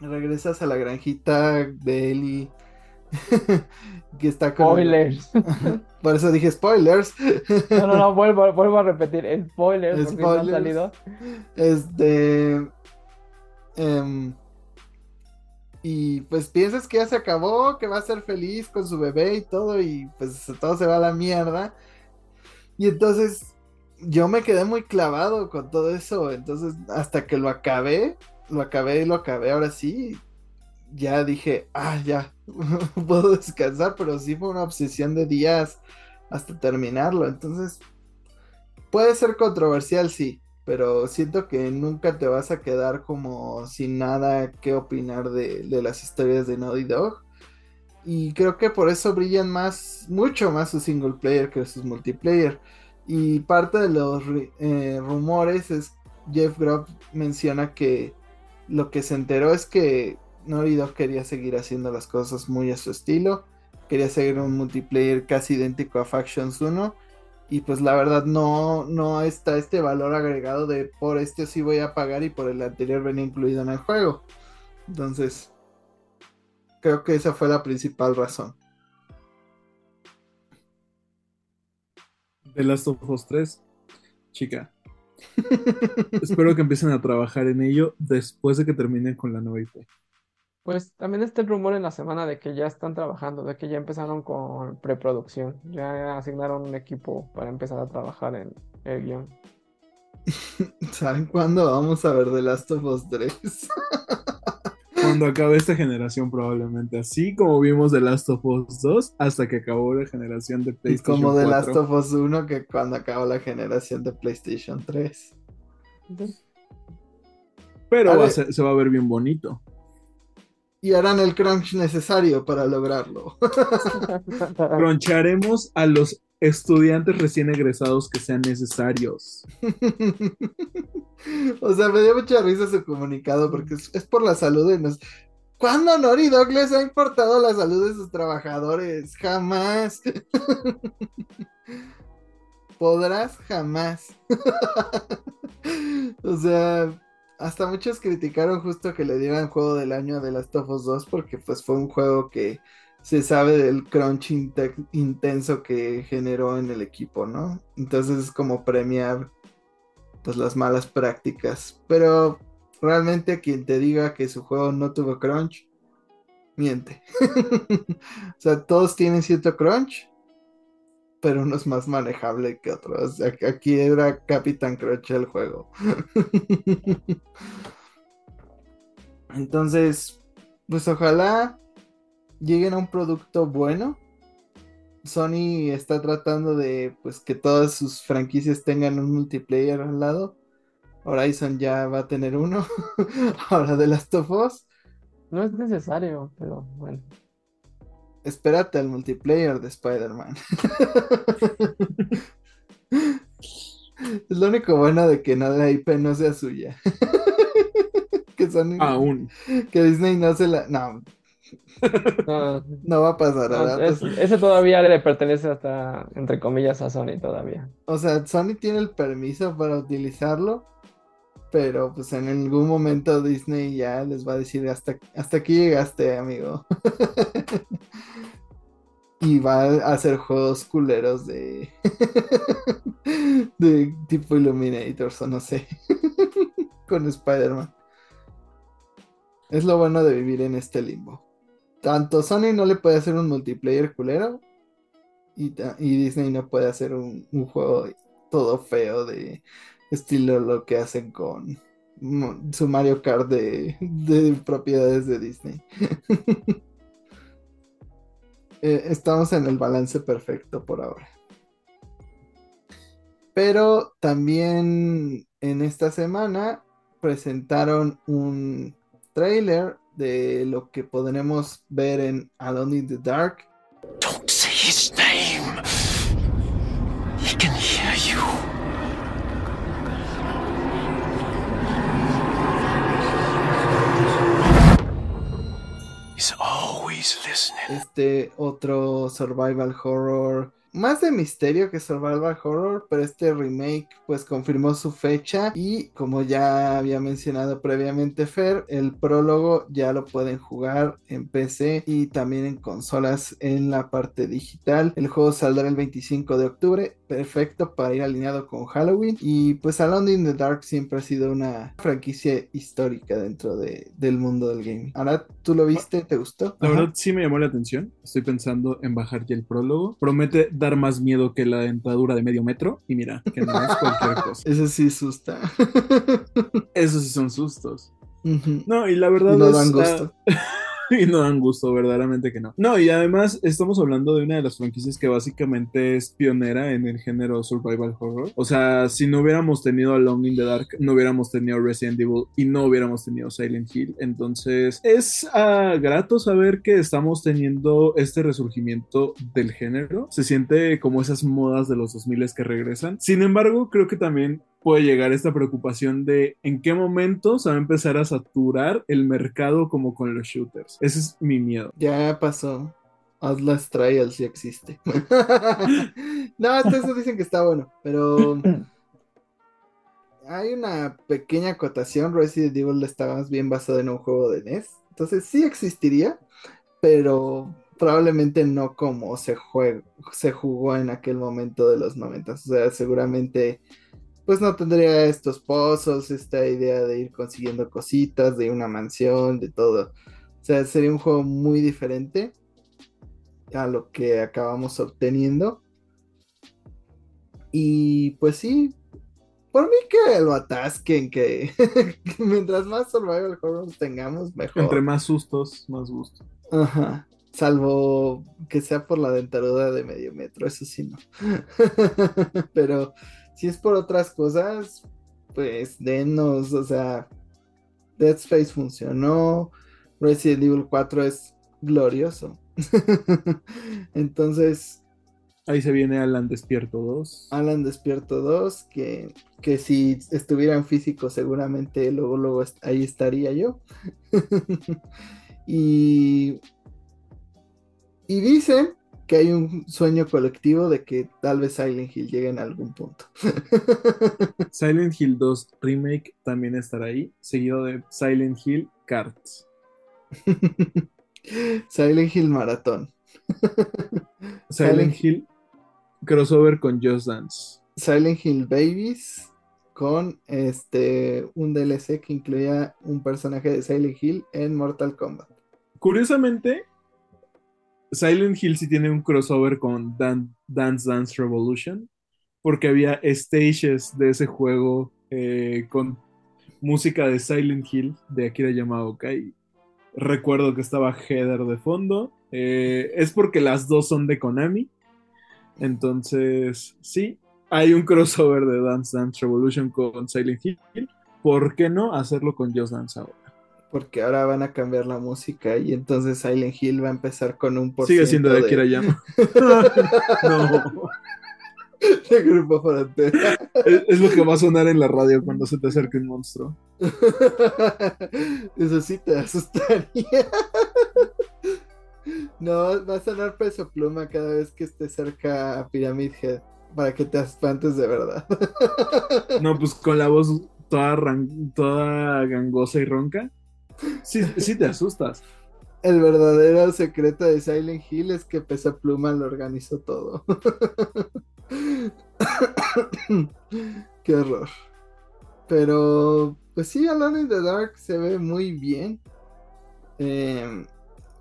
regresas a la granjita de Ellie. que está con. Spoilers. Por eso dije spoilers. No, no, no, vuelvo, vuelvo a repetir. Spoilers, porque no han Spoilers. salido. Este. em, y pues piensas que ya se acabó, que va a ser feliz con su bebé y todo, y pues todo se va a la mierda. Y entonces yo me quedé muy clavado con todo eso. Entonces, hasta que lo acabé, lo acabé y lo acabé ahora sí. Ya dije, ah, ya, puedo descansar, pero sí fue una obsesión de días hasta terminarlo. Entonces, puede ser controversial, sí, pero siento que nunca te vas a quedar como sin nada que opinar de, de las historias de Naughty Dog. Y creo que por eso brillan más, mucho más su single player que sus multiplayer. Y parte de los eh, rumores es Jeff Grubb menciona que lo que se enteró es que Naughty Dog quería seguir haciendo las cosas muy a su estilo. Quería seguir un multiplayer casi idéntico a Factions 1. Y pues la verdad no, no está este valor agregado de por este sí voy a pagar y por el anterior venía incluido en el juego. Entonces, creo que esa fue la principal razón. The Last of Us 3. Chica. Espero que empiecen a trabajar en ello después de que terminen con la nueva IP. Pues también está el rumor en la semana de que ya están trabajando, de que ya empezaron con preproducción. Ya asignaron un equipo para empezar a trabajar en el guion. ¿Saben cuándo vamos a ver The Last of Us 3? Cuando acabe esta generación, probablemente. Así como vimos The Last of Us 2 hasta que acabó la generación de Y PlayStation como The 4. Last of Us 1 que cuando acabó la generación de PlayStation 3. Pero A va a ver. ser- se va a ver bien bonito. Y harán el crunch necesario para lograrlo. Croncharemos a los estudiantes recién egresados que sean necesarios. o sea, me dio mucha risa su comunicado porque es, es por la salud de nos. ¿Cuándo Naughty Dog les ha importado la salud de sus trabajadores? Jamás. Podrás jamás. o sea, hasta muchos criticaron justo que le dieran juego del año The Last of Us 2 porque pues fue un juego que se sabe del crunch inte- intenso que generó en el equipo, ¿no? Entonces es como premiar pues las malas prácticas. Pero realmente quien te diga que su juego no tuvo crunch, miente. o sea, todos tienen cierto crunch, pero uno es más manejable que otros. Aquí era Capitán Crunch el juego. Entonces, pues ojalá lleguen a un producto bueno. Sony está tratando de pues que todas sus franquicias tengan un multiplayer al lado. Horizon ya va a tener uno. Ahora de Last of. No es necesario, pero bueno. Espérate al multiplayer de Spider-Man. es lo único bueno de que no la IP no sea suya. que Sony, Aún. que Disney no se la. No, No, no va a pasar. no, ¿verdad? es- ese todavía le pertenece hasta, entre comillas, a Sony todavía. O sea, Sony tiene el permiso para utilizarlo, pero pues en algún momento Disney ya les va a decir hasta, hasta aquí llegaste, amigo. y va a hacer juegos culeros de, de tipo Illuminators o no sé, con Spider-Man. Es lo bueno de vivir en este limbo. tanto Sony no le puede hacer un multiplayer culero y, y Disney no puede hacer un juego todo feo de estilo lo que hacen con su Mario Kart de, de propiedades de Disney. Eh, estamos en el balance perfecto por ahora. Pero también en esta semana presentaron un trailer de lo que podremos ver en Alone in the Dark. Don't say his name. He can hear you. Este otro survival horror, más de misterio que survival horror, pero este remake pues confirmó su fecha y como ya había mencionado previamente Fer, el prólogo ya lo pueden jugar en PC y también en consolas en la parte digital. El juego saldrá el 25 de octubre, perfecto para ir alineado con Halloween y pues Alone in the Dark siempre ha sido una franquicia histórica dentro de- del mundo del gaming. Ahora, ¿tú lo viste? ¿Te gustó? La Ajá. verdad sí me llamó la atención. Estoy pensando en bajar ya el prólogo. Promete dar más miedo que la dentadura de medio metro. Y mira, que no es cualquier cosa. Eso sí asusta. Esos sí son sustos. No, y la verdad no es, dan gusto. y no dan gusto, verdaderamente que no. No, y además estamos hablando de una de las franquicias que básicamente es pionera en el género survival horror. O sea, si no hubiéramos tenido Alone in the Dark, no hubiéramos tenido Resident Evil y no hubiéramos tenido Silent Hill. Entonces, es ah, grato saber que estamos teniendo este resurgimiento del género. Se siente como esas modas de los 2000 que regresan. Sin embargo, creo que también puede llegar esta preocupación de en qué momento se va a empezar a saturar el mercado como con los shooters. Ese es mi miedo. Ya pasó. Outlast Trials ya existe. no, hasta eso dicen que está bueno, pero hay una pequeña acotación. Resident Evil está más bien basado en un juego de NES. Entonces sí existiría, pero probablemente no como se, jue- se jugó en aquel momento de los 90. O sea, seguramente pues no tendría estos pozos, esta idea de ir consiguiendo cositas, de una mansión, de todo. O sea, sería un juego muy diferente a lo que acabamos obteniendo. Y pues sí, por mí que lo atasquen, que, que mientras más survival horrors tengamos, mejor. Entre más sustos, más gusto. Ajá. Salvo que sea por la dentadura de medio metro, eso sí no. Pero si es por otras cosas, pues denos, o sea, Dead Space funcionó, Resident Evil 4 es glorioso. Entonces, Ahí se viene Alan Despierto 2. Alan Despierto 2, que, que si estuviera en físico seguramente luego, luego ahí estaría yo. y, y dicen que hay un sueño colectivo de que tal vez Silent Hill llegue en algún punto. Silent Hill 2 Remake también estará ahí, seguido de Silent Hill Cards. Silent Hill Maratón. Silent Silent- Hill crossover con Just Dance. Silent Hill Babies con este un DLC que incluía un personaje de Silent Hill en Mortal Kombat. Curiosamente, Silent Hill sí tiene un crossover con Dan- Dance Dance Revolution, porque había stages de ese juego eh, con música de Silent Hill de Akira Yamaoka y recuerdo que estaba Heather de fondo. Eh, es porque las dos son de Konami. Entonces, sí, hay un crossover de Dance Dance Revolution con Silent Hill. ¿Por qué no hacerlo con Just Dance ahora? Porque ahora van a cambiar la música y entonces Silent Hill va a empezar con un por Sigue siendo de Akira Yama. no. de Grupo Frontera. Es, es lo que va a sonar en la radio cuando se te acerque un monstruo. Eso sí te asustaría. No, va a sonar peso pluma cada vez que esté cerca a Pyramid Head para que te espantes de verdad. No, pues con la voz toda, toda gangosa y ronca. Sí, sí te asustas. El verdadero secreto de Silent Hill es que Peso Pluma lo organizó todo. Qué horror. Pero, pues sí, Alone in the Dark se ve muy bien. Eh,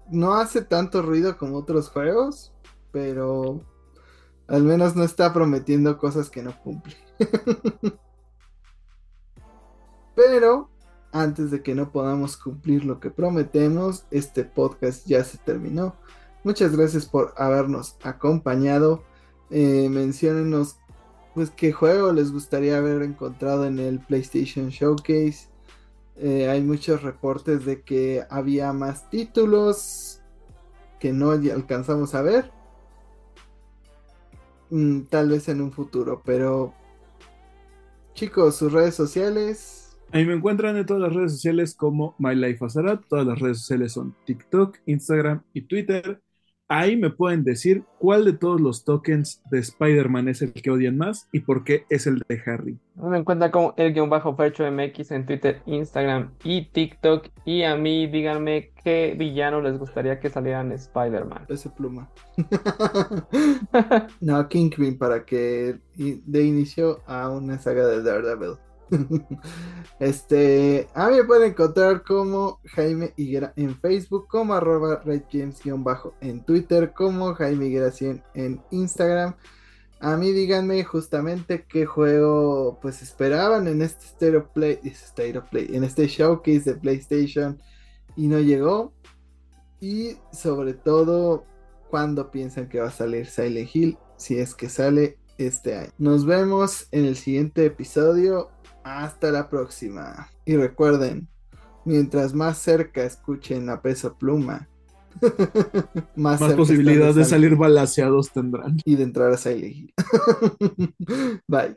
no hace tanto ruido como otros juegos, pero al menos no está prometiendo cosas que no cumple. pero antes de que no podamos cumplir lo que prometemos, este podcast ya se terminó. Muchas gracias por habernos acompañado. Eh, menciónenos pues qué juego les gustaría haber encontrado en el PlayStation Showcase. Eh, hay muchos reportes de que había más títulos que no alcanzamos a ver. Mm, tal vez en un futuro, pero chicos, sus redes sociales. Ahí me encuentran en todas las redes sociales como My Life Todas las redes sociales son TikTok, Instagram y Twitter. Ahí me pueden decir cuál de todos los tokens de Spider-Man es el que odian más y por qué es el de Harry. Me encuentra como el guion bajo Fercho MX en Twitter, Instagram y TikTok. Y a mí díganme qué villano les gustaría que salieran Spider-Man. Ese pluma. no, Kingpin para que dé inicio a una saga de Daredevil. este, a mí me pueden encontrar como Jaime Higuera en Facebook, como arroba bajo en Twitter, como Jaime Higuera 100 en Instagram. A mí díganme justamente qué juego pues esperaban en este Stereo Play, Play, en este showcase de PlayStation y no llegó. Y sobre todo, cuando piensan que va a salir Silent Hill, si es que sale este año. Nos vemos en el siguiente episodio. Hasta la próxima. Y recuerden, mientras más cerca escuchen a peso pluma, más, posibilidades de salir balaseados tendrán. Y de entrar a Silent Bye.